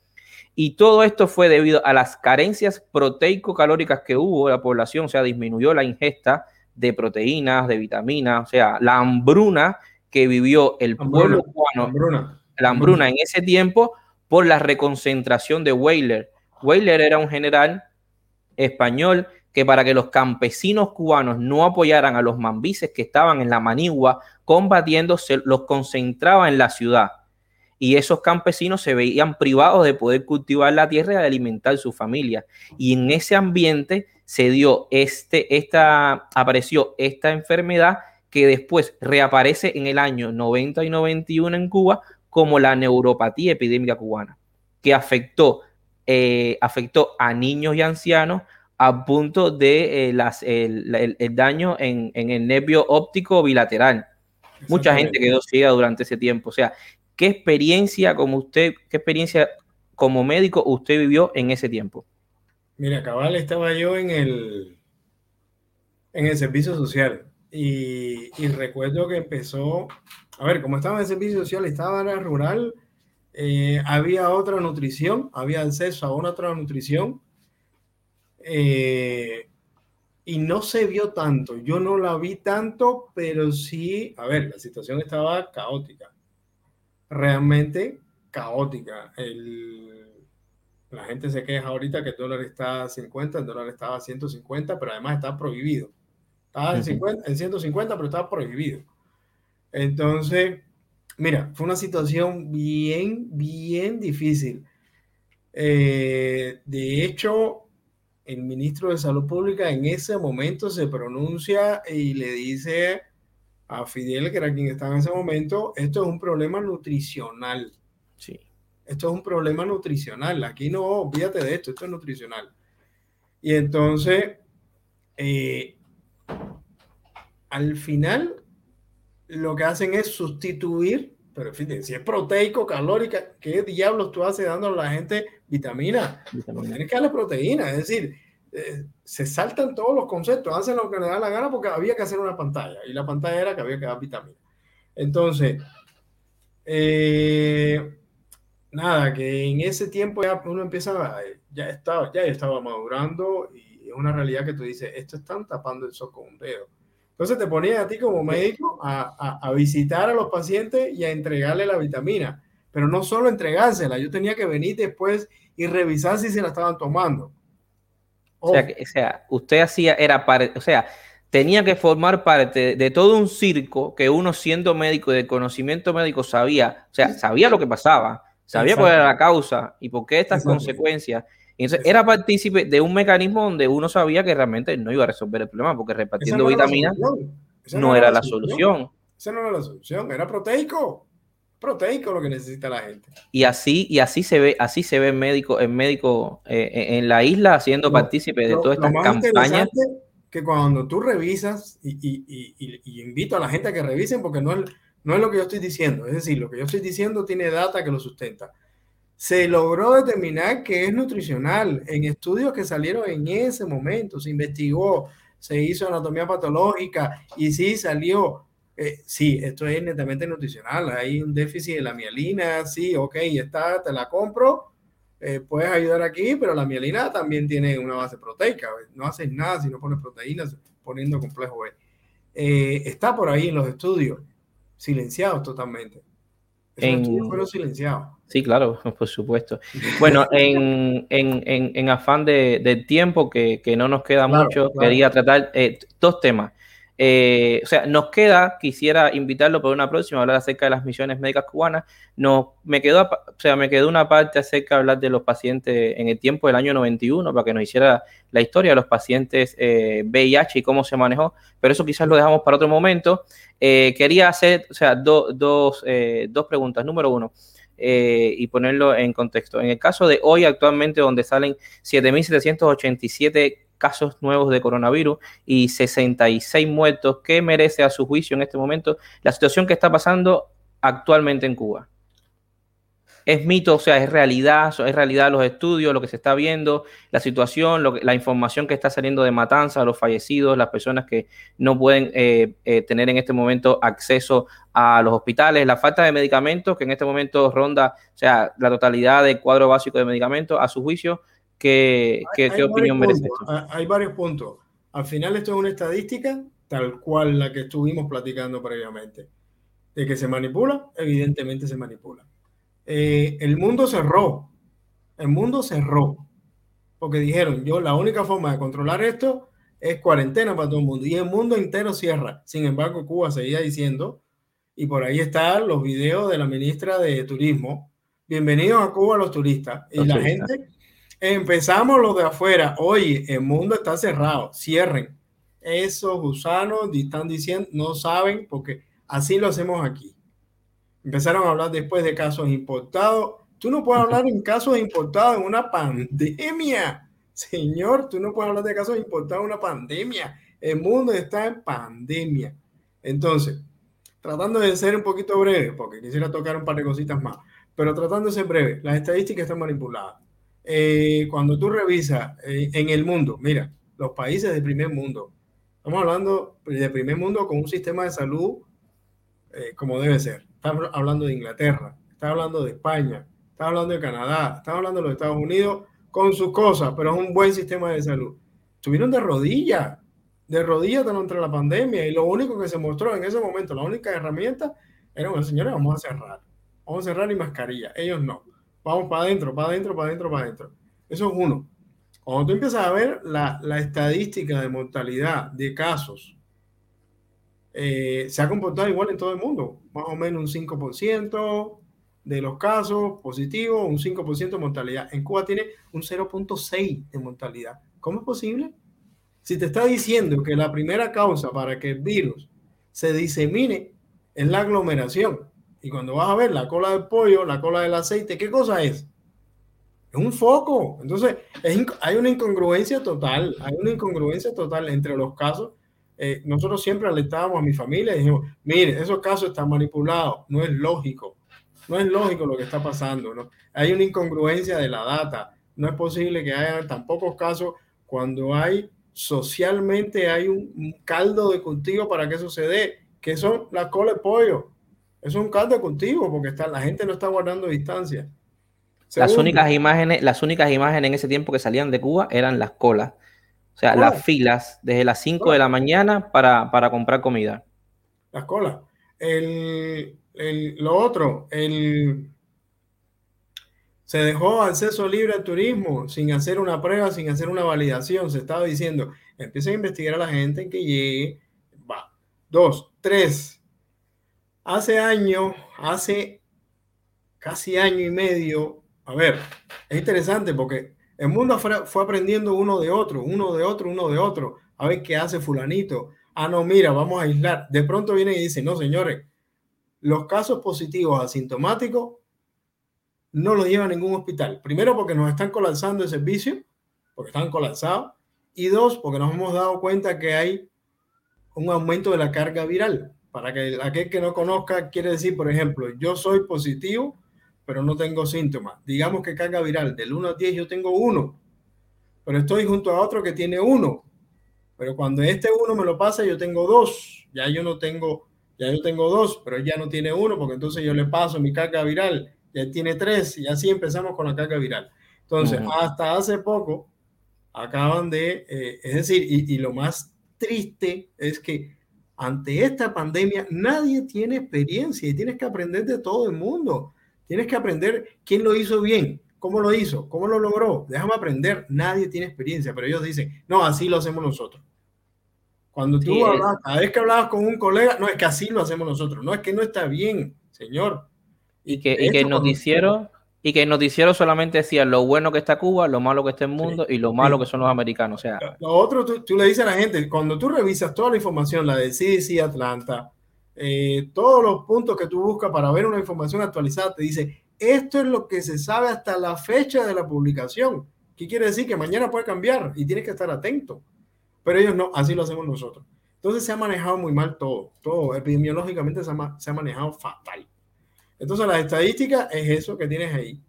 Y todo esto fue debido a las carencias proteico-calóricas que hubo en la población, o sea, disminuyó la ingesta de proteínas, de vitaminas, o sea, la hambruna que vivió el pueblo cubano la hambruna en ese tiempo por la reconcentración de Weyler. Weyler era un general español que para que los campesinos cubanos no apoyaran a los mambises que estaban en la Manigua combatiendo, se los concentraba en la ciudad. Y esos campesinos se veían privados de poder cultivar la tierra y alimentar su familia. Y en ese ambiente se dio este, esta, apareció esta enfermedad que después reaparece en el año 90 y 91 en Cuba como la neuropatía epidémica cubana, que afectó, eh, afectó a niños y ancianos a punto de eh, las, el, daño en, el nervio óptico bilateral. Mucha gente quedó ciega durante ese tiempo. O sea, ¿qué experiencia como usted, qué experiencia como médico usted vivió en ese tiempo? Mira, cabal, estaba yo en el, en el servicio social y, y recuerdo que empezó a ver, como estaba en el servicio social, estaba en rural, eh, había otra nutrición, había acceso a una otra nutrición. Eh, y no se vio tanto. Yo no la vi tanto, pero sí, a ver, la situación estaba caótica. Realmente caótica. la gente se queja ahorita que el dólar está a 50, el dólar estaba a 150, pero además está prohibido. Estaba en, 50, en 150, pero estaba prohibido. Entonces, mira, fue una situación bien, bien difícil. Eh, de hecho, el ministro de Salud Pública en ese momento se pronuncia y le dice a Fidel, que era quien estaba en ese momento, esto es un problema nutricional. Sí. Esto es un problema nutricional. Aquí no, olvídate de esto, esto es nutricional. Y entonces, eh, al final, lo que hacen es sustituir, pero fíjense, si es proteico, calórica, ¿qué diablos tú haces dando a la gente vitamina? Tienes que darle proteína, es decir, eh, se saltan todos los conceptos, hacen lo que les da la gana porque había que hacer una pantalla y la pantalla era que había que dar vitamina. Entonces, eh, nada, que en ese tiempo ya uno empieza, ya estaba, ya estaba madurando y es una realidad que tú dices, esto están tapando el sol con un dedo. Entonces te ponía a ti como médico a, a, visitar a los pacientes y a entregarle la vitamina, pero no solo entregársela, yo tenía que venir después y revisar si se la estaban tomando. O, sea, o sea, usted hacía, era para, o sea, tenía que formar parte de todo un circo que uno siendo médico y de conocimiento médico sabía, o sea, sabía lo que pasaba, sabía cuál era la causa y por qué estas consecuencias. entonces, era partícipe de un mecanismo donde uno sabía que realmente no iba a resolver el problema, porque repartiendo vitaminas no, era la solución. Esa no era la solución, era proteico proteico lo que necesita la gente. Y así, y así se ve, así se ve el médico, el médico eh, en la isla haciendo partícipe de todas estas campañas. Que cuando tú revisas, y, y, y, invito a la gente a que revisen, porque no es, no es lo que yo estoy diciendo, es decir, lo que yo estoy diciendo tiene data que lo sustenta. Se logró determinar que es nutricional en estudios que salieron en ese momento, se investigó, se hizo anatomía patológica y sí salió eh, sí, esto es netamente nutricional, hay un déficit de la mielina, sí, ok, está, te la compro, eh, puedes ayudar aquí, pero la mielina también tiene una base proteica, no haces nada si no pones proteínas poniendo complejo B. Eh, está por ahí en los estudios, silenciados totalmente. Esos estudios fueron silenciados. Sí, claro, por supuesto. Bueno, en, en, en, afán de, tiempo, que, que, no nos queda mucho, quería tratar dos temas. Eh, o sea, nos queda, quisiera invitarlo por una próxima, hablar acerca de las misiones médicas cubanas. No, me quedó, o sea, me quedó una parte acerca de hablar de los pacientes en el tiempo del año 91 para que nos hiciera la historia de los pacientes VIH eh, y cómo se manejó, pero eso quizás lo dejamos para otro momento. Eh, quería hacer, o sea, dos, dos preguntas. Número uno. y ponerlo en contexto. En el caso de hoy, actualmente, donde salen 7.787 casos nuevos de coronavirus y 66 muertos. ¿Qué merece a su juicio en este momento la situación que está pasando actualmente en Cuba? es mito, o sea, es realidad, es realidad los estudios, lo que se está viendo, la situación, la información que está saliendo de matanza, los fallecidos, las personas que no pueden eh, eh, tener en este momento acceso a los hospitales, la falta de medicamentos que en este momento ronda, o sea, la totalidad del cuadro básico de medicamentos, a su juicio, ¿Qué, opinión merece esto? Hay varios puntos. Al final esto es una estadística tal cual la que estuvimos platicando previamente. De que se manipula, evidentemente se manipula. Eh, el mundo cerró. El mundo cerró. Porque dijeron, yo la única forma de controlar esto es cuarentena para todo el mundo. Y el mundo entero cierra. Sin embargo, Cuba seguía diciendo, y por ahí están los videos de la ministra de Turismo. Bienvenidos a Cuba los turistas. Y la gente Empezamos lo de afuera. Oye, el mundo está cerrado. Cierren. Esos gusanos están diciendo, no saben, porque así lo hacemos aquí. Empezaron a hablar después de casos importados. Tú no puedes hablar en casos importados en una pandemia. Señor, tú no puedes hablar de casos importados en una pandemia. El mundo está en pandemia. Entonces, tratando de ser un poquito breve, porque quisiera tocar un par de cositas más, pero tratando de ser breve, las estadísticas están manipuladas. Eh, cuando tú revisas eh, en el mundo, mira, los países del primer mundo, estamos hablando de primer mundo con un sistema de salud eh, como debe ser. Estamos hablando de Inglaterra, estamos hablando de España, estamos hablando de Canadá, estamos hablando de los Estados Unidos con sus cosas, pero es un buen sistema de salud. Estuvieron de rodillas, de rodillas durante la pandemia y lo único que se mostró en ese momento, la única herramienta era, bueno, señores, vamos a cerrar, vamos a cerrar y mascarilla. Ellos no vamos para adentro, para adentro, para adentro, para adentro. Eso es uno. Cuando tú empiezas a ver la, estadística de mortalidad de casos, eh, se ha comportado igual en todo el mundo. Más o menos un 5% de los casos positivos, un 5% de mortalidad. En Cuba tiene un 0.6% de mortalidad. ¿Cómo es posible? Si te está diciendo que la primera causa para que el virus se disemine es la aglomeración, y cuando vas a ver la cola del pollo, la cola del aceite, ¿qué cosa es? Es un foco. Entonces, hay una incongruencia total, hay una incongruencia total entre los casos. Eh, nosotros siempre alertábamos a mi familia y dijimos, mire, esos casos están manipulados, no es lógico, no es lógico lo que está pasando, ¿no? Hay una incongruencia de la data, no es posible que haya tan pocos casos cuando hay socialmente hay un, un caldo de cultivo para que eso se dé, que son las colas de pollo es un caldo contigo porque está, la gente no está guardando distancia. las únicas imágenes, las únicas imágenes en ese tiempo que salían de Cuba eran las colas. O sea, las filas desde las 5 de la mañana para, comprar comida. Las colas. El, lo otro, el, se dejó acceso libre al turismo sin hacer una prueba, sin hacer una validación. Se estaba diciendo, empieza a investigar a la gente que llegue. Va. Dos, tres, Hace años, hace casi año y medio. A ver, es interesante porque el mundo fue aprendiendo uno de otro, uno de otro, uno de otro. A ver qué hace fulanito. Ah, no, mira, vamos a aislar. De pronto viene y dice, no, señores, los casos positivos asintomáticos no los lleva a ningún hospital. Primero porque nos están colapsando el servicio, porque están colapsados. Y dos, porque nos hemos dado cuenta que hay un aumento de la carga viral. Para que aquel que no conozca, quiere decir, por ejemplo, yo soy positivo, pero no tengo síntomas. Digamos que carga viral del 1 a 10 yo tengo 1, pero estoy junto a otro que tiene 1. Pero cuando este 1 me lo pasa, yo tengo 2. Ya yo no tengo, ya yo tengo 2, pero ya no tiene 1, porque entonces yo le paso mi carga viral, ya tiene 3 y así empezamos con la carga viral. Entonces, hasta hace poco acaban de, eh, es decir, y, y lo más triste es que ante esta pandemia nadie tiene experiencia y tienes que aprender de todo el mundo. Tienes que aprender quién lo hizo bien, cómo lo hizo, cómo lo logró. Déjame aprender. Nadie tiene experiencia, pero ellos dicen, no, así lo hacemos nosotros. Cuando tú hablas, cada vez que hablabas con un colega, no es que así lo hacemos nosotros, no es que no está bien, señor. Y que, y que el noticiero, y que el noticiero solamente decía lo bueno que está Cuba, lo malo que está el mundo y lo malo que son los americanos. O sea, lo otro, tú, le dices a la gente, cuando tú revisas toda la información, la de CDC Atlanta, eh, todos los puntos que tú buscas para ver una información actualizada, te dice, esto es lo que se sabe hasta la fecha de la publicación. ¿Qué quiere decir? Que mañana puede cambiar y tienes que estar atento. Pero ellos no, así lo hacemos nosotros. Entonces se ha manejado muy mal todo, todo epidemiológicamente se ha, se ha manejado fatal. Entonces, la estadística es eso que tienes ahí.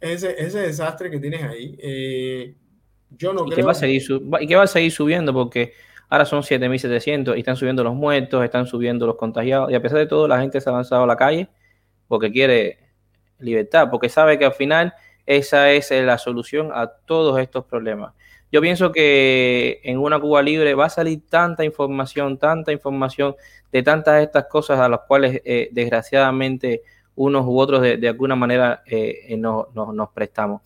Ese, ese desastre que tienes ahí. Eh, yo no ¿Y creo. va a seguir ¿Y qué va a seguir subiendo? Porque ahora son 7.700 y están subiendo los muertos, están subiendo los contagiados. Y a pesar de todo, la gente se ha lanzado a la calle porque quiere libertad, porque sabe que al final esa es la solución a todos estos problemas. Yo pienso que en una Cuba libre va a salir tanta información, tanta información de tantas estas cosas a las cuales eh, desgraciadamente unos u otros de, alguna manera eh, eh, nos prestamos.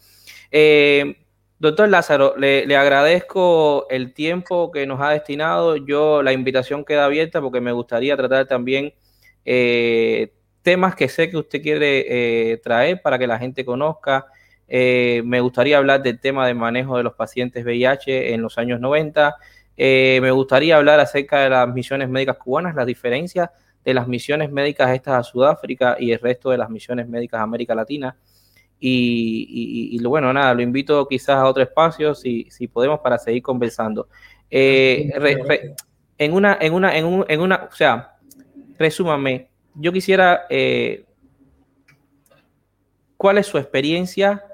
doctor Lázaro, le, agradezco el tiempo que nos ha destinado. Yo la invitación queda abierta porque me gustaría tratar también temas que sé que usted quiere traer para que la gente conozca. Me gustaría hablar del tema de manejo de los pacientes VIH en los años 90. Eh, me gustaría hablar acerca de las misiones médicas cubanas, las diferencias de las misiones médicas estas a Sudáfrica y el resto de las misiones médicas a América Latina. Y, bueno, nada, lo invito quizás a otro espacio si, si podemos para seguir conversando. Eh, en una, en una, en, un, en una, o sea, resúmame, yo quisiera, eh, ¿cuál es su experiencia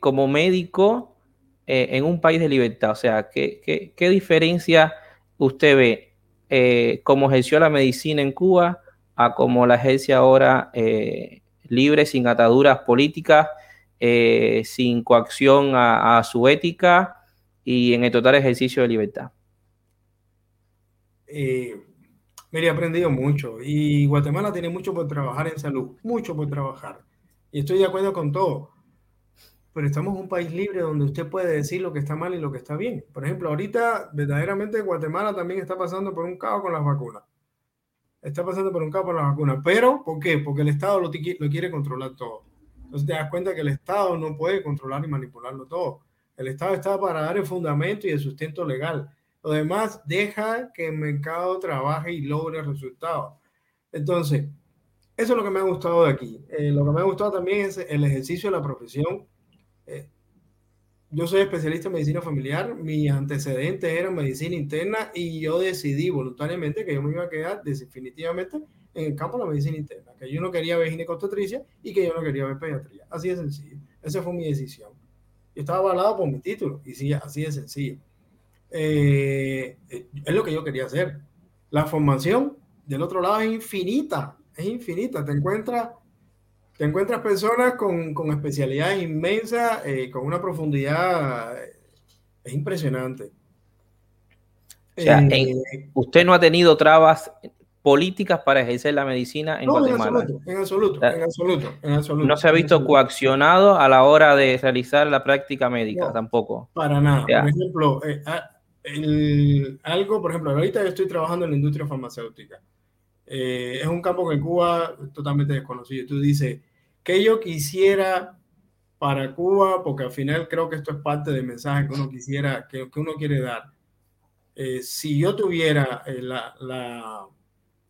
como médico eh, en un país de libertad? O sea, ¿qué, qué, diferencia usted ve eh, cómo ejerció la medicina en Cuba a cómo la ejerce ahora eh, libre, sin ataduras políticas, sin coacción a, su ética y en el total ejercicio de libertad? me he aprendido mucho y Guatemala tiene mucho por trabajar en salud, mucho por trabajar. Y estoy de acuerdo con todo pero estamos en un país libre donde usted puede decir lo que está mal y lo que está bien. Por ejemplo, ahorita verdaderamente Guatemala también está pasando por un caos con las vacunas. Está pasando por un caos con las vacunas. Pero, ¿por qué? Porque el Estado lo, quiere controlar todo. Entonces te das cuenta que el Estado no puede controlar y manipularlo todo. El Estado está para dar el fundamento y el sustento legal. Lo demás deja que el mercado trabaje y logre resultados. Entonces, eso es lo que me ha gustado de aquí. Eh, lo que me ha gustado también es el ejercicio de la profesión eh, yo soy especialista en medicina familiar, mis antecedentes eran medicina interna y yo decidí voluntariamente que yo me iba a quedar definitivamente en el campo de la medicina interna, que yo no quería ver ginecostetricia y que yo no quería ver pediatría. Así de sencillo. Esa fue mi decisión. Yo estaba avalado por mi título y sí, así de sencillo. Eh, es lo que yo quería hacer. La formación del otro lado es infinita, es infinita. Te encuentras te encuentras personas con, con especialidades inmensas, eh, con una profundidad, es impresionante. O sea, eh, usted no ha tenido trabas políticas para ejercer la medicina en Guatemala. En absoluto, en absoluto, en absoluto, No se ha visto coaccionado a la hora de realizar la práctica médica tampoco. Para nada. Por ejemplo, eh, ah, algo, por ejemplo, ahorita yo estoy trabajando en la industria farmacéutica. Es un campo que Cuba es totalmente desconocido. Tú dices, ¿Qué yo quisiera para Cuba? Porque al final creo que esto es parte del mensaje que uno quisiera, que, que uno quiere dar. Eh, si yo tuviera eh, la, la,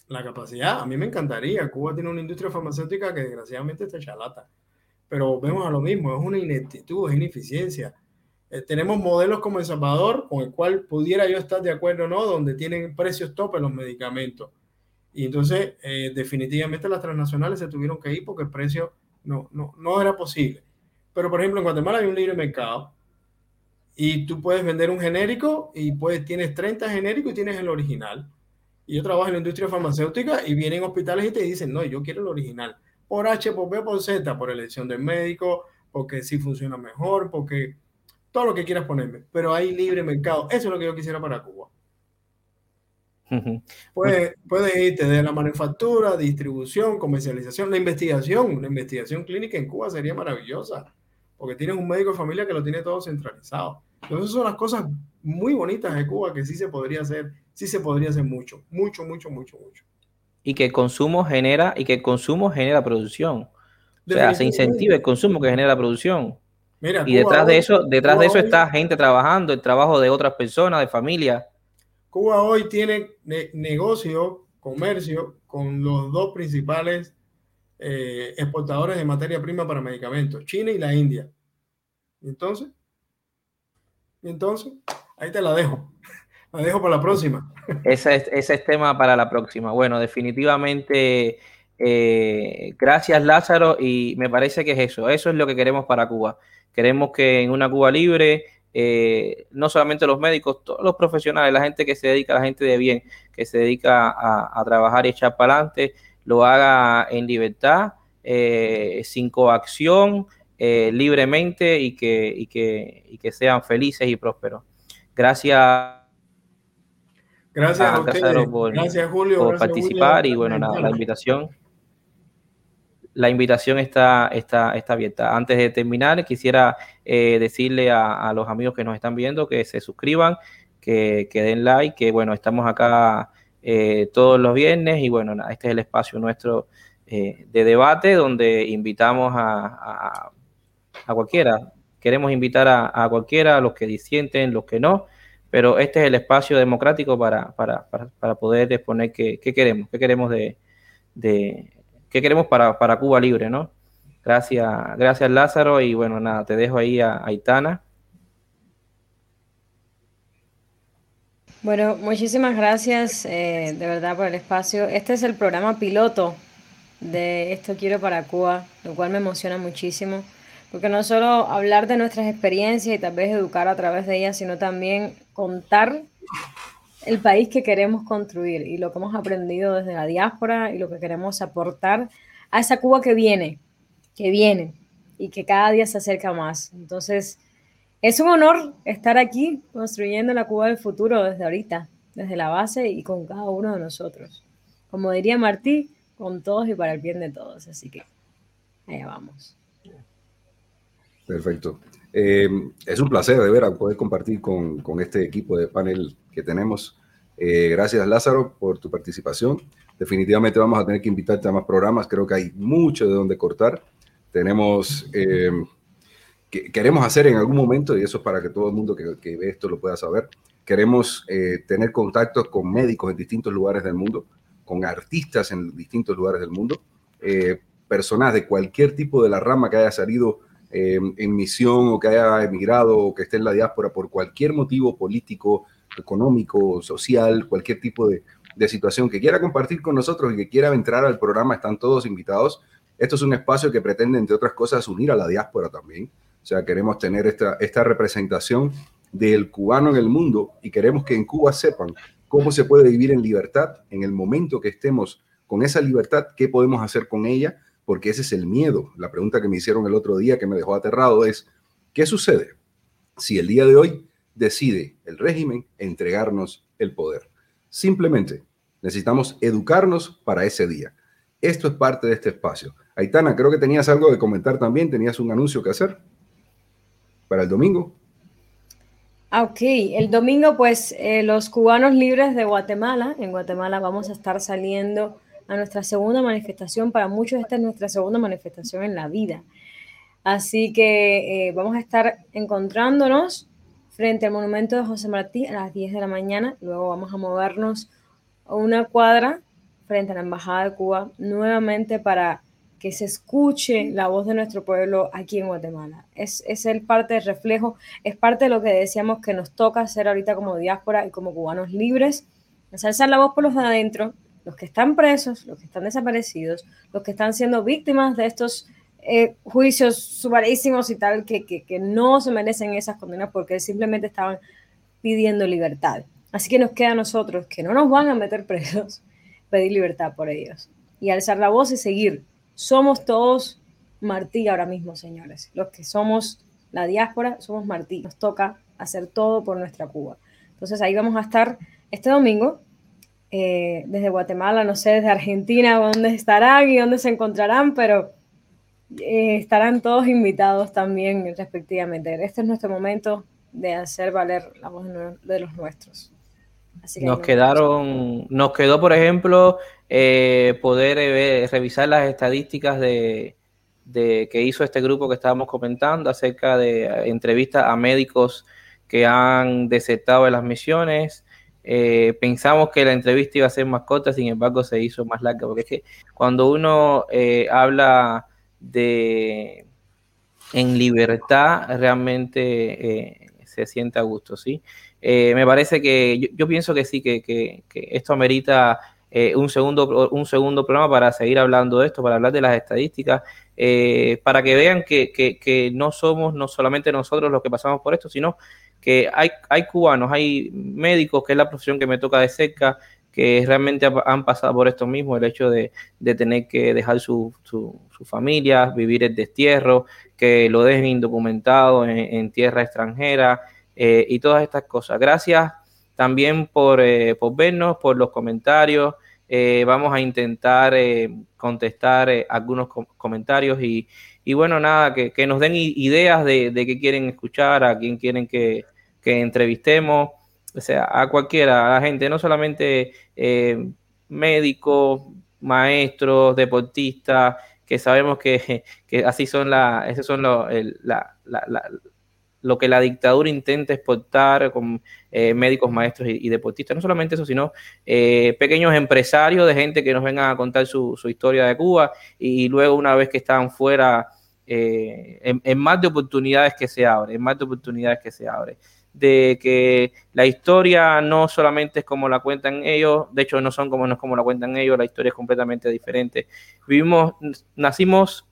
la, capacidad, a mí me encantaría. Cuba tiene una industria farmacéutica que desgraciadamente está chalata, pero vemos a lo mismo, es una ineptitud, es ineficiencia. Eh, tenemos modelos como El Salvador, con el cual pudiera yo estar de acuerdo o no, donde tienen precios top en los medicamentos. Y entonces, definitivamente las transnacionales se tuvieron que ir porque el precio no, no, no era posible. Pero, por ejemplo, en Guatemala hay un libre mercado y tú puedes vender un genérico y pues tienes 30 genéricos y tienes el original. Y yo trabajo en la industria farmacéutica y vienen hospitales y te dicen, no, yo quiero el original. Por H, por B, por Z, por elección del médico, porque sí funciona mejor, porque todo lo que quieras ponerme. Pero hay libre mercado. Eso es lo que yo quisiera para Cuba. Puedes, puede irte de la manufactura, distribución, comercialización, la investigación. La investigación clínica en Cuba sería maravillosa, porque tienes un médico de familia que lo tiene todo centralizado. Entonces son las cosas muy bonitas de Cuba que sí se podría hacer, sí se podría hacer mucho, mucho, mucho, mucho, mucho. Y que el consumo genera, y que el consumo genera producción. O sea, se incentiva el consumo que genera producción. Mira, y detrás de eso, detrás de eso está gente trabajando, el trabajo de otras personas, de familia. Cuba hoy tiene negocio, comercio con los dos principales eh, exportadores de materia prima para medicamentos, China y la India. Entonces, entonces, ahí te la dejo. La dejo para la próxima. Ese es, ese tema para la próxima. Bueno, definitivamente, eh, gracias Lázaro, y me parece que es eso. Eso es lo que queremos para Cuba. Queremos que en una Cuba libre, eh, no solamente los médicos, todos los profesionales, la gente que se dedica, la gente de bien, que se dedica a, trabajar y echar para adelante, lo haga en libertad, eh, sin coacción, eh, libremente y que, y, que, y que sean felices y prósperos. Gracias. Gracias a, ustedes. por, gracias, Julio, por participar y bueno, nada, la invitación. La invitación está, está, está abierta. Antes de terminar, quisiera eh, decirle a, los amigos que nos están viendo que se suscriban, que, que den like, que bueno, estamos acá eh, todos los viernes y bueno, este es el espacio nuestro de debate donde invitamos a, a cualquiera. Queremos invitar a, cualquiera, a los que disienten, los que no, pero este es el espacio democrático para, para, para, poder exponer qué, queremos, qué queremos de, de qué queremos para, para, Cuba libre, ¿no? Gracias, gracias Lázaro y bueno, nada, te dejo ahí a Aitana. Bueno, muchísimas gracias eh, de verdad por el espacio. Este es el programa piloto de Esto Quiero para Cuba, lo cual me emociona muchísimo. Porque no solo hablar de nuestras experiencias y tal vez educar a través de ellas, sino también contar el país que queremos construir y lo que hemos aprendido desde la diáspora y lo que queremos aportar a esa Cuba que viene, que viene y que cada día se acerca más. Entonces, es un honor estar aquí construyendo la Cuba del futuro desde ahorita, desde la base y con cada uno de nosotros. Como diría Martí, con todos y para el bien de todos. Así que allá vamos. Perfecto. Eh, es un placer de ver poder compartir con, este equipo de panel que tenemos. Eh, gracias Lázaro por tu participación. Definitivamente vamos a tener que invitarte a más programas. Creo que hay mucho de donde cortar. Tenemos, eh, que, queremos hacer en algún momento, y eso es para que todo el mundo que, que ve esto lo pueda saber, queremos tener contactos con médicos en distintos lugares del mundo, con artistas en distintos lugares del mundo, personas de cualquier tipo de la rama que haya salido eh, en misión o que haya emigrado o que esté en la diáspora por cualquier motivo político, económico, social, cualquier tipo de, situación que quiera compartir con nosotros y que quiera entrar al programa, están todos invitados. Esto es un espacio que pretende, entre otras cosas, unir a la diáspora también. O sea, queremos tener esta, esta representación del cubano en el mundo y queremos que en Cuba sepan cómo se puede vivir en libertad en el momento que estemos con esa libertad, qué podemos hacer con ella porque ese es el miedo. La pregunta que me hicieron el otro día que me dejó aterrado es, ¿qué sucede si el día de hoy decide el régimen entregarnos el poder? Simplemente necesitamos educarnos para ese día. Esto es parte de este espacio. Aitana, creo que tenías algo de comentar también, tenías un anuncio que hacer para el domingo. Ah, ok, el domingo pues eh, los cubanos libres de Guatemala, en Guatemala vamos a estar saliendo a nuestra segunda manifestación. Para muchos esta es nuestra segunda manifestación en la vida. Así que eh, vamos a estar encontrándonos frente al monumento de José Martí a las 10 de la mañana. Luego vamos a movernos a una cuadra frente a la Embajada de Cuba nuevamente para que se escuche la voz de nuestro pueblo aquí en Guatemala. Es, es el parte del reflejo, es parte de lo que decíamos que nos toca hacer ahorita como diáspora y como cubanos libres, es alzar la voz por los de adentro, los que están presos, los que están desaparecidos, los que están siendo víctimas de estos eh, juicios sumarísimos y tal, que, que, que no se merecen esas condenas porque simplemente estaban pidiendo libertad. Así que nos queda a nosotros, que no nos van a meter presos, pedir libertad por ellos y alzar la voz y seguir somos todos Martí ahora mismo, señores. Los que somos la diáspora somos Martí. Nos toca hacer todo por nuestra Cuba. Entonces ahí vamos a estar este domingo eh, desde Guatemala, no sé, desde Argentina, dónde estarán y dónde se encontrarán, pero eh, estarán todos invitados también respectivamente. Este es nuestro momento de hacer valer la voz de los nuestros. nos quedaron, nos quedó, por ejemplo, eh, poder eh, revisar las estadísticas de, que hizo este grupo que estábamos comentando acerca de entrevistas a médicos que han desertado de las misiones. Pensamos que la entrevista iba a ser más corta, sin embargo se hizo más larga, porque es que cuando uno habla de en libertad, realmente se siente a gusto, ¿sí? me parece que yo, pienso que sí, que, que esto amerita eh, un, segundo, un segundo programa para seguir hablando de esto, para hablar de las estadísticas, eh, para que vean que, no somos no solamente nosotros los que pasamos por esto, sino que hay, hay cubanos, hay médicos, que es la profesión que me toca de cerca, que realmente han pasado por esto mismo, el hecho de, tener que dejar su, su, familia, vivir el destierro, que lo dejen indocumentado en, tierra extranjera eh, y todas estas cosas. Gracias también por, por vernos, por los comentarios. Eh, vamos a intentar eh, contestar eh, algunos comentarios y, bueno, nada, que, nos den ideas de, qué quieren escuchar, a quién quieren que, entrevistemos, o sea, a cualquiera, a la gente, no solamente médicos, maestros, deportistas, que sabemos que, así son la, esos son los, la, lo que la dictadura intenta exportar con eh, médicos, maestros y, deportistas. No solamente eso, sino eh, pequeños empresarios de gente que nos vengan a contar su, historia de Cuba y, luego una vez que están fuera, eh, en, más de oportunidades que se abren, en más de oportunidades que se abren de que la historia no solamente es como la cuentan ellos, de hecho no son como no es como la cuentan ellos, la historia es completamente diferente. Vivimos, nacimos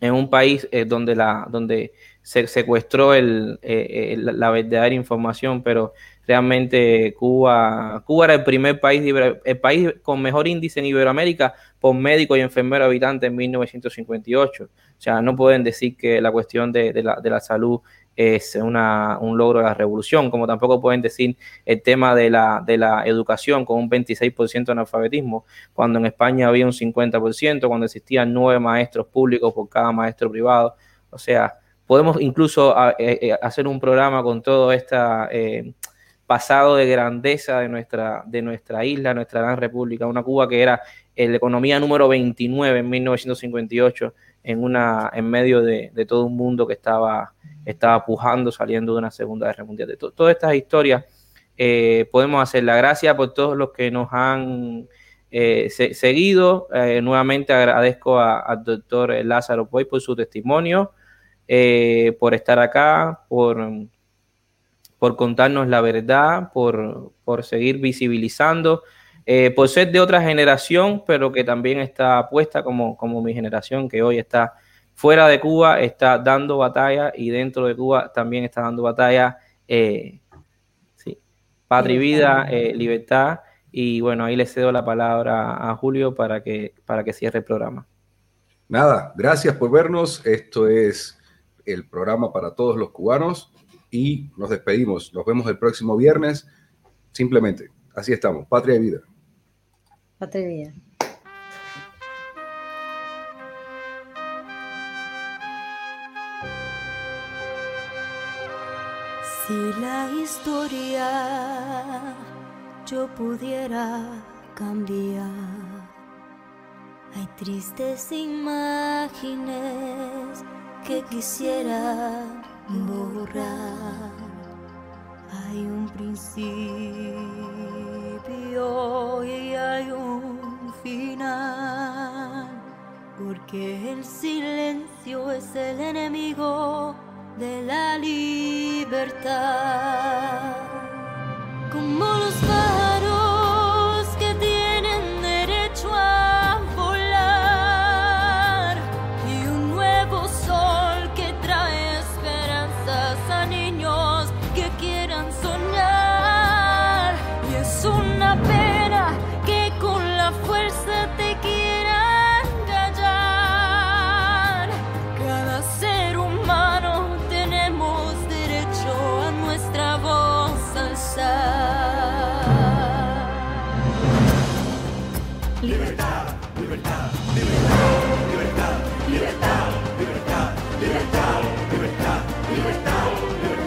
en un país donde la donde se secuestró el, eh, eh, la verdadera información, pero realmente Cuba, Cuba era el primer país, el país con mejor índice en Iberoamérica por médico y enfermero habitante en 1958. O sea, no pueden decir que la cuestión de, la, de la, salud es una, un logro de la revolución, como tampoco pueden decir el tema de la, de la educación con un 26% de analfabetismo, cuando en España había un 50%, cuando existían nueve maestros públicos por cada maestro privado. O sea, Podemos incluso eh, eh, hacer un programa con todo este pasado de grandeza de nuestra, de nuestra isla, nuestra gran república, una Cuba que era la economía número 29 en 1958, en, una, en medio de, todo un mundo que estaba, estaba pujando, saliendo de una Segunda Guerra Mundial. De todas estas historias podemos hacer la gracia por todos los que nos han seguido. nuevamente agradezco al doctor Lázaro Poy por su testimonio. Eh, por estar acá, por, por contarnos la verdad, por, seguir visibilizando, eh, por ser de otra generación, pero que también está puesta como, como mi generación, que hoy está fuera de Cuba, está dando batalla y dentro de Cuba también está dando batalla. Eh, sí, patria y vida, libertad. Y bueno, ahí le cedo la palabra a Julio para que, para que cierre el programa. Nada, gracias por vernos. Esto es el programa para todos los cubanos y nos despedimos. Nos vemos el próximo viernes. Simplemente, así estamos. Patria y vida. Si la historia yo pudiera cambiar Hay tristes imágenes que quisiera borrar. Hay un principio y hay un final, porque el silencio es el enemigo de la libertad. Como los Libertad, libertad, libertad, libertad, libertad, libertad, libertad, libertad, libertad, libertad,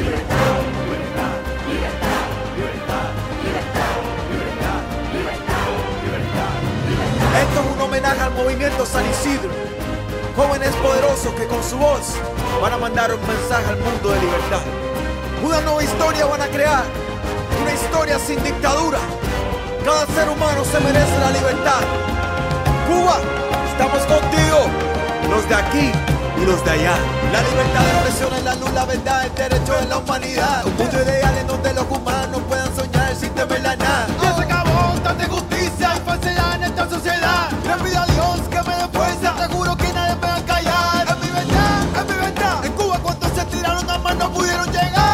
libertad, libertad, libertad, libertad, libertad, libertad, libertad, libertad. Esto es un homenaje al movimiento San Isidro. Jóvenes poderosos que con su voz van a mandar un mensaje al mundo de libertad. Una nueva historia van a crear. Una historia sin dictadura. Cada ser humano se merece la libertad. Cuba, estamos contigo. Los de aquí y los de allá. La libertad de expresión es la luz, la verdad, el derecho de la humanidad. Un mundo ideal en donde los humanos puedan soñar sin temer a nada. Ya se acabó tanta injusticia y falsedad en esta sociedad. Le pido a Dios que me dé fuerza. Te juro que nadie me va a callar. Es mi verdad, es mi verdad. En Cuba cuando se tiraron las manos pudieron llegar.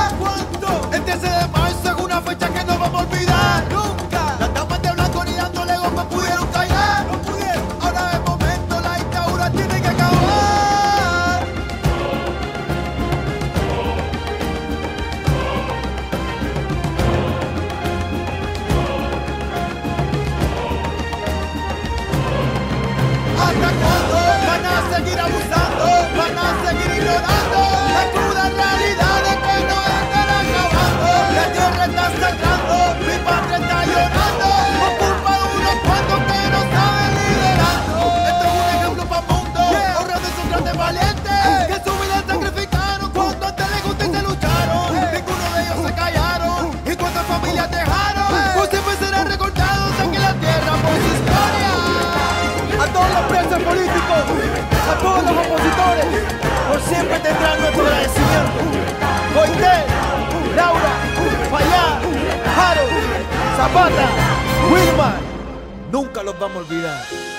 Zapata, nunca los vamos a olvidar.